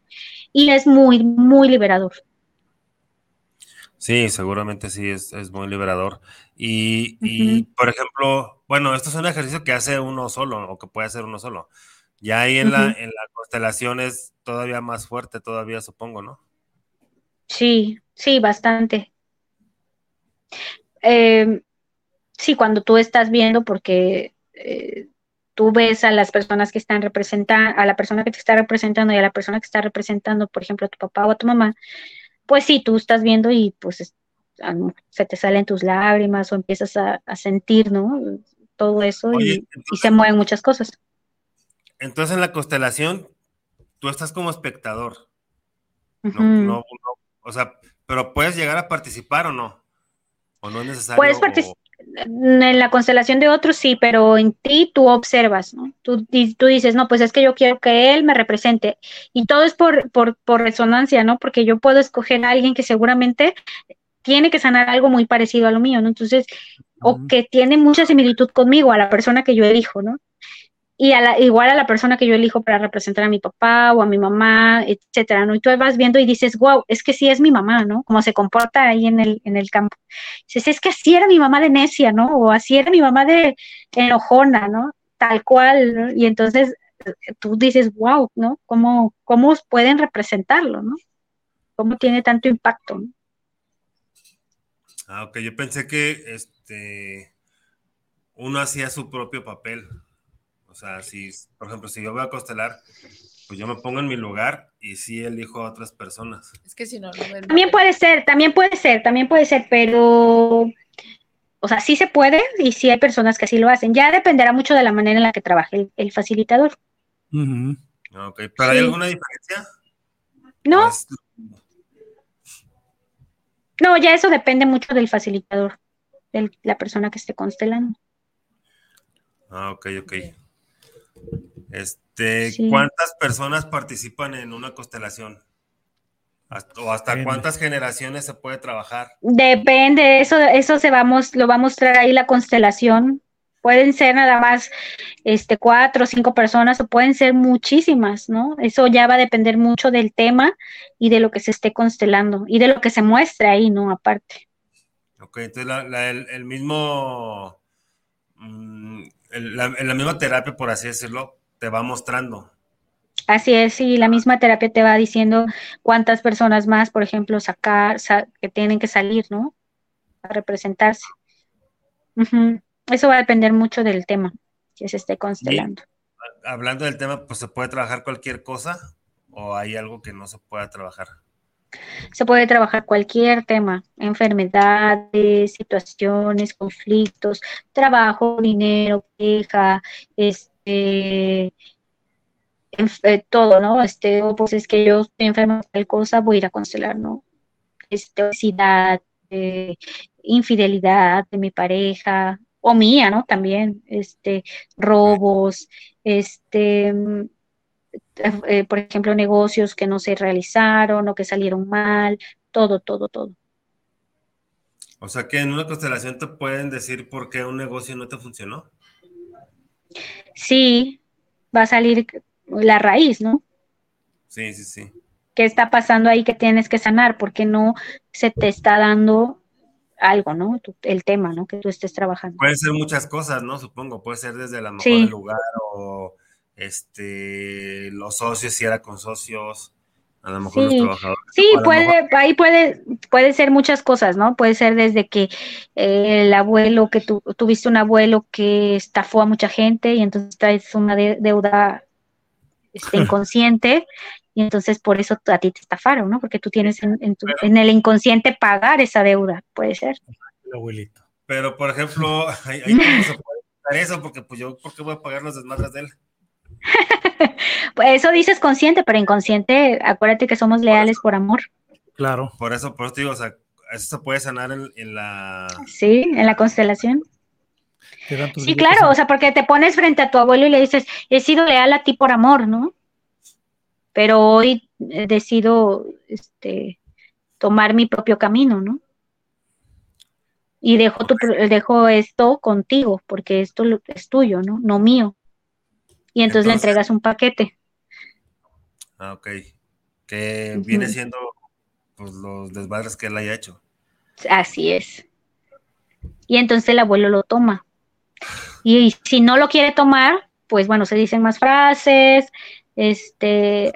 Y es muy, muy liberador. Sí, seguramente sí, es, muy liberador. Y, y, por ejemplo, bueno, esto es un ejercicio que hace uno solo o que puede hacer uno solo. Ya ahí en, la, en la constelación es todavía más fuerte, todavía supongo, ¿no? Sí, sí, bastante. Em, sí, cuando tú estás viendo, porque eh, tú ves a las personas que están representando, a la persona que te está representando y a la persona que está representando, por ejemplo, a tu papá o a tu mamá, pues sí, tú estás viendo y pues se te salen tus lágrimas o empiezas a, sentir, ¿no? Todo eso y, se mueven muchas cosas. Entonces en la constelación, tú estás como espectador. no, no, o sea, pero puedes llegar a participar o no. O no es necesario. Puedes participar. En la constelación de otros sí, pero en ti tú observas, ¿no? Tú, tú, dices, no, pues es que yo quiero que él me represente. Y todo es por, por, por resonancia, ¿no? Porque yo puedo escoger a alguien que seguramente tiene que sanar algo muy parecido a lo mío, ¿no? Entonces, o que tiene mucha similitud conmigo, a la persona que yo elijo, ¿no? Y a la, igual a la persona que yo elijo para representar a mi papá o a mi mamá, etcétera, ¿no? Y tú vas viendo y dices, wow, es que sí es mi mamá, ¿no? Como se comporta ahí en el, en el campo. Dices, es que así era mi mamá de necia, ¿no? O así era mi mamá de enojona, ¿no? Tal cual. Y entonces tú dices, wow, ¿no? ¿Cómo, cómo pueden representarlo, ¿no? ¿Cómo tiene tanto impacto. Ah, ok, yo pensé que este uno hacía su propio papel. O sea, si, por ejemplo, si yo voy a constelar, pues yo me pongo en mi lugar y sí elijo a otras personas. Es que si no, no También puede ser, también puede ser, también puede ser, pero, o sea, sí se puede y sí hay personas que así lo hacen. Ya dependerá mucho de la manera en la que trabaje el, facilitador. Ok, ¿pero hay alguna diferencia? No. No, ya eso depende mucho del facilitador, de la persona que esté constelando. Ah, ok, ok. Este, ¿cuántas personas participan en una constelación? ¿O hasta cuántas generaciones se puede trabajar? Depende, eso, eso se va lo va a mostrar ahí la constelación. Pueden ser nada más este, cuatro o cinco personas o pueden ser muchísimas, ¿no? Eso ya va a depender mucho del tema y de lo que se esté constelando y de lo que se muestre ahí, ¿no? Aparte. Ok, entonces el, mismo, mm, la misma terapia, por así decirlo, te va mostrando. Así es, y la misma terapia te va diciendo cuántas personas más, por ejemplo, sacar, que tienen que salir, ¿no? A representarse. Eso va a depender mucho del tema que se esté constelando. hablando del tema, pues se puede trabajar cualquier cosa o hay algo que no se pueda trabajar. Se puede trabajar cualquier tema, enfermedades, situaciones, conflictos, trabajo, dinero, queja, este eh, eh, todo, ¿no? Este, pues es que yo estoy enferma de tal cosa, voy a ir a constelar, ¿no? Este, obesidad, eh, infidelidad de mi pareja, o mía, ¿no? También, este, robos, este, mm, por ejemplo, negocios que no se realizaron o que salieron mal, todo, todo, todo. O sea que en una constelación te pueden decir por qué un negocio no te funcionó sí va a salir la raíz, ¿no? Sí, sí, sí. ¿Qué está pasando ahí que tienes que sanar? Porque no se te está dando algo, ¿no? el tema, ¿no? Que tú estés trabajando. Pueden ser muchas cosas, ¿no? Supongo, puede ser desde la mejor lugar o este los socios, si era con socios, a lo mejor sí, los trabajadores. Sí, puede, ahí puede, puede ser muchas cosas, ¿no? Puede ser desde que eh, el abuelo, que tú tuviste un abuelo que estafó a mucha gente y entonces traes una deuda este, inconsciente y entonces por eso a ti te estafaron, ¿no? Porque tú tienes en, en, el inconsciente pagar esa deuda, puede ser. El abuelito. Pero, por ejemplo, ahí, cómo se puede eso, porque pues yo, ¿por qué voy a pagar los desmadres de él? pues eso dices consciente, pero inconsciente, acuérdate que somos leales por amor. Claro. Por eso, por eso digo, o sea, eso se puede sanar en, la... Sí, en la constelación. Sí, claro, o sea, porque te pones frente a tu abuelo y le dices, he sido leal a ti por amor, ¿no? Pero hoy decido este, tomar mi propio camino, ¿no? Y dejo, tu, dejo esto contigo, porque esto es tuyo, ¿no? No mío y entonces, le entregas un paquete. Ah, ok. Que viene siendo pues, los desmadres que él haya hecho. Así es. Y entonces el abuelo lo toma. Y, si no lo quiere tomar, pues bueno, se dicen más frases, este,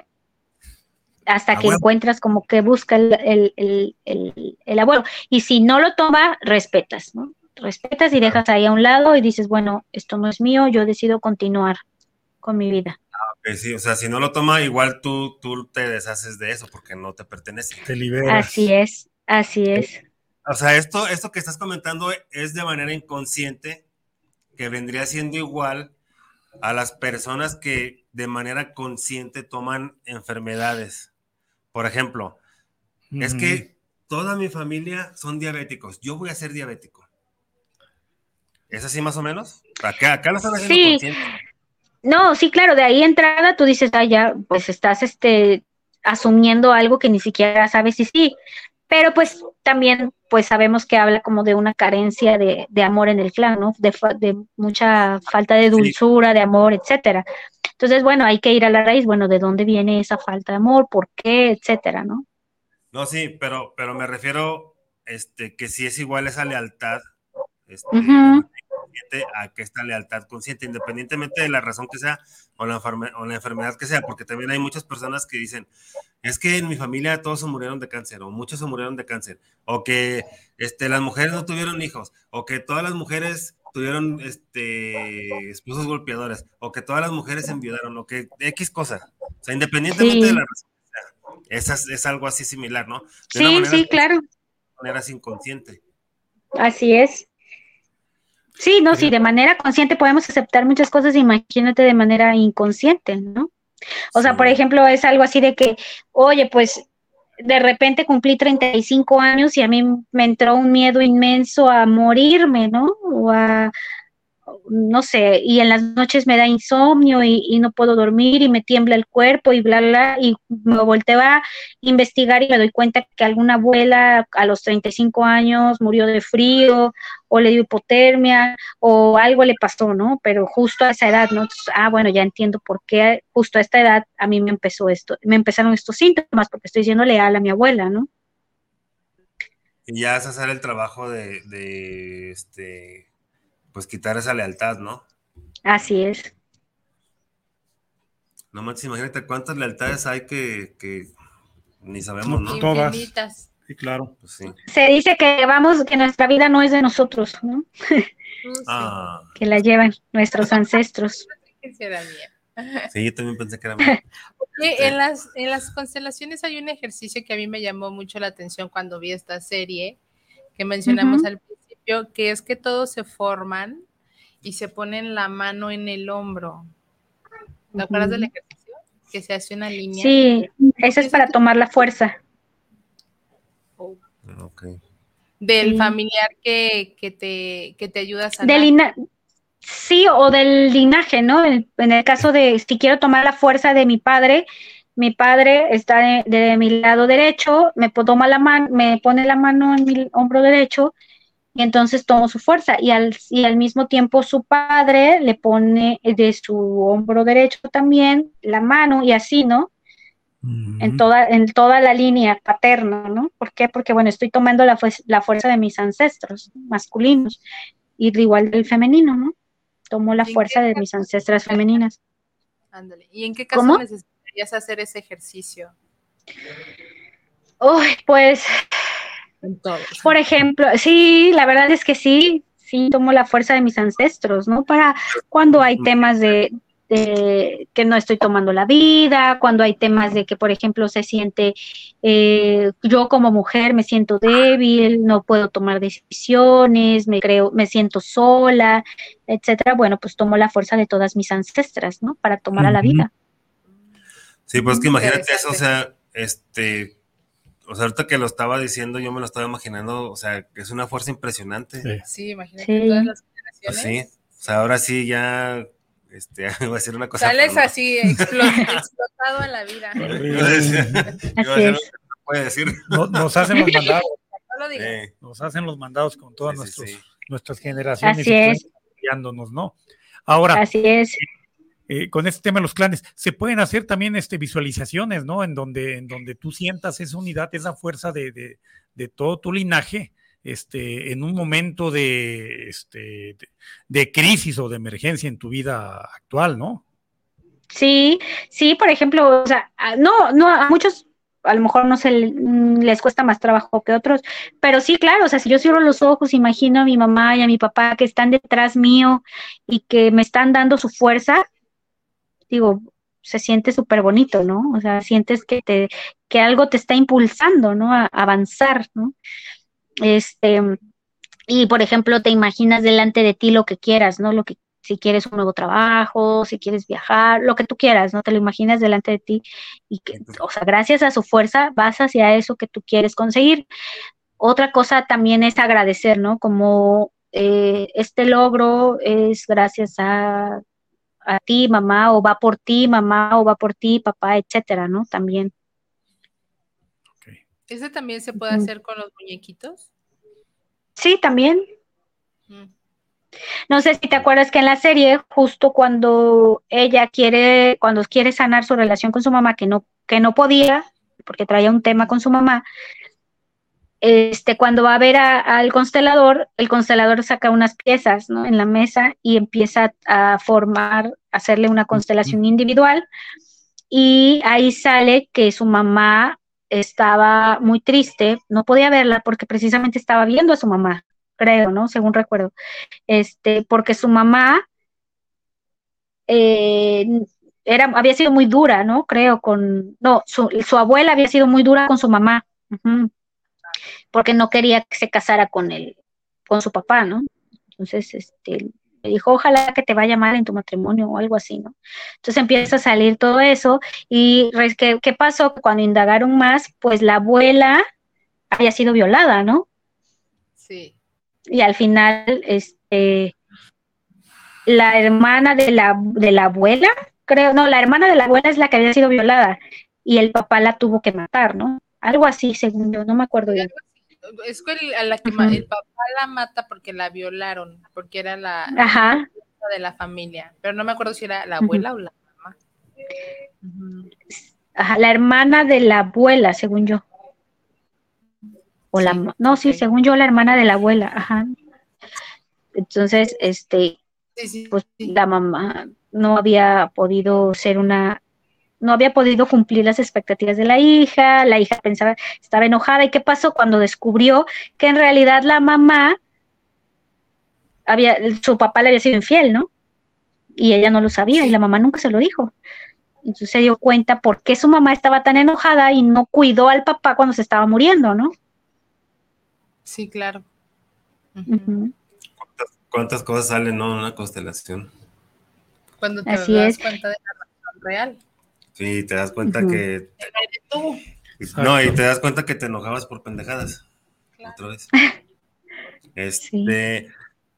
hasta que encuentras como que busca el, el, abuelo. Y si no lo toma, respetas, ¿no? Respetas y dejas ahí a un lado y dices, bueno, esto no es mío, yo decido continuar con mi vida. Ah, sí, o sea, si no lo toma, igual tú, tú te deshaces de eso porque no te pertenece. Te liberas. Así es, así es. o sea, esto, esto que estás comentando es de manera inconsciente, que vendría siendo igual a las personas que de manera consciente toman enfermedades. Por ejemplo, es que toda mi familia son diabéticos, yo voy a ser diabético. ¿Es así más o menos? Acá, acá lo están haciendo consciente. No, sí, claro, de ahí entrada tú dices, ah, ya, pues estás este, asumiendo algo que ni siquiera sabes si sí, pero pues también pues sabemos que habla como de una carencia de, amor en el clan, ¿no? De, de mucha falta de dulzura, de amor, etcétera. Entonces, bueno, hay que ir a la raíz, bueno, ¿de dónde viene esa falta de amor? ¿Por qué? Etcétera, ¿no? No, sí, pero, pero me refiero, este, que si es igual esa lealtad, este, a que esta lealtad consciente, independientemente de la razón que sea o la, o la enfermedad que sea, porque también hay muchas personas que dicen, es que en mi familia todos se murieron de cáncer, o muchos se murieron de cáncer, o que este, las mujeres no tuvieron hijos, o que todas las mujeres tuvieron este, esposos golpeadores, o que todas las mujeres enviudaron, o que X cosa. O sea, independientemente de la razón que sea, es, es algo así similar, ¿no? sí, sí, claro. De manera inconsciente. Así es. Sí, no, sí, de manera consciente podemos aceptar muchas cosas, imagínate de manera inconsciente, ¿no? O sea, por ejemplo, es algo así de que, oye, pues de repente cumplí 35 años y a mí me entró un miedo inmenso a morirme, ¿no? O a, no sé, y en las noches me da insomnio y, no puedo dormir y me tiembla el cuerpo y bla, bla, y me volteo a investigar y me doy cuenta que alguna abuela a los 35 años murió de frío o le dio hipotermia o algo le pasó, ¿no? Pero justo a esa edad, ¿no? ah, bueno, ya entiendo por qué justo a esta edad a mí me empezó esto, me empezaron estos síntomas porque estoy siendo leal a mi abuela, ¿no? Y ya es hacer el trabajo de, de este pues quitar esa lealtad, ¿no? Así es. No manches, imagínate cuántas lealtades hay que, ni sabemos, ¿no? Todas. Sí, claro. Pues sí. Se dice que vamos, que nuestra vida no es de nosotros, ¿no? Ah. que la llevan nuestros ancestros. Sí, yo también pensé que era mía. en, las, en las constelaciones hay un ejercicio que a mí me llamó mucho la atención cuando vi esta serie que mencionamos al principio que es que todos se forman y se ponen la mano en el hombro. ¿Te acuerdas del ejercicio? Que se hace una línea. Sí, eso es para tomar la fuerza. Oh. Del familiar que, te, que te ayuda a sanar. sí, o del linaje, ¿no? En, el caso de si quiero tomar la fuerza de mi padre, mi padre está de, mi lado derecho, me toma la mano, me pone la mano en mi hombro derecho y entonces tomó su fuerza y al, y al mismo tiempo su padre le pone de su hombro derecho también la mano y así, ¿no? En toda, en toda la línea paterna, ¿no? ¿Por qué? Porque, bueno, estoy tomando la, la fuerza de mis ancestros masculinos y igual del femenino, ¿no? Tomo la fuerza de mis ancestras femeninas. Ándale. ¿Y en qué caso necesitarías hacer ese ejercicio? Uy, pues por ejemplo, sí, la verdad es que sí, sí tomo la fuerza de mis ancestros, ¿no? Para cuando hay temas de, que no estoy tomando la vida, cuando hay temas de que, por ejemplo, se siente, eh, yo como mujer me siento débil, no puedo tomar decisiones, me creo, me siento sola, etcétera. Bueno, pues tomo la fuerza de todas mis ancestras, ¿no? Para tomar a la vida. Sí, pues que imagínate eso, o sea, este, o sea, ahorita que lo estaba diciendo, yo me lo estaba imaginando, o sea, que es una fuerza impresionante. Sí, imagínate todas las generaciones. Pues sí, o sea, ahora sí ya, este, voy a decir una cosa. Sales así, explotado en la vida. nos hacen los mandados. No lo Nos hacen los mandados con todas nuestras generaciones. Así es. ¿no? Ahora. Así es. Eh, con este tema de los clanes, se pueden hacer también este, visualizaciones, ¿no? En donde, en donde tú sientas esa unidad, esa fuerza de, todo tu linaje, este, en un momento de, este, de, crisis o de emergencia en tu vida actual, ¿no? Sí, sí, por ejemplo, o sea, no, no, a muchos a lo mejor no se mm, les cuesta más trabajo que otros, pero sí, claro, o sea, si yo cierro los ojos, imagino a mi mamá y a mi papá que están detrás mío y que me están dando su fuerza, digo, se siente súper bonito, ¿no? O sea, sientes que, te, que algo te está impulsando, ¿no? A, avanzar, ¿no? Este, y por ejemplo, te imaginas delante de ti lo que quieras, ¿no? Lo que si quieres un nuevo trabajo, si quieres viajar, lo que tú quieras, ¿no? Te lo imaginas delante de ti y que, o sea, gracias a su fuerza vas hacia eso que tú quieres conseguir. Otra cosa también es agradecer, ¿no? Como eh, este logro es gracias a, a ti, mamá, o va por ti, mamá, o va por ti, papá, etcétera, ¿no? También. ¿Ese también se puede hacer con los muñequitos? Sí, también. No sé si te acuerdas que en la serie, justo cuando ella quiere, cuando quiere sanar su relación con su mamá, que no, que no podía, porque traía un tema con su mamá, este, cuando va a ver al constelador, el constelador saca unas piezas ¿no? en la mesa y empieza a formar, a hacerle una constelación individual. Y ahí sale que su mamá estaba muy triste, no podía verla porque precisamente estaba viendo a su mamá, creo, ¿no? Según recuerdo. Este, porque su mamá eh, era, había sido muy dura, ¿no? Creo, con, no, su, abuela había sido muy dura con su mamá, porque no quería que se casara con él, con su papá, ¿no? Entonces, este, le dijo, ojalá que te vaya mal en tu matrimonio o algo así, ¿no? Entonces empieza a salir todo eso y ¿qué, qué pasó? Cuando indagaron más, pues la abuela había sido violada, ¿no? Sí. Y al final, este, la hermana de la, de la abuela, creo, no, la hermana de la abuela es la que había sido violada y el papá la tuvo que matar, ¿no? Algo así, según yo, no me acuerdo bien es que el, a la que el papá la mata porque la violaron, porque era la, de la familia, pero no me acuerdo si era la abuela o la mamá. Ajá, la hermana de la abuela, según yo. O la no, sí, según yo la hermana de la abuela, ajá. Entonces, este, pues la mamá no había podido ser una no había podido cumplir las expectativas de la hija, la hija pensaba, estaba enojada. ¿Y qué pasó cuando descubrió que en realidad la mamá había, su papá le había sido infiel, ¿no? Y ella no lo sabía y la mamá nunca se lo dijo. Entonces se dio cuenta por qué su mamá estaba tan enojada y no cuidó al papá cuando se estaba muriendo, ¿no? Sí, claro. ¿Cuántas, cosas salen ¿no? en una constelación? Cuando te das cuenta de la razón real. Sí, te das cuenta que. No, y te das cuenta que te enojabas por pendejadas. Otra vez. Este.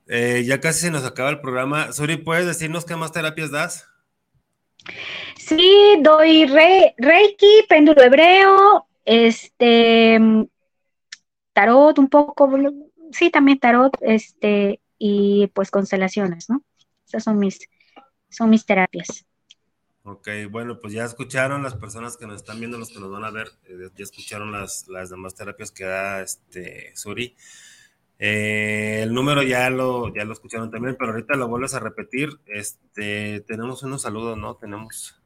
Eh, ya casi se nos acaba el programa. Suri, ¿puedes decirnos qué más terapias das? Sí, doy Reiki, péndulo hebreo, este. Tarot, un poco. Sí, también tarot, este. Y pues constelaciones, ¿no? Esas son mis, son mis terapias. Ok, bueno, pues ya escucharon las personas que nos están viendo, los que nos van a ver, eh, ya escucharon las, las, demás terapias que da este Suri. Eh, el número ya lo, ya lo escucharon también, pero ahorita lo vuelves a repetir. Este, tenemos unos saludos, ¿no? Tenemos.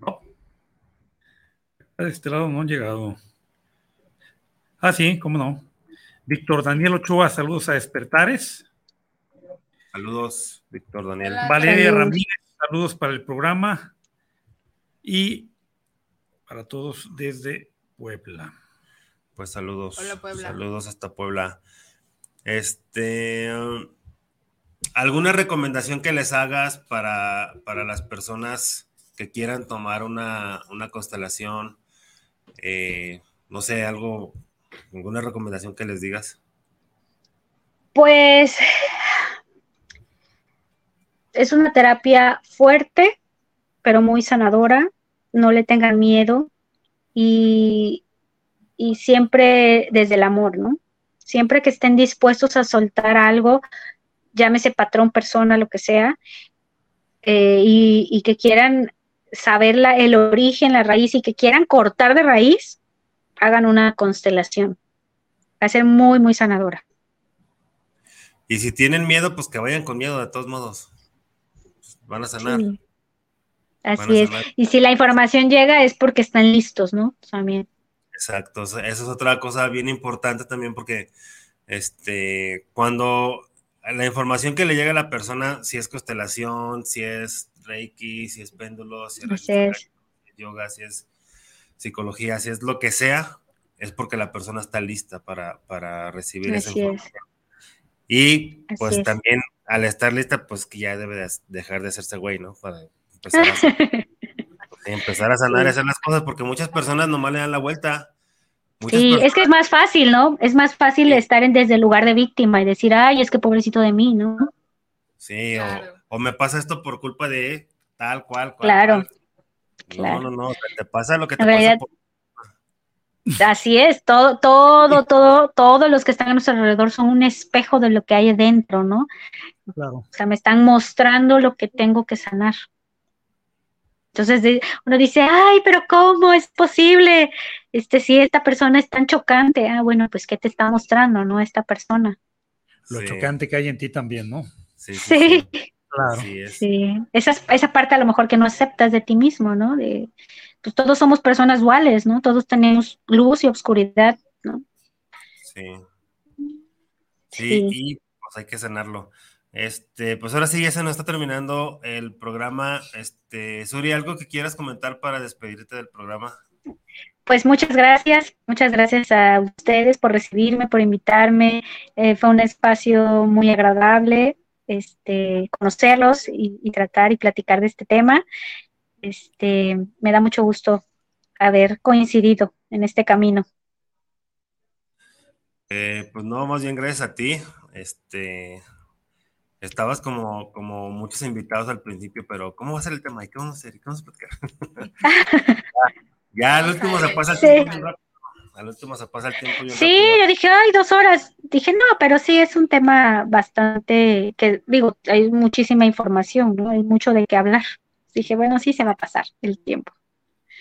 No. De este lado no han llegado. Ah, sí, cómo no. Víctor Daniel Ochoa, saludos a Despertares. Saludos, Víctor Daniel. Valeria Ramírez, saludos para el programa y para todos desde Puebla. Pues saludos. Saludos hasta Puebla. Este, ¿alguna recomendación que les hagas para, las personas que quieran tomar una, constelación? Eh, no sé, algo, alguna recomendación que les digas. Pues es una terapia fuerte, pero muy sanadora no le tengan miedo y, siempre desde el amor, ¿no? Siempre que estén dispuestos a soltar algo, llámese patrón, persona, lo que sea, eh, y, que quieran saber la, el origen, la raíz y que quieran cortar de raíz, hagan una constelación. Va a ser muy, muy sanadora. Y si tienen miedo, pues que vayan con miedo de todos modos. Van a sanar. Así es. Y si la información llega es porque están listos, ¿no? También. Exacto. Esa es otra cosa bien importante también porque este, cuando la información que le llega a la persona, si es constelación, si es Reiki, si es péndulo, si es, yoga, si es psicología, si es lo que sea, es porque la persona está lista para, para recibir esa información. Y pues también al estar lista, pues que ya debe dejar de hacerse güey, ¿no? Para empezar a, empezar a sanar y hacer las cosas, porque muchas personas nomás le dan la vuelta. sí, es que es más fácil, ¿no? Es más fácil estar en, desde el lugar de víctima y decir, ay, es que pobrecito de mí, ¿no? Sí, o, me pasa esto por culpa de tal cual, cual. Claro. No, no, no, te pasa lo que te pasa por Así es, todo, todo, todo, todos los que están a nuestro alrededor son un espejo de lo que hay dentro, ¿no? Claro. O sea, me están mostrando lo que tengo que sanar. Entonces uno dice, ay, pero ¿cómo es posible? Este, si esta persona es tan chocante, ah, bueno, pues ¿qué te está mostrando, no? Esta persona. Lo chocante que hay en ti también, ¿no? Sí. sí, Claro. Sí, Esa, esa parte a lo mejor que no aceptas de ti mismo, ¿no? De, pues todos somos personas duales, ¿no? Todos tenemos luz y oscuridad, ¿no? Sí. Sí, y pues hay que sanarlo. Este, pues ahora sí, ya se nos está terminando el programa. Este, Suri, ¿algo que quieras comentar para despedirte del programa? Pues muchas gracias, muchas gracias a ustedes por recibirme, por invitarme. Eh, fue un espacio muy agradable, este, conocerlos y, y, tratar y platicar de este tema este, me da mucho gusto haber coincidido en este camino. Eh, pues no, más bien gracias a ti. Este, estabas como, como muchos invitados al principio, pero ¿cómo va a ser el tema? ¿Y qué vamos a hacer? ¿Qué vamos a platicar? ya, al último se pasa el tiempo. Al último se pasa el tiempo. sí, yo dije, ay, dos horas. Dije, no, pero sí es un tema bastante, que digo, hay muchísima información, ¿no? Hay mucho de qué hablar dije, bueno, sí se va a pasar el tiempo.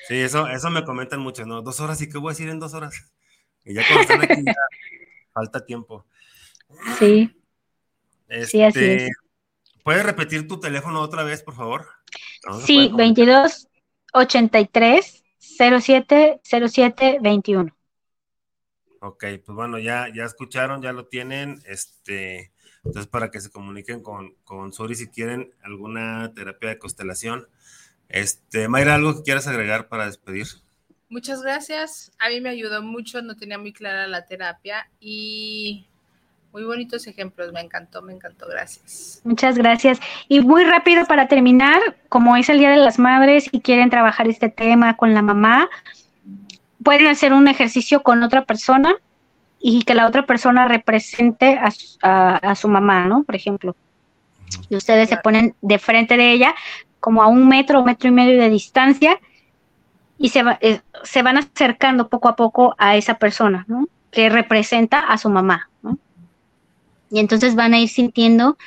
Sí, eso, eso me comentan mucho, ¿no? Dos horas, ¿y qué voy a decir en dos horas? Y ya cuando están aquí, falta tiempo. Sí. Sí, así este, es. ¿Puedes repetir tu teléfono otra vez, por favor? sí, 22 83 07 07 21. Ok, pues bueno, ya, ya escucharon, ya lo tienen. Este, entonces, para que se comuniquen con, con Suri si quieren alguna terapia de constelación. Este, Mayra, ¿algo que quieras agregar para despedir? Muchas gracias. A mí me ayudó mucho, no tenía muy clara la terapia y muy bonitos ejemplos. Me encantó, me encantó. Gracias. Muchas gracias. Y muy rápido para terminar, como es el Día de las Madres y quieren trabajar este tema con la mamá, pueden hacer un ejercicio con otra persona y que la otra persona represente a, su mamá, ¿no? Por ejemplo. Y ustedes se ponen de frente de ella, como a un metro metro y medio de distancia, y se, eh, se van acercando poco a poco a esa persona, ¿no? Que representa a su mamá, ¿no? Y entonces van a ir sintiendo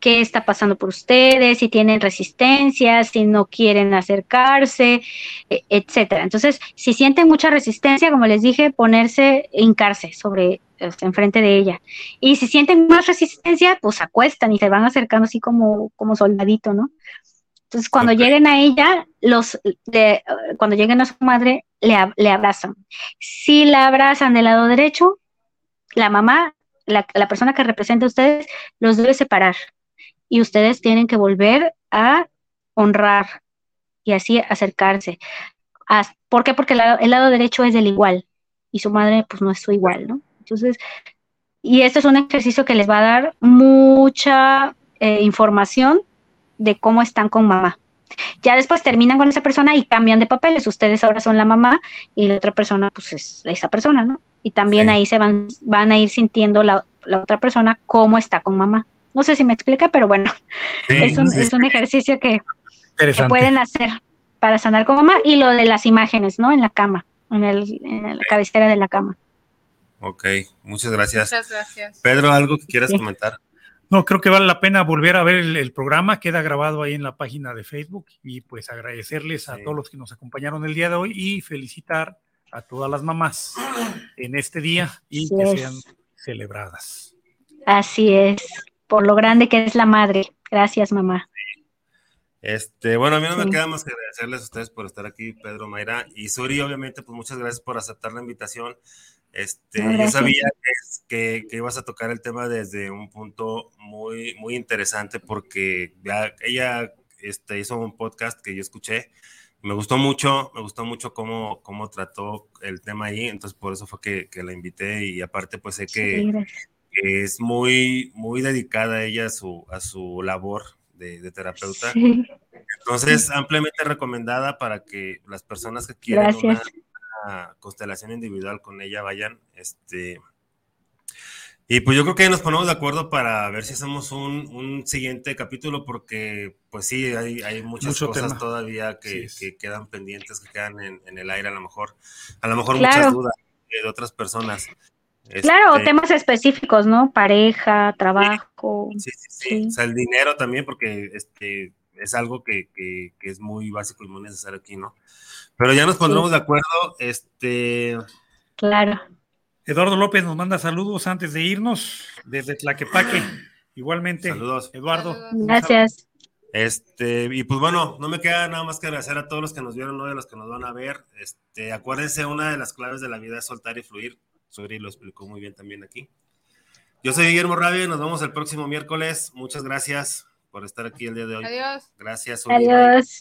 qué está pasando por ustedes, si tienen resistencia, si no quieren acercarse, e, etcétera. Entonces, si sienten mucha resistencia, como les dije, ponerse, hincarse sobre, enfrente de ella. Y si sienten más resistencia, pues acuestan y se van acercando así como, como soldadito, ¿no? Entonces, cuando lleguen a ella, los, cuando lleguen a su madre, le, le abrazan. Si la abrazan del lado derecho, la mamá la, la, persona que representa a ustedes los debe separar y ustedes tienen que volver a honrar y así acercarse. ¿Por qué? Porque el lado, derecho es del igual y su madre pues no es su igual, ¿no? Entonces, y esto es un ejercicio que les va a dar mucha eh, información de cómo están con mamá. Ya después terminan con esa persona y cambian de papeles. Ustedes ahora son la mamá y la otra persona pues es esa persona, ¿no? Y también ahí se van, van a ir sintiendo la, la otra persona cómo está con mamá. No sé si me explica, pero bueno, es, un, ejercicio que, pueden hacer para sanar con mamá y lo de las imágenes, ¿no? En la cama, en, el, en la cabecera de la cama. Ok, muchas gracias. Muchas gracias. Pedro, ¿algo que quieras comentar? No, creo que vale la pena volver a ver el, programa, queda grabado ahí en la página de Facebook y pues agradecerles a todos los que nos acompañaron el día de hoy y felicitar a todas las mamás en este día y que sean celebradas. Así es por lo grande que es la madre. Gracias, mamá. Este, bueno, a mí no me queda más que agradecerles a ustedes por estar aquí, Pedro Mayra. Y Suri, obviamente, pues muchas gracias por aceptar la invitación. Este, yo sabía que, que, ibas a tocar el tema desde un punto muy, muy interesante porque ya ella este, hizo un podcast que yo escuché me gustó mucho, me gustó mucho cómo, cómo trató el tema ahí, entonces por eso fue que, que la invité y aparte pues sé que, es muy, muy dedicada ella a su, a su labor de, terapeuta. Entonces, ampliamente recomendada para que las personas que quieran una, una, constelación individual con ella vayan, este, y pues yo creo que nos ponemos de acuerdo para ver si hacemos un, siguiente capítulo, porque pues sí, hay, hay muchas cosas todavía que, quedan pendientes, que quedan en, el aire a lo mejor. A lo mejor muchas dudas de otras personas. Claro, este temas específicos, ¿no? Pareja, trabajo. Sí, sí, sí, O sea, el dinero también, porque este es algo que, que, es muy básico y muy necesario aquí, ¿no? Pero ya nos pondremos de acuerdo, este... Claro. Eduardo López nos manda saludos antes de irnos desde Tlaquepaque. Igualmente, saludos. Eduardo. Gracias. Este, y pues bueno, no me queda nada más que agradecer a todos los que nos vieron hoy, a los que nos van a ver. Este, acuérdense, una de las claves de la vida es soltar y fluir. Suri lo explicó muy bien también aquí. Yo soy Guillermo Rabia y nos vemos el próximo miércoles. Muchas gracias por estar aquí el día de hoy. Adiós. Gracias. Adiós.